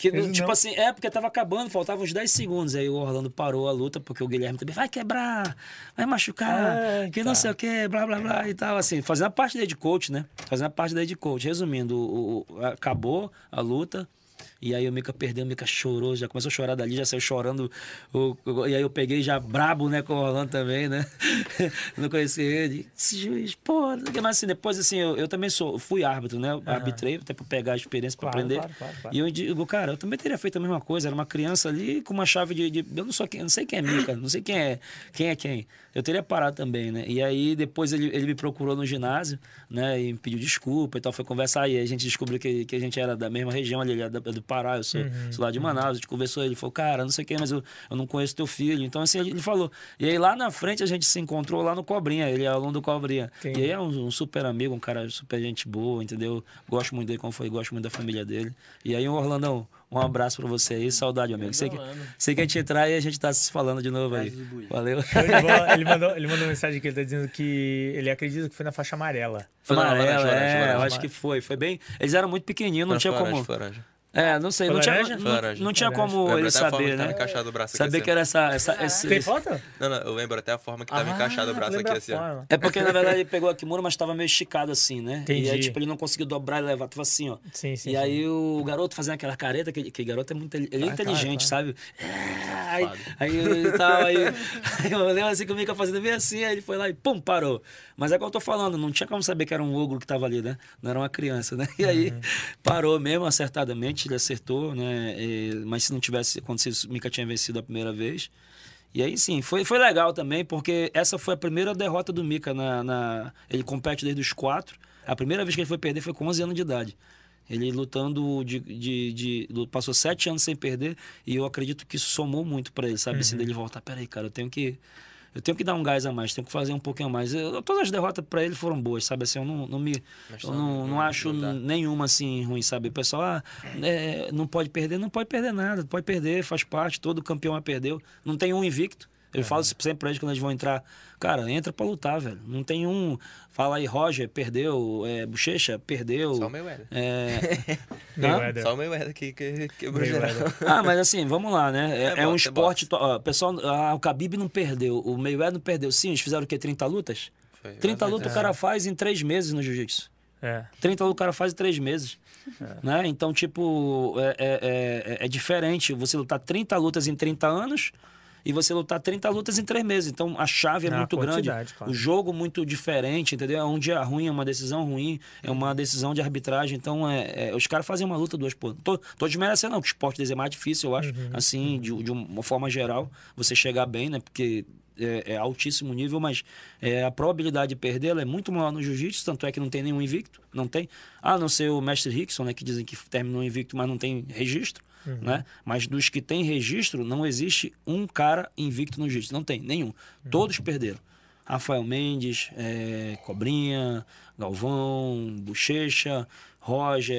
Que, tipo não. assim, é porque tava acabando, faltavam uns 10 segundos. Aí o Orlando parou a luta, porque o Guilherme também vai quebrar, vai machucar, que não sei o que, blá blá blá e tal. Assim, fazendo a parte daí de coach, né? Fazendo a parte daí de coach. Resumindo, o, o- acabou a luta. E aí o Mika perdeu, o Mika chorou, já começou a chorar dali, já saiu chorando. O- o- e aí eu peguei já brabo, né, com o Orlando também, né? não conheci ele. Esse juiz, pô, que, mas assim, depois assim, eu, eu também sou, fui árbitro, né? Eu Arbitrei, até pra pegar a experiência, pra Claro, aprender. claro, claro, claro. E eu digo, cara, eu também teria feito a mesma coisa. Era uma criança ali com uma chave de. de- eu não sou quem, não sei quem é Mica, não sei quem é quem é quem. Eu teria parado também, né? E aí depois ele, ele me procurou no ginásio, né? E me pediu desculpa e tal, foi conversar. E aí a gente descobriu que, que a gente era da mesma região ali, da- do Pará, eu sou, Uhum. sou lá de Manaus. A gente conversou, ele falou, cara, não sei quem, mas eu, eu não conheço teu filho. Então, assim, ele falou. E aí lá na frente a gente se encontrou lá no Cobrinha, ele é aluno do Cobrinha. Entendi. E aí é um, um super amigo, um cara super gente boa, entendeu? Gosto muito dele, como foi, gosto muito da família dele. E aí, Orlandão, um abraço pra você aí, saudade, amigo. Sei que, Orlando. sei que a gente entrar e a gente tá se falando de novo aí. Valeu. Ele mandou, ele mandou uma mensagem que ele tá dizendo que ele acredita que foi na faixa amarela. Foi na Amarela, é, eu laranja. acho que foi. Foi bem. Eles eram muito pequenininhos, não, tinha como. É, não sei, não tinha, não, não tinha como ele saber, que tava né? encaixado o braço aqui, Saber assim, que era essa. essa esse- Tem foto? Não, não, eu lembro até a forma que tava encaixado o braço Ah, aqui, assim, ó. É porque, na verdade, ele pegou a kimura, mas tava meio esticado assim, né? Entendi. E aí, tipo, ele não conseguiu dobrar e levar. Tava assim, ó. Sim, sim. e aí o garoto fazendo aquela careta, que, que garoto é muito ele é Claro, inteligente, claro, sabe? É, aí, aí ele tal, aí, aí eu lembro assim que o Mika fazendo bem assim, aí ele foi lá e pum, parou. Mas é o que eu tô falando, não tinha como saber que era um ogro que tava ali, né? Não era uma criança, né? E aí Uhum. parou mesmo, acertadamente, ele acertou, né? E- mas se não tivesse acontecido, o Mika tinha vencido a primeira vez. E aí sim, foi, foi legal também, porque essa foi a primeira derrota do Mika na, na- Ele compete desde os quatro. A primeira vez que ele foi perder foi com 11 anos de idade. Ele lutando de. de, de- passou sete anos sem perder e eu acredito que isso somou muito pra ele, sabe? Assim, dele voltar, peraí, cara, eu tenho que. Eu tenho que dar um gás a mais, tenho que fazer um pouquinho a mais. Eu- todas as derrotas pra ele foram boas, sabe? Assim, eu não, não me. Mas Eu não- não, não não- acho não dá. nenhuma assim ruim, sabe? O pessoal, ah, é, não pode perder, não pode perder nada, pode perder, faz parte, todo campeão já perdeu. Não tem um invicto. Eu falo sempre pra eles quando eles vão entrar, cara, entra pra lutar, velho. Não tem um. Fala aí, Roger, perdeu, é, Bochecha, perdeu. Só o Mayweather. É... Mayweather. Só o Mayweather que, que quebrou geral. Mayweather. Ah, mas assim, vamos lá, né? É, É é boxe, um é esporte. to- ó, pessoal, ah, o Khabib não perdeu, o Mayweather não perdeu. Sim, eles fizeram o quê? 30 lutas? Foi, 30 mas- lutas o cara faz em três meses no jiu-jitsu. É. 30 lutas o cara faz em três meses. Né? Então, tipo, é, é, é, é diferente você lutar 30 lutas em 30 anos e você lutar 30 lutas em três meses. Então, a chave é Ah, muito grande. claro. O jogo muito diferente, entendeu? É um dia ruim, é uma decisão ruim, é uma decisão de arbitragem. Então, é, é, os caras fazem uma luta duas por. Tô, tô desmerecendo, não, que o esporte deles é mais difícil, eu acho. Uhum. Assim, de, de uma forma geral, você chegar bem, né? Porque é, é altíssimo nível, mas é, a probabilidade de perder ela é muito maior no jiu-jitsu, tanto é que não tem nenhum invicto, não tem. A não ser o mestre Rickson, né, que dizem que terminou invicto, mas não tem registro. Né? Mas dos que tem registro, não existe um cara invicto no jiu-jitsu. Não tem, nenhum. Todos perderam. Rafael Mendes, é, Cobrinha, Galvão, Bochecha, Roger,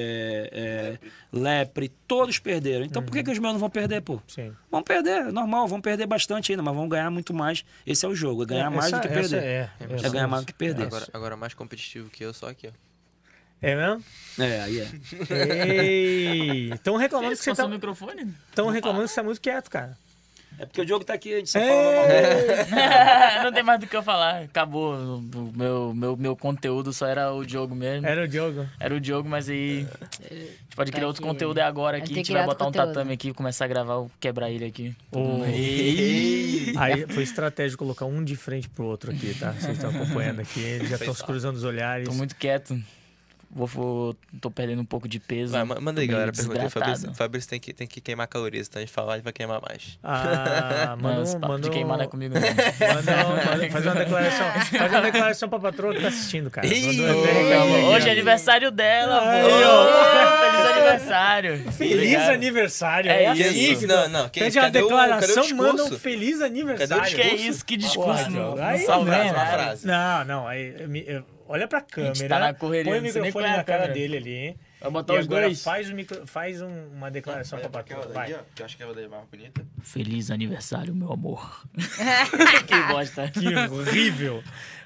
é, Lepre, todos perderam. Então por que, que os meus não vão perder, pô? Sim. Vão perder, é normal, vão perder bastante ainda, mas vão ganhar muito mais. Esse é o jogo, é ganhar mais Essa- do que essa perder. É, É, ganhar mais do que perder. Agora, agora mais competitivo que eu, só aqui, ó. É mesmo? É, aí é. Ei! Estão reclamando que você tá. Estão reclamando que você tá muito quieto, cara. É porque o Diogo tá aqui, a gente só fala normal. não tem mais do que eu falar. Acabou. O meu, meu, meu conteúdo só era o Diogo mesmo. Era o Diogo. Era o Diogo, mas aí. A gente pode criar Tá outro aqui. conteúdo é agora aqui. A gente vai criar botar um outro conteúdo. tatame aqui e começar a gravar, o quebrar ele aqui. O- Ei. Aí foi estratégico colocar um de frente pro outro aqui, tá? Vocês estão acompanhando aqui, eles já estão se cruzando os olhares. Tô muito quieto. Vou, vou- tô perdendo um pouco de peso. Vai, ma- manda aí, galera. Pergunta. Fabrício, Fabrício tem, que, tem que queimar calorias, então a gente falar, a gente vai queimar mais. Ah, Não, manda de queimar não é comigo, não. manda manda- faz uma declaração, faz uma declaração pra patroa que tá assistindo, cara. Aqui, Hoje é aniversário dela, Ai, pô. ó. Feliz aniversário. Feliz Obrigado. aniversário. É aí, isso. Fica- Não, não. Que, Pede uma declaração, o manda um feliz aniversário. Cadê o Que é isso? Que discurso Porra, não, Diogo, não aí não, frase. Não, não, aí, me- eu- olha pra câmera. tá na correria, põe o não microfone é a na cara dele ali, hein? Vai E botar os agora dois. faz, o micro, faz um- uma declaração pra patroa. Vai. que eu acho que é a daí mais bonita. Feliz aniversário, meu amor. que bosta. Que horrível.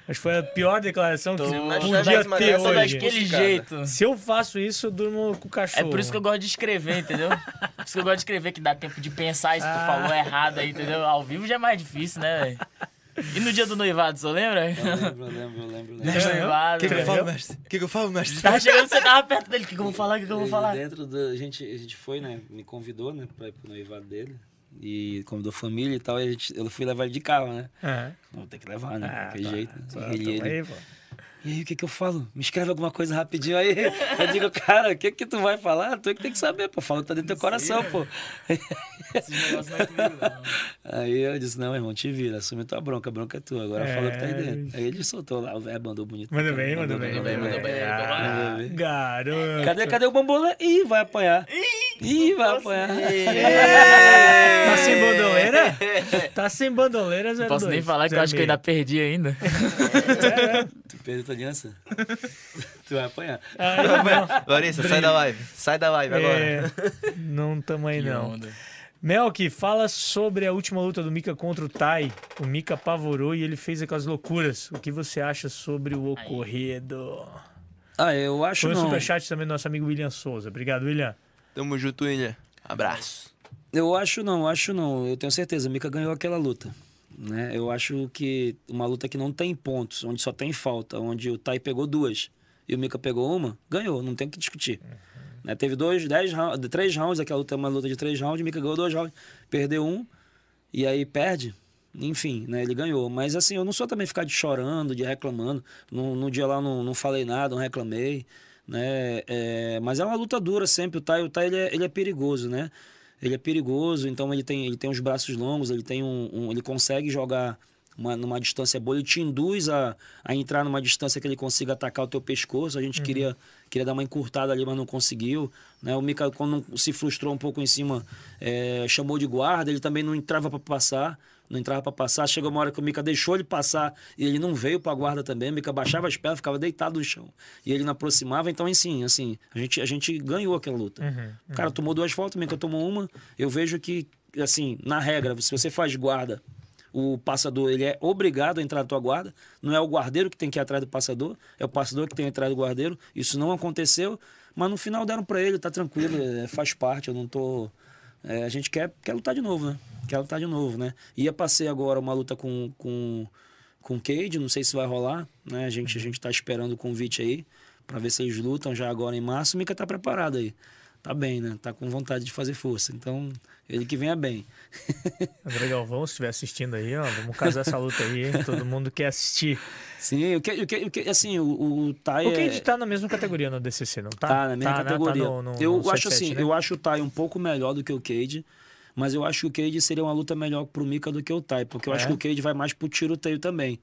Acho que foi a pior declaração que Tô- Mas podia ter só hoje. daquele jeito. Se eu faço isso, eu durmo com o É cachorro. por isso que eu gosto de escrever, entendeu? Por isso que eu gosto de escrever, que dá tempo de pensar se tu Ah. falou errado aí, entendeu? Ao vivo já é mais difícil, né, velho? E no dia do noivado, você lembra? Eu lembro, eu lembro, eu lembro. lembro. No noivado, que que eu falo, mestre? O que, que eu falo, mestre? Tava chegando, você tava perto dele. O que, que eu vou falar? O que, que eu vou falar? Dentro da. A gente, a gente foi, né? Me convidou, né? Pra ir pro noivado dele. E convidou família e tal. E a gente, eu fui levar ele de carro, né? É. Vou ter que levar, né? Ah, Daquele tá. jeito. né? Só E tamo ele, aí, pô. E aí, o que que eu falo? Me escreve alguma coisa rapidinho aí. Eu digo, cara, o que que tu vai falar? Tu é que tem que saber, pô. Fala que tá dentro do teu coração, pô. Não é comigo, não. Aí eu disse, não, irmão, te vira, assume tua bronca, a bronca é tua, agora É. fala o que tá aí dentro. Aí ele soltou lá, o velho mandou bonito. Manda bem, manda bem. mandou bem, mandou bem. Ah, Mandou bem. garoto. Cadê, cadê o bambolê? Ih, vai apanhar. Ih, vai apanhar. Tá sem bandoleira? Tá sem bandoleira, 02. Não posso nem falar que eu acho que eu ainda perdi ainda. Tu perdeu tua aliança? tu vai apanhar. Larissa, sai da live. Sai da live agora. É, não tamo aí, Que não. onda. Melk, fala sobre a última luta do Mika contra o Tai. O Mika apavorou e ele fez aquelas loucuras. O que você acha sobre o ocorrido? Ah, eu acho Foi um não. superchat também do nosso amigo William Souza. Obrigado, William. Tamo junto, William. Abraço. Eu acho não, acho não. Eu tenho certeza, Mika ganhou aquela luta. Né? Eu acho que uma luta que não tem pontos, onde só tem falta, onde o Tai pegou duas e o Mika pegou uma, ganhou, não tem o que discutir. Né? Teve dois, dez rounds, três rounds, aquela luta é uma luta de três rounds, o Mika ganhou dois rounds, perdeu um, e aí perde. Enfim, né? Ele ganhou. Mas assim, eu não sou também ficar de chorando, de reclamando. No, no dia lá não, não falei nada, não reclamei. Né? É, mas é uma luta dura sempre. O Tai, o tai ele, é, ele é perigoso, né? Ele é perigoso, então ele tem, ele tem os braços longos, ele tem um, um- ele consegue jogar uma, numa distância boa, ele te induz a, a entrar numa distância que ele consiga atacar o teu pescoço. A gente queria, queria dar uma encurtada ali, mas não conseguiu. Né? O Mika, quando se frustrou um pouco em cima, é, chamou de guarda, ele também não entrava para passar. Não entrava para passar. Chegou uma hora que o Mika deixou ele passar e ele não veio para a guarda também. O Mika baixava as pernas, ficava deitado no chão. E ele não aproximava. Então, assim, assim a, gente, a gente ganhou aquela luta. O cara tomou duas faltas, o Mika tomou uma. Eu vejo que, assim, na regra, se você faz guarda o passador ele é obrigado a entrar na tua guarda, não é o guardeiro que tem que ir atrás do passador, é o passador que tem que ir atrás do guardeiro. Isso não aconteceu, mas no final deram para ele, tá tranquilo, é, faz parte, eu não tô é, a gente quer, quer lutar de novo, né? Quer lutar de novo, né? Ia passei agora uma luta com com com o Cade, não sei se vai rolar, né? A gente a gente tá esperando o convite aí para ver se eles lutam já agora em março. O Mika tá preparado aí. Tá bem, né? Tá com vontade de fazer força. Então, ele que venha bem. André Galvão, se estiver assistindo aí, ó, vamos casar essa luta aí. Todo mundo quer assistir. Sim, o que, o que, o que assim, o, o Tai O é- Cade tá na mesma categoria no DCC, não tá? Tá, na mesma né? categoria. Tá no- no- eu no acho 77, assim, né? eu acho o Tai um pouco melhor do que o Cade, Mas eu acho que o Cade seria uma luta melhor pro Mika do que o Tai, porque eu acho É? que o Cade vai mais pro tiroteio também.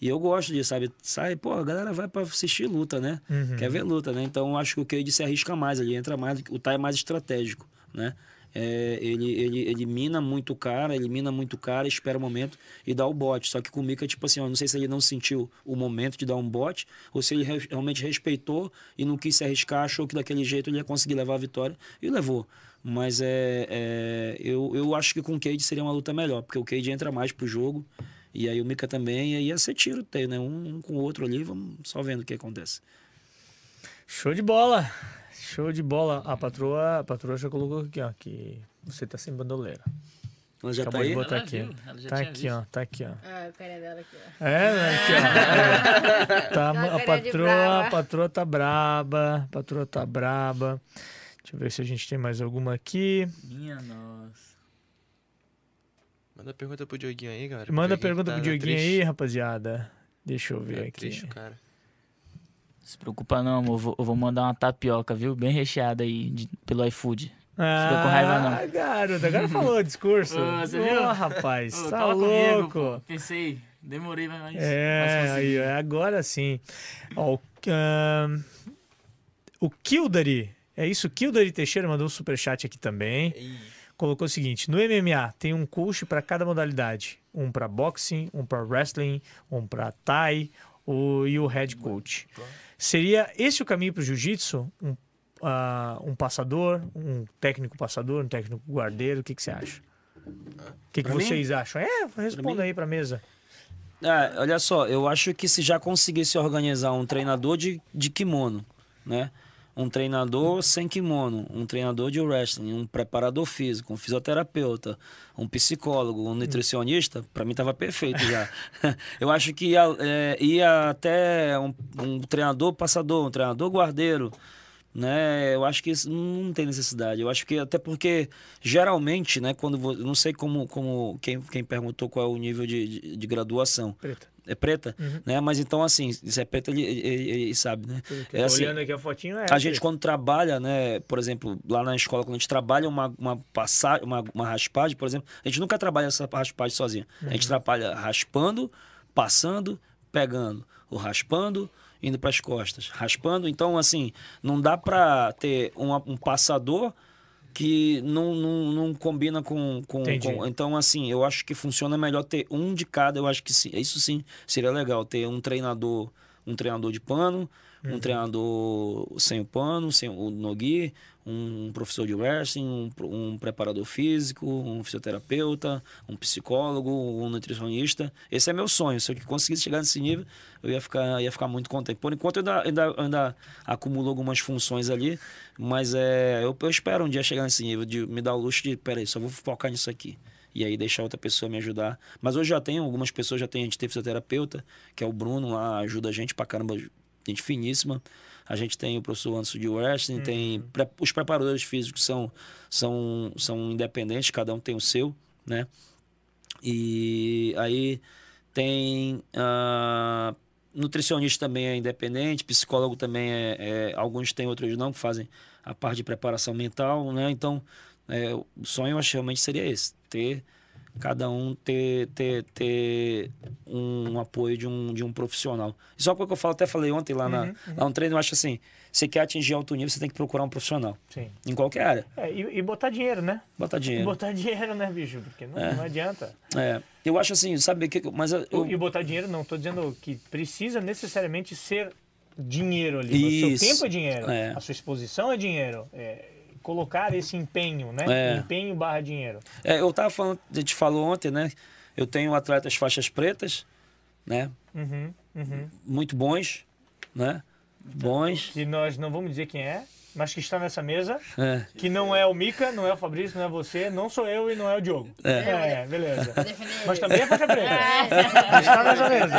E eu gosto disso, sabe? Sai, pô, a galera vai pra assistir luta, né? Uhum. Quer ver luta, né? Então eu acho que o Cade se arrisca mais, ele entra mais, o Tai é mais estratégico, né? É, ele, ele, ele mina muito o cara, ele mina muito o cara, espera o momento e dá o bote. Só que com o Mika, tipo assim, eu não sei se ele não sentiu o momento de dar um bote ou se ele re- realmente respeitou e não quis se arriscar, achou que daquele jeito ele ia conseguir levar a vitória e levou. Mas é, é, eu, eu acho que com o Cade seria uma luta melhor, porque o Cade entra mais pro jogo e aí o Mika também, e aí ia ser tiro, né? Um, um com o outro ali, vamos só vendo o que acontece. Show de bola. Show de bola. A patroa, a patroa já colocou aqui, ó, que você tá sem bandoleira. Ela já Acabou tá de aí? botar Ela aqui. viu, ela já Tá tinha aqui, visto. ó, tá aqui, ó. Ah, o cara dela aqui, ó. É, né, aqui, ó. É. Tá, a de patroa, a patroa tá braba, a patroa tá braba. Deixa eu ver se a gente tem mais alguma aqui. Minha nossa. Manda pergunta pro Dioguinho aí, cara. Manda Dioguinho pergunta tá- pro tá Dioguinho triste. aí, rapaziada. Deixa eu ver Tá aqui. triste, o cara. Se preocupa não, amor. Eu vou, eu vou mandar uma tapioca, viu? Bem recheada aí de- pelo iFood. Ah, com raiva, não. garoto, agora falou o discurso. Ô, você Ô, viu? rapaz, Ô, tá louco. comigo. Pensei, demorei, mas. mas É, aí, consegui. é, agora sim. Ó, o, ahn, o Kildare, é isso? Kildare Teixeira mandou um superchat aqui também. Colocou o seguinte: no MMA tem um coach para cada modalidade: um para boxing, um para wrestling, um para Thai o, e o head coach. Seria esse o caminho para o jiu-jitsu? Um, ah, um passador, um técnico passador, um técnico guardeiro? O que, que você acha? O que, que Pra mim? vocês acham? É, responda aí para mesa. Ah, olha só, eu acho que se já conseguisse organizar um treinador de, de kimono, né? Um treinador sem kimono, um treinador de wrestling, um preparador físico, um fisioterapeuta, um psicólogo, um nutricionista, para mim tava perfeito já. eu acho que ia, é, ia até um, um treinador passador, um treinador guardeiro, né? Eu acho que isso não tem necessidade. Eu acho que até porque geralmente, né, quando vo- não sei como como quem, quem perguntou qual é o nível de, de, de graduação. Preta. É preta, né? Mas então assim, se é preta ele, ele, ele sabe, né? É assim, Olhando aqui a fotinho, é. a gente quando trabalha, né, por exemplo, lá na escola quando a gente trabalha uma uma passagem, uma, uma raspagem, por exemplo, a gente nunca trabalha essa raspagem sozinha. A gente trabalha raspando, passando, pegando, o raspando, indo para as costas, raspando. Então assim, não dá para ter uma- um passador que não, não, não combina com, com, com- Então, assim, eu acho que funciona melhor ter um de cada. Eu acho que sim, isso sim seria legal. Ter um treinador, um treinador de pano, Uhum. um treinador sem o pano, sem o Nogui, um professor de wrestling, um, um preparador físico, um fisioterapeuta, um psicólogo, um nutricionista. Esse é meu sonho. Se eu conseguisse chegar nesse nível, eu ia ficar, ia ficar muito contente. Por enquanto, eu ainda, ainda, ainda acumulo algumas funções ali, mas é, eu, eu espero um dia chegar nesse nível de me dar o luxo de, peraí, só vou focar nisso aqui. E aí deixar outra pessoa me ajudar. Mas hoje já tem algumas pessoas, já tem, a gente tem fisioterapeuta, que é o Bruno lá, ajuda a gente pra caramba, gente finíssima. A gente tem o professor Anderson de wrestling, tem pre- os preparadores físicos são, são, são independentes, cada um tem o seu, né? E aí tem ah, nutricionista também é independente, psicólogo também é, é- alguns têm, outros não, que fazem a parte de preparação mental, né? Então, é, o sonho eu acho realmente seria esse, ter cada um ter, ter, ter um, apoio de um, de um profissional. Isso é uma coisa que eu falo, até falei ontem lá, na, lá no treino, eu acho assim, você quer atingir alto nível, você tem que procurar um profissional, Sim. em qualquer área, É, e, e botar dinheiro, né? botar E dinheiro. botar dinheiro, né, bicho? Porque não, não adianta. É, eu acho assim, sabe o que, mas eu, E botar dinheiro, não, tô dizendo que precisa necessariamente ser dinheiro ali. O seu tempo é dinheiro, É. a sua exposição é dinheiro. É, colocar esse empenho, né? É. Empenho barra dinheiro. É, eu tava falando, a gente falou ontem, né? Eu tenho atletas faixas pretas, né? Uhum, uhum. Muito bons, né? Bons. E nós não vamos dizer quem é, mas que está nessa mesa, É, que não é o Mica, não é o Fabrício, não é você, não sou eu e não é o Diogo. É, beleza. Defender Mas também é faixa preta. É, Está nessa mesa.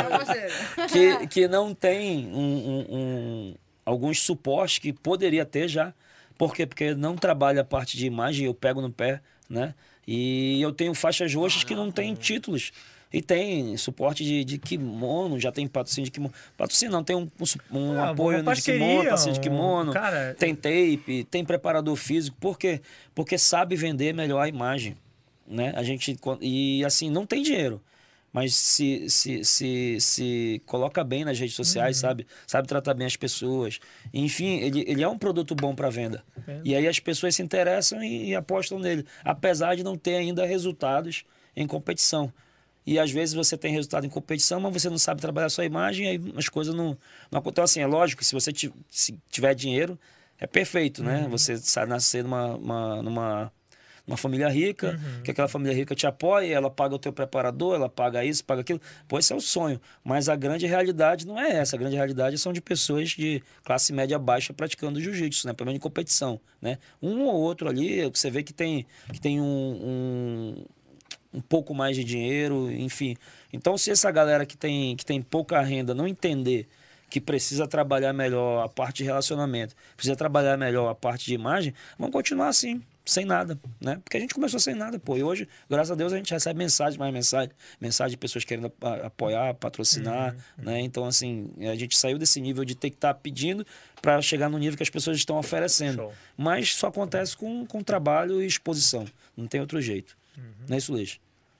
é que, que não tem um, um- um- alguns suportes que poderia ter já. Por quê? Porque não trabalha a parte de imagem, eu pego no pé, né? E eu tenho faixas roxas que não têm títulos. E tem suporte de, de kimono, já tem patrocínio de kimono. Patrocínio não, tem um, um, um Ah, apoio de kimono, patrocínio de kimono. cara- Tem tape, tem preparador físico. Por quê? Porque sabe vender melhor a imagem. né? A gente e assim não tem dinheiro, mas se se, se, se coloca bem nas redes sociais, sabe? Sabe tratar bem as pessoas. Enfim, ele, ele é um produto bom para venda. E aí as pessoas se interessam e, e apostam nele, apesar de não ter ainda resultados em competição. E às vezes você tem resultado em competição, mas você não sabe trabalhar a sua imagem, aí as coisas não, não acontecem. Então, assim, é lógico, se você se tiver dinheiro, é perfeito, né? Você sabe nascer numa, uma- numa, numa família rica, que aquela família rica te apoia, ela paga o teu preparador, ela paga isso, paga aquilo. Pô, esse é o sonho. Mas a grande realidade não é essa. A grande realidade são de pessoas de classe média baixa praticando jiu-jitsu, né? Pelo menos em competição, né? Um ou outro ali, você vê que tem, que tem um- um, um pouco mais de dinheiro, enfim. Então, se essa galera que tem, que tem pouca renda não entender que precisa trabalhar melhor a parte de relacionamento, precisa trabalhar melhor a parte de imagem, vão continuar assim, sem nada, né? Porque a gente começou sem nada, pô. E hoje, graças a Deus, a gente recebe mensagem, mais mensagem, mensagem de pessoas querendo apoiar, patrocinar, né? Então, assim, a gente saiu desse nível de ter que estar pedindo para chegar no nível que as pessoas estão oferecendo. Show. Mas só acontece com, com trabalho e exposição. Não tem outro jeito. Não é isso, Luiz?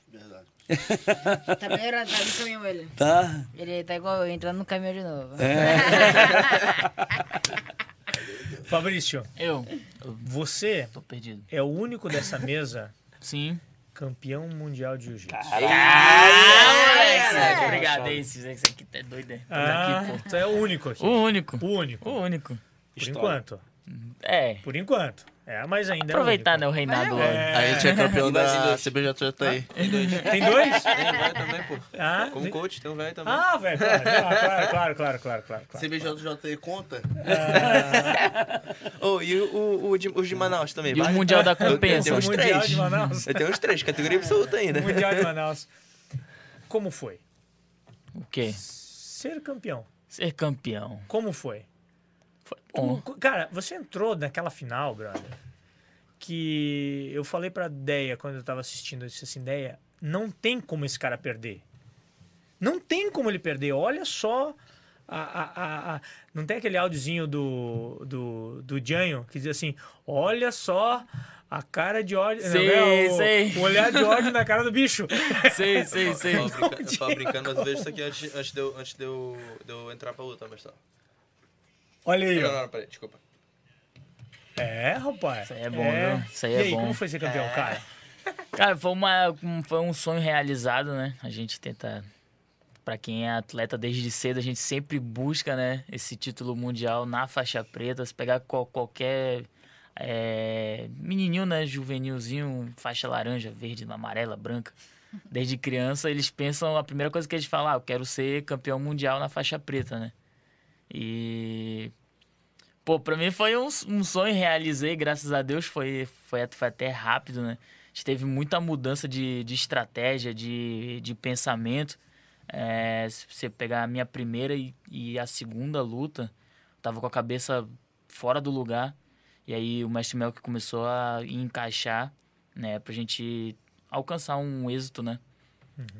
Verdade. Tá melhorando, tá no caminho ele. Tá. Ele tá igual eu, entrando no caminho de novo. Fabrício, Eu, você tô perdido. é o único dessa mesa Sim. campeão mundial de jiu-jitsu. Ah, Obrigado, esse, esse aqui tá doido. né? Ah, Aqui, tu é o único aqui. pô. O único. O único. O único. Por História. enquanto. É. Por enquanto. É, mas ainda Aproveitar, é né, o reinado. É. A gente é campeão da dois. CBJJ aí. o único. Tem dois? Tem um velho também, pô. Ah, Como coach, tem um velho também. ah velho, claro, claro, claro, claro, claro, claro, conta? Oh, e o, o, o de, os de Manaus também. E o? Mundial da Eu tenho Compensa. O uns Mundial três. de Manaus. Eu tenho uns três, categoria absoluta ainda. Mundial de Manaus. Como foi? O quê? Ser campeão. Ser campeão. Como foi? Foi bom. Como- cara, você entrou naquela final, brother, que eu falei pra Deia quando eu tava assistindo, eu disse assim, Deia, não tem como esse cara perder. Não tem como ele perder. Olha só. A, a, a- a- não tem aquele áudiozinho do, do, do Janho que diz assim: olha só a cara de ódio. não, Sei, é o, sei. o olhar de ódio na cara do bicho. Sei, sei, sei. Eu tava brincando, eu vejo isso aqui antes, antes, de, eu, antes de, eu, de eu entrar pra luta, mas tá. Olha aí. Não, ó. não, peraí, desculpa. É, rapaz. Isso aí é bom, viu? Isso aí e é aí, bom. como foi ser campeão, cara? Cara, foi, uma, um- foi um sonho realizado, né? A gente tenta. Pra quem é atleta desde cedo, a gente sempre busca, né? Esse título mundial na faixa preta. Se pegar qual- qualquer é, menininho, né? Juvenilzinho, faixa laranja, verde, amarela, branca. Desde criança, eles pensam. A primeira coisa que eles falam, ah, eu quero ser campeão mundial na faixa preta, né? E. Pô, pra mim foi um, um sonho, realizei, graças a Deus, foi, foi, foi até rápido, né? A gente teve muita mudança de, de estratégia, de, de pensamento. É, se você pegar a minha primeira e, e a segunda luta, tava com a cabeça fora do lugar. E aí o mestre Melk começou a encaixar, né, pra gente alcançar um êxito, né?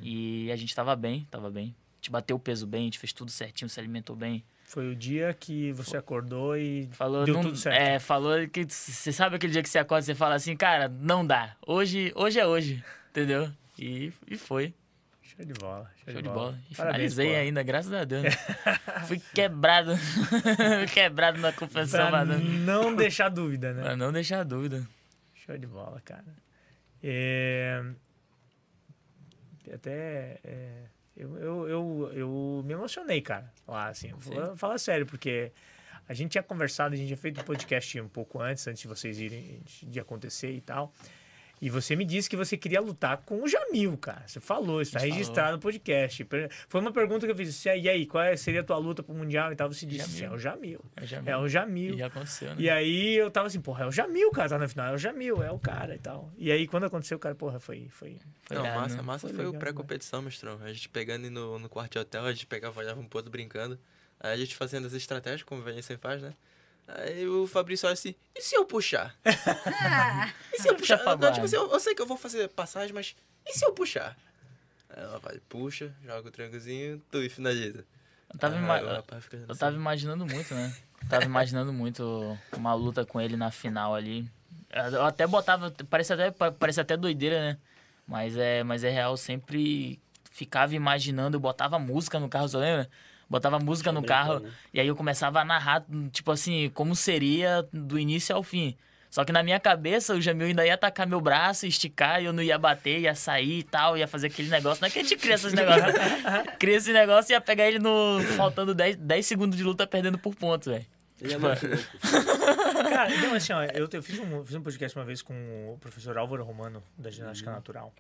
E a gente tava bem, tava bem. A gente bateu o peso bem, a gente fez tudo certinho, se alimentou bem. Foi o dia que você acordou e Falou, deu não, tudo certo. É, falou que você sabe aquele dia que você acorda e você fala assim, cara, não dá. Hoje, hoje é hoje, entendeu? E, e foi. Show de bola. Show, Show de bola. E Parabéns, finalizei ainda, graças a Deus. Fui quebrado. Quebrado na compensão, Pra mas não, não deixar dúvida, né? pra não deixar dúvida. Show de bola, cara. É... Até. é, Eu, eu, eu, eu me emocionei, cara. Lá, assim. Vou falar sério, porque a gente tinha conversado, a gente tinha feito um podcast um pouco antes, antes de vocês irem, de acontecer e tal. E você me disse que você queria lutar com o Jamil, cara. Você falou, está registrado no podcast. Foi uma pergunta que eu fiz. assim, E aí, qual é- seria a tua luta pro Mundial e tal? Você disse assim, Jamil. é o Jamil. É o Jamil. É o Jamil. E aconteceu, né? E aí eu tava assim, porra, é o Jamil, cara, tá na final, é o Jamil, é o cara e tal. E aí quando aconteceu, cara, porra, foi. foi... Foi não, massa, né? massa Foi foi, legal, o pré-competição, mestrão. A gente pegando no, no quarto de hotel, a gente pegava, olhava um pouco brincando. Aí a gente fazendo as estratégias, como o sempre faz, né? Aí o Fabrício olha assim, e se eu puxar? e se eu puxar? pra Não, tipo assim, eu, eu sei que eu vou fazer passagem, mas e se eu puxar? Aí ela vai, puxa, joga o triângulozinho, tu e finaliza. Eu tava, ima- eu assim, tava imaginando muito, né? Eu tava imaginando muito uma luta com ele na final ali. Eu até botava, parece até, parece até doideira, né? Mas é, mas é real, sempre ficava imaginando, eu botava música no carro, você lembra? Botava música no carro né? e aí eu começava a narrar, tipo assim, como seria do início ao fim. Só que na minha cabeça o Jamil ainda ia atacar meu braço, esticar, e eu não ia bater, ia sair e tal, ia fazer aquele negócio. Não é que a gente cria esses negócios. né? cria esse negócio e ia pegar ele no. faltando 10, 10 segundos de luta perdendo por pontos, velho. Ele é muito louco. Cara, não, assim, ó, eu, eu fiz, um, fiz um podcast uma vez com o professor Álvaro Romano, da ginástica natural.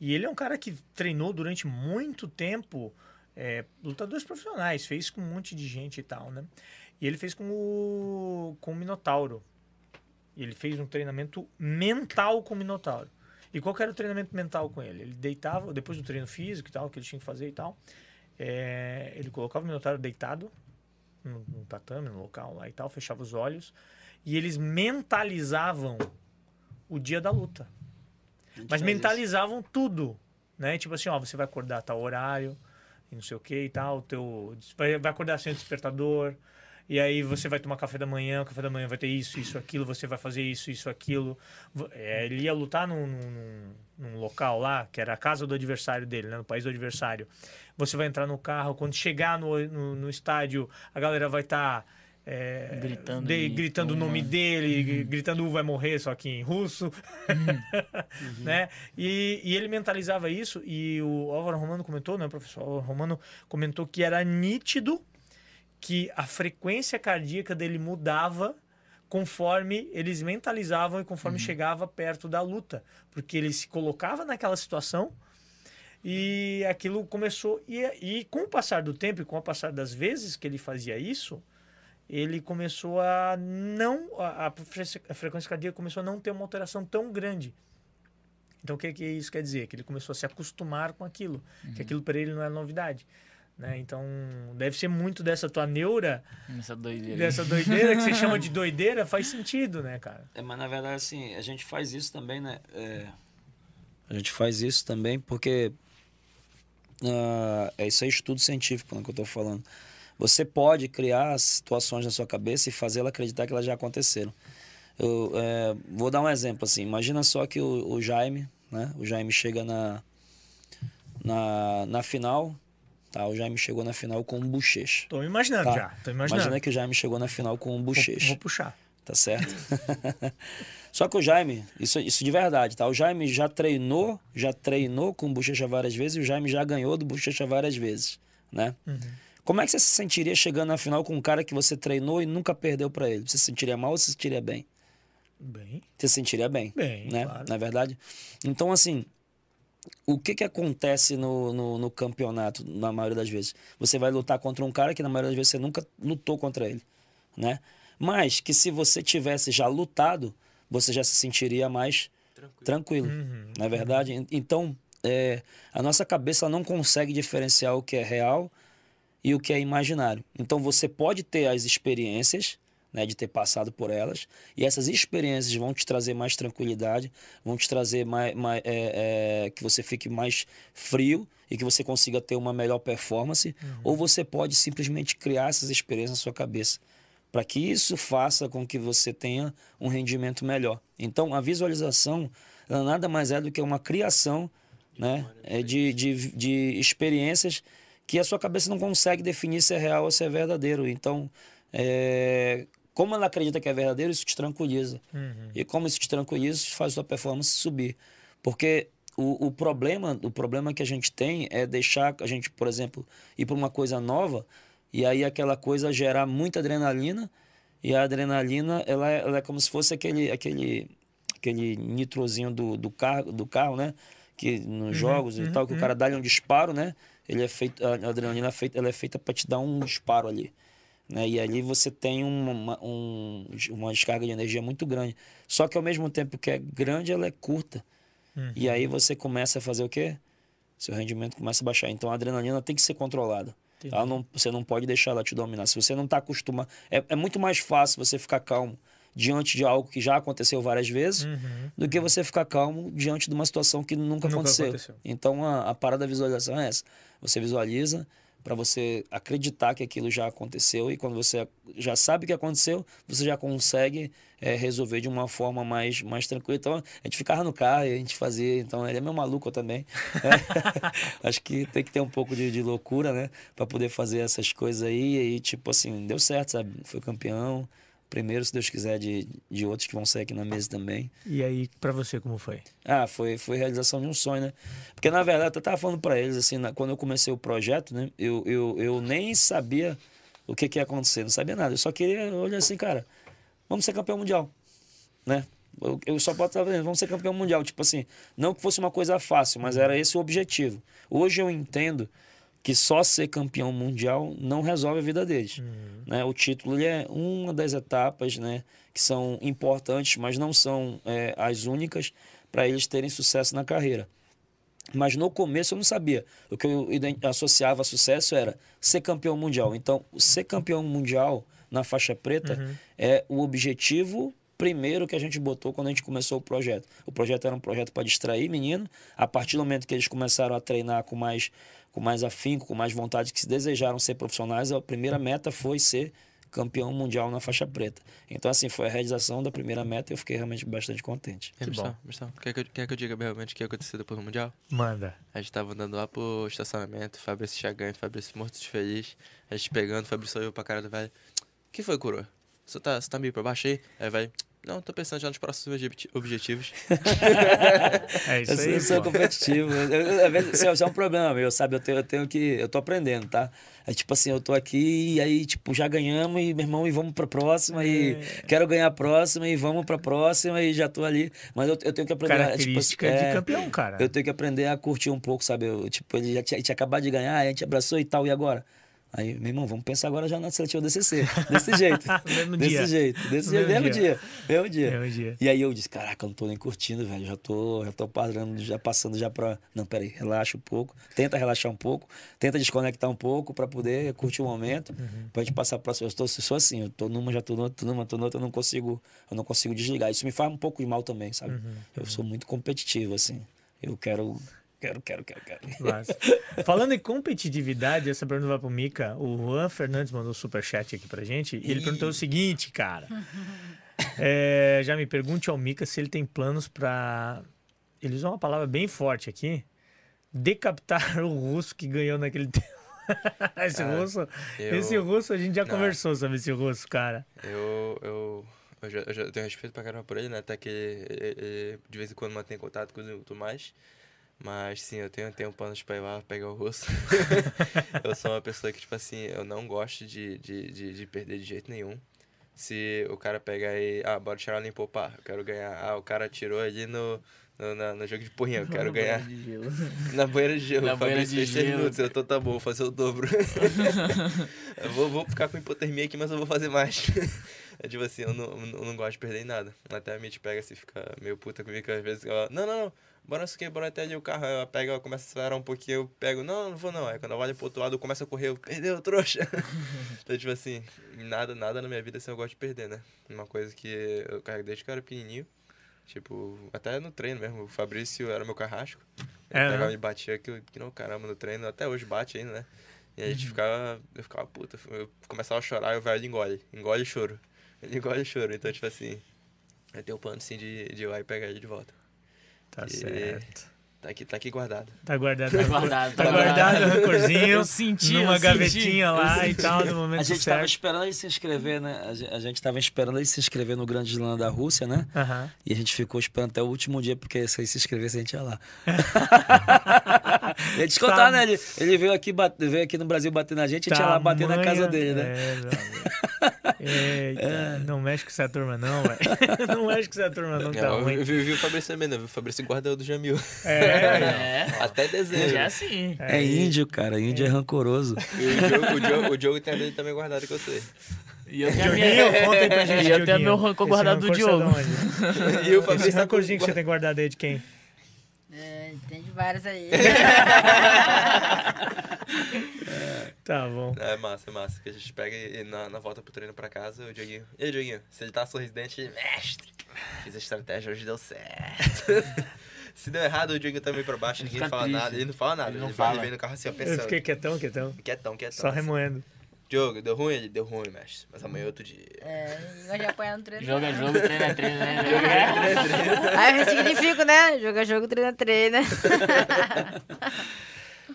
E ele é um cara que treinou durante muito tempo é, lutadores profissionais, fez com um monte de gente e tal, né? E ele fez com o, com o Minotauro. Ele fez um treinamento mental com o Minotauro. E qual era o treinamento mental com ele? Ele deitava, depois do treino físico e tal, que ele tinha que fazer e tal, é, ele colocava o Minotauro deitado no, no tatame, no local lá e tal, fechava os olhos e eles mentalizavam o dia da luta. Mas mentalizavam tudo, né? Tipo assim, ó, você vai acordar a tal horário, e não sei o que e tal, teu vai, vai acordar sem o despertador, e aí você vai tomar café da manhã, café da manhã vai ter isso, isso, aquilo, você vai fazer isso, isso, aquilo. É, ele ia lutar num, num, num local lá, que era a casa do adversário dele, né? No país do adversário. Você vai entrar no carro, quando chegar no, no, no estádio, a galera vai estar... Gritando de- gritando o nome dele, gritando "U vai morrer, só que em russo, né? E, e ele mentalizava isso e o Álvaro Romano comentou, né, o professor Álvaro Romano comentou que era nítido que a frequência cardíaca dele mudava conforme eles mentalizavam e conforme chegava perto da luta, porque ele se colocava naquela situação e aquilo começou e, e com o passar do tempo e com o passar das vezes que ele fazia isso, ele começou a não a, a frequência- cardíaca começou a não ter uma alteração tão grande. Então o que, que isso quer dizer? Que ele começou a se acostumar com aquilo, que aquilo para ele não era novidade. Né? Então deve ser muito dessa tua neura, Essa doideira. dessa doideira que você chama de doideira, faz sentido, né, cara? É, mas na verdade, assim, a gente faz isso também, né? É, a gente faz isso também porque é isso aí, estudo científico né, que eu tô falando. Você pode criar situações na sua cabeça e fazê-la acreditar que elas já aconteceram. Eu é, vou dar um exemplo assim. Imagina só que o, o Jaime, né? O Jaime chega na, na, na final, tá? O Jaime chegou na final com um bochecha. Tô imaginando Tá. já, tô imaginando. Imagina que o Jaime chegou na final com um vou, bochecha. vou puxar. Tá certo? Só que o Jaime, isso, isso de verdade, tá? O Jaime já treinou, já treinou com o Bochecha várias vezes e o Jaime já ganhou do Bochecha várias vezes, né? Como é que você se sentiria chegando na final com um cara que você treinou e nunca perdeu pra ele? Você se sentiria mal ou se sentiria bem? Bem, Você se sentiria bem, Bem, né? claro. Na verdade. Então, assim, o que que acontece no, no, no campeonato, na maioria das vezes? Você vai lutar contra um cara que na maioria das vezes você nunca lutou contra ele, né? Mas que se você tivesse já lutado, você já se sentiria mais tranquilo, não é verdade? En- Então, é, a nossa cabeça não consegue diferenciar o que é real e o que é imaginário. Então você pode ter as experiências, né, de ter passado por elas, e essas experiências vão te trazer mais tranquilidade, vão te trazer mais, mais- é, é, que você fique mais frio e que você consiga ter uma melhor performance, ou você pode simplesmente criar essas experiências na sua cabeça para que isso faça com que você tenha um rendimento melhor. Então, a visualização nada mais é do que uma criação né, é de, de, de experiências que a sua cabeça não consegue definir se é real ou se é verdadeiro. Então, é, como ela acredita que é verdadeiro, isso te tranquiliza. E como isso te tranquiliza, isso faz a sua performance subir. Porque o, o problema o problema que a gente tem é deixar a gente, por exemplo, ir para uma coisa nova e aí aquela coisa gerar muita adrenalina e a adrenalina ela é, ela é como se fosse aquele aquele aquele nitrozinho do, do carro do carro né que nos jogos e tal que o cara dá um disparo né ele é feito a adrenalina é feita ela é feita para te dar um disparo ali né? E ali você tem uma, um- uma descarga de energia muito grande. Só que ao mesmo tempo que é grande, ela é curta. E aí você começa a fazer o quê? Seu rendimento começa a baixar. Então a adrenalina tem que ser controlada. Ela não, você não pode deixar ela te dominar. Se você não está acostumado. É, é muito mais fácil você ficar calmo diante de algo que já aconteceu várias vezes do que você ficar calmo diante de uma situação que nunca, Nunca aconteceu. aconteceu. Então a, a parada da visualização é essa. Você visualiza, para você acreditar que aquilo já aconteceu e quando você já sabe que aconteceu, você já consegue é, resolver de uma forma mais, mais tranquila. Então, a gente ficava no carro e a gente fazia. Então, ele é meu maluco também. Acho que tem que ter um pouco de, de loucura, né? Para poder fazer essas coisas aí. E, tipo assim, deu certo, sabe? Foi campeão primeiro, se Deus quiser, de, de outros que vão sair aqui na mesa também. E aí, para você, como foi? Ah, foi, foi realização de um sonho, né? Porque, na verdade, eu tava falando para eles, assim, na, quando eu comecei o projeto, né? Eu, eu, eu nem sabia o que, que ia acontecer, não sabia nada. Eu só queria olhar assim, cara, vamos ser campeão mundial, né? Eu, eu só posso estar vendo, vamos ser campeão mundial. Tipo assim, não que fosse uma coisa fácil, mas era esse o objetivo. Hoje eu entendo que só ser campeão mundial não resolve a vida deles. Uhum. Né? O título é uma das etapas né, que são importantes, mas não são é, as únicas para eles terem sucesso na carreira. Mas no começo eu não sabia. O que eu associava a sucesso era ser campeão mundial. Então, ser campeão mundial na faixa preta uhum. é o objetivo primeiro que a gente botou quando a gente começou o projeto. O projeto era um projeto para distrair menino. A partir do momento que eles começaram a treinar com mais com mais afinco, com mais vontade, que se desejaram ser profissionais, a primeira meta foi ser campeão mundial na faixa preta. Então, assim, foi a realização da primeira meta e eu fiquei realmente bastante contente. É, que bom. Quer que, eu, quer que eu diga realmente o que aconteceu depois do Mundial? Manda. A gente tava andando lá pro estacionamento, Fabrício Chagan, Fabrício morto de feliz, a gente pegando, Fabrício olhou pra cara do velho. O que foi, coroa? Você tá, você tá meio pra baixo aí? Aí, velho, não, tô pensando já nos próximos objetivos. é isso aí. Eu sou competitivo. Isso é um problema meu, sabe? Eu tenho, eu tenho que. Eu tô aprendendo, tá? É tipo assim, eu tô aqui e aí, tipo, já ganhamos e, meu irmão, e vamos pra próxima. É. E quero ganhar a próxima e vamos pra próxima e já tô ali. Mas eu, eu tenho que aprender. Característica tipo, é, de campeão, cara. Eu tenho que aprender a curtir um pouco, sabe? Eu, tipo, ele já tinha, tinha acabado de ganhar, a gente abraçou e tal, e agora? Aí, meu irmão, vamos pensar agora já na seletiva DCC. Desse jeito. mesmo desse dia. jeito. Desse jeito. Mesmo, dia. dia. Mesmo dia. Mesmo dia. E aí eu disse, caraca, eu não tô nem curtindo, velho. Já tô, já tô parando, já passando já pra. Não, peraí, relaxa um pouco. Tenta relaxar um pouco. Tenta desconectar um pouco pra poder curtir o momento. Uhum. Pra gente passar pra. Eu tô, sou assim, eu tô numa, já tô numa, tô numa, tô noutra, eu não consigo. Eu não consigo desligar. Isso me faz um pouco de mal também, sabe? Uhum. Eu sou muito competitivo, assim. Eu quero Quero, quero, quero, quero. Falando em competitividade, essa pergunta vai pro Mica. O Juan Fernandes mandou um superchat aqui pra gente. E ele perguntou o seguinte, cara. É, já me pergunte ao Mica se ele tem planos para. Ele usou uma palavra bem forte aqui. Decapitar o russo que ganhou naquele tempo. esse, ah, russo, eu... esse russo, a gente já Não. conversou sobre esse russo, cara. Eu, eu, eu, já, eu já tenho respeito pra caramba por ele, né? Até que ele, ele, de vez em quando mantém contato com os tudo mais. Mas sim, eu tenho, tenho planos pra ir lá pegar o rosto. eu sou uma pessoa que, tipo assim, eu não gosto de, de, de, de, perder de jeito nenhum. Se o cara pegar e. Ah, bora tirar nem poupar. Eu quero ganhar. Ah, o cara tirou ali no. No, na, no jogo de porrinha, eu quero ganhar. Na banheira de gelo. Na banheira de gelo. minutos, eu tô tá bom, vou fazer o dobro. eu vou, vou ficar com hipotermia aqui, mas eu vou fazer mais. é tipo assim, eu não, eu não gosto de perder em nada. Até a Mitch pega assim, fica meio puta comigo, às vezes ela, não, não, não, bora isso aqui, bora até ali o carro. Ela pega, ela começa a acelerar um pouquinho, eu pego, não, não vou não. Aí quando eu olho pro outro lado, eu começo a correr, eu, perdeu, trouxa. então, tipo assim, nada, nada na minha vida assim eu gosto de perder, né? Uma coisa que eu carrego desde que eu era pequenininho. Tipo, até no treino mesmo, o Fabrício era meu carrasco. Ele é, pegava né? e batia aqui, que não, caramba, no treino, até hoje bate ainda, né? E a gente uhum. ficava, eu ficava puta, eu começava a chorar e o velho engole, engole choro. Ele engole choro, então, tipo assim, eu tenho um plano sim de, de ir lá e pegar ele de volta. Tá e certo. Tá aqui, tá aqui guardado. Tá guardado. Tá guardado. Tá, guardado o rancorzinho. Eu senti, Numa eu gavetinha senti. lá e tal, no momento A gente certo. tava esperando ele se inscrever, né? A gente tava esperando ele se inscrever no Grande Slam da Rússia, né? Uhum. E a gente ficou esperando até o último dia, porque se ele se inscrevesse, a gente ia lá. ia descontar, tá. né? Ele, ele veio, aqui, veio aqui no Brasil bater na gente, a gente ia lá bater na casa dele, né? É, Eita, é. não mexe com essa turma não, velho. não mexe com essa turma não, tá ruim. Eu vi, vi o Fabrício também, né? O Fabrício guarda o do Jamil. É, é. Até dezembro. É assim. É, é índio, cara. Índio é, é rancoroso. E o Diogo, o, Diogo, o Diogo tem a dele também guardado que eu sei. E eu tenho, a minha... conta aí pra gente, e eu tenho meu rancor guardado do Diogo. e o Fabrício Esse rancorzinho que você tem guardado aí de quem? É, tem de vários aí. Tá bom. É massa, é massa. Que a gente pega e na, na volta pro treino pra casa, o Dioguinho. E aí, Dioguinho, se ele tá sorridente, mestre, fiz a estratégia, hoje deu certo. Se deu errado, o Diogo também pra baixo, ninguém fica fala triste. nada. Ele não fala nada, Ele ele, não vai, fala. ele vem no carro assim, ó, Eu pensando. fiquei quietão, quietão. Quietão, quietão. Só assim. remoendo. Diogo, deu ruim? Ele deu ruim, mestre. Mas amanhã é outro dia. É, gosta de apanhar no treino. Jogo é jogo, treino é treino, né? Aí eu ressignifico, né? Jogo é jogo, treino é treino.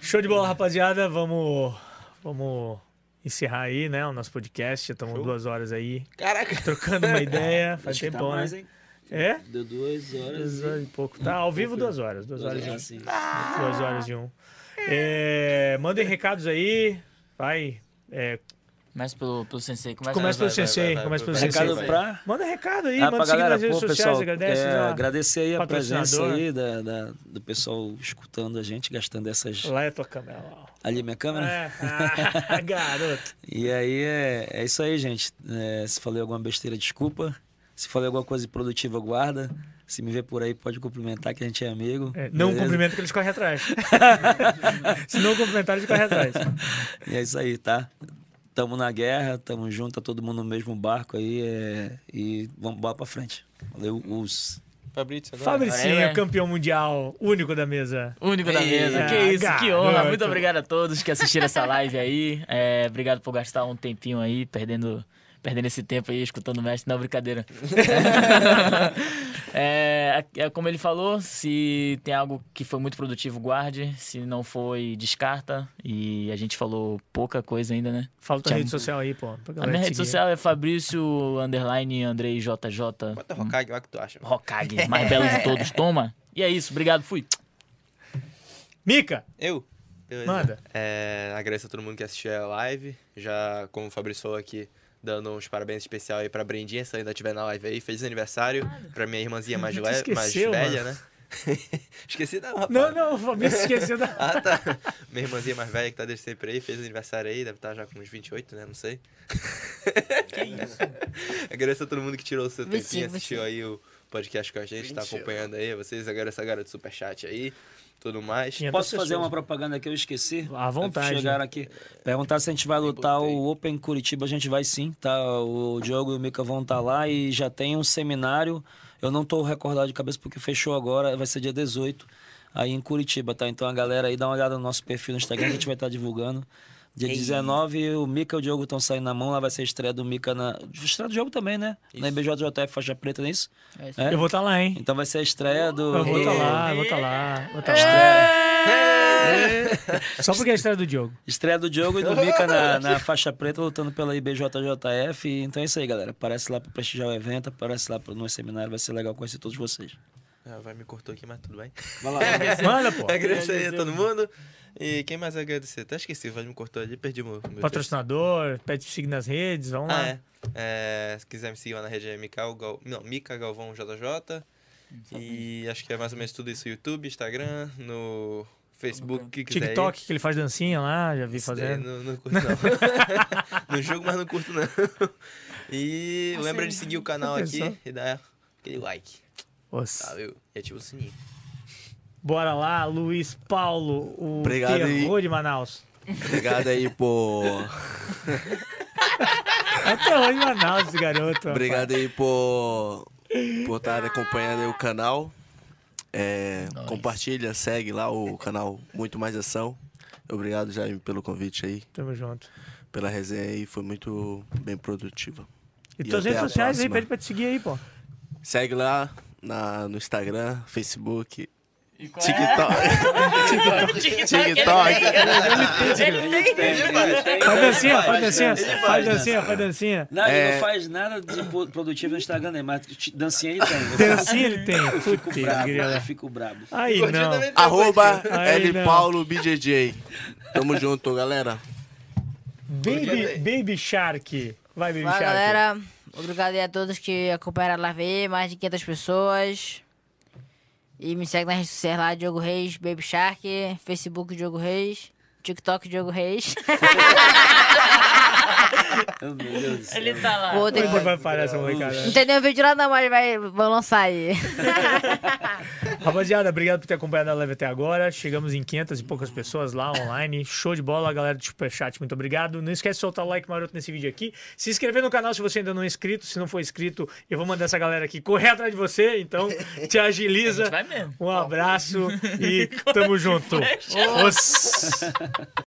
Show de bola, rapaziada. Vamos, vamos encerrar aí, né? O nosso podcast. Já estamos duas horas aí Caraca! trocando uma ideia. Faz tá tempo, mais, né? hein? É? Deu duas horas. Duas horas e pouco. Tá ao vivo duas horas. Duas horas de um. assim. Duas horas de um. É, mandem recados aí. Vai. É, Começa pelo, pelo sensei. Começa, começa pelo vai, sensei. vai, Começa vai, pelo vai. sensei. Recado pra. Manda recado aí. Ah, manda seguir galera, nas redes pô, sociais. pessoal, agradece. é, agradecer aí a presença aí da, da- do pessoal escutando a gente, gastando essas. Lá é a tua câmera. Lá. Ali minha câmera. É. Ah, garoto. E aí é, é isso aí, gente. É, se falei alguma besteira, desculpa. Se falei alguma coisa produtiva, guarda. Se me ver por aí, pode cumprimentar que a gente é amigo. É, não beleza? cumprimenta que eles correm atrás. Se não cumprimentar, eles correm atrás. E é isso aí, tá? Tamo na guerra, tamo junto, tá todo mundo no mesmo barco aí. é, E vamos bora pra frente. Valeu, os. Fabrício, agora. Fabricinho, né? campeão mundial, único da mesa. Único da mesa. É, que isso, que honra. garoto. Muito obrigado a todos que assistiram essa live aí. É, obrigado por gastar um tempinho aí, perdendo, perdendo esse tempo aí, escutando o mestre. Não, brincadeira. é, é como ele falou, se tem algo que foi muito produtivo, guarde. Se não foi, descarta. E a gente falou pouca coisa ainda, né? Fala tua Tchau. rede social aí, pô. A minha rede seguir. social é Fabrício Underline Andrei JJ. Bota Hokage lá que tu acha. Hokage, mais belo de todos. Toma. E é isso, obrigado, fui. Mica, Eu? Beleza. Manda. É, agradeço a todo mundo que assistiu a live. Já, como o Fabrício falou aqui, dando uns parabéns especial aí pra Brendinha, se ainda estiver na live aí. Feliz aniversário pra minha irmãzinha mais, le- mais esqueceu, velha, né? Esqueci não, rapaz. Não, não, o Fabrício esqueceu da. Ah, tá. Minha irmãzinha mais velha que tá desde sempre aí, fez aniversário aí, deve estar já com uns 28, né? Não sei. Que isso? Agradeço a todo mundo que tirou o seu 25, tempinho, assistiu aí o podcast com a gente, tá 21. acompanhando aí. Vocês, agradeço a galera do Superchat aí, tudo mais. Tinha Posso fazer uma propaganda que eu esqueci? À vontade. Chegaram aqui. Perguntar se a gente vai lutar o Open Curitiba. A gente vai sim, tá? O Diogo e o Mika vão estar lá e já tem um seminário. Eu não tô recordado de cabeça porque fechou agora, vai ser dia 18, aí em Curitiba, tá? Então a galera aí dá uma olhada no nosso perfil no Instagram que a gente vai estar divulgando. Dia 19, o Mika e o Diogo estão saindo na mão, lá vai ser a estreia do Mika na. Estreia do jogo também, né? Na IBJJF faixa preta, não é isso? É isso. É? Eu vou estar lá, hein? Então vai ser a estreia do. Eu vou estar do- lá, eu vou estar lá, vou estar lá. Só porque é a história do Diogo. Estreia do Diogo e do Mika na, na faixa preta, lutando pela IBJJF. Então é isso aí, galera. Aparece lá pra prestigiar o evento, aparece lá pro nosso seminário, vai ser legal conhecer todos vocês. Ah, vai me cortou aqui, mas tudo bem. Vai lá. Manda, pô. Agradecer aí a todo mundo. E quem mais agradecer? Até esqueci, vai me cortou ali, perdi meu, meu Patrocinador, pede seguir nas redes, vamos texto. lá. Ah, é. É, Se quiser me seguir lá na rede é Mical Gal... Não, Mica Galvão JJ. E acho que é mais ou menos tudo isso: YouTube, Instagram, no Facebook, que quiser. ir. TikTok, que ele faz dancinha lá, já vi fazendo. Não, não curto, não. no jogo, mas não curto, não. E lembra de seguir o canal aqui e dar aquele like. Nossa. Valeu. E ativa o sininho. Bora lá, Luiz Paulo, o Obrigado aí. terror de Manaus. Obrigado aí por. É o terror de Manaus esse garoto. Obrigado aí por por estar acompanhando aí o canal. É, compartilha, segue lá o canal Muito Mais Ação. Obrigado, Jaime, pelo convite aí, Tamo junto. pela resenha aí, foi muito bem produtiva. E, E tuas redes sociais aí, pede pra te seguir aí, pô. Segue lá na, no Instagram, Facebook, E qual TikTok. TikTok. Faz dancinha, faz dancinha, faz, dancinha, faz dancinha. Não, ele É. não faz nada de produtivo no Instagram, né? Mas dancinha ele tem. Dancinha ele tem. Eu fico brabo, eu fico brabo. Aí não. Arroba Aí L não. Paulo BJJ. Tamo junto, galera. Baby, Baby Shark. Vai, Baby Fala, Shark. galera. Obrigado a todos que acompanharam a live. Mais de 500 pessoas. E me segue nas redes sociais lá, Diogo Reis, Baby Shark, Facebook Diogo Reis, TikTok Diogo Reis. Meu Deus do céu. Ele tá lá. O outro ele Depois vai parar essa molecada. Não tem nenhum vídeo lá não, mas vai, vou lançar aí. Rapaziada, obrigado por ter acompanhado a live até agora. Chegamos em 500 e poucas pessoas lá online. Show de bola, galera do Superchat. Muito obrigado. Não esquece de soltar o like maroto nesse vídeo aqui. Se inscrever no canal se você ainda não é inscrito. Se não for inscrito, eu vou mandar essa galera aqui correr atrás de você. Então, te agiliza. A gente vai mesmo. Um abraço e tamo junto. Os...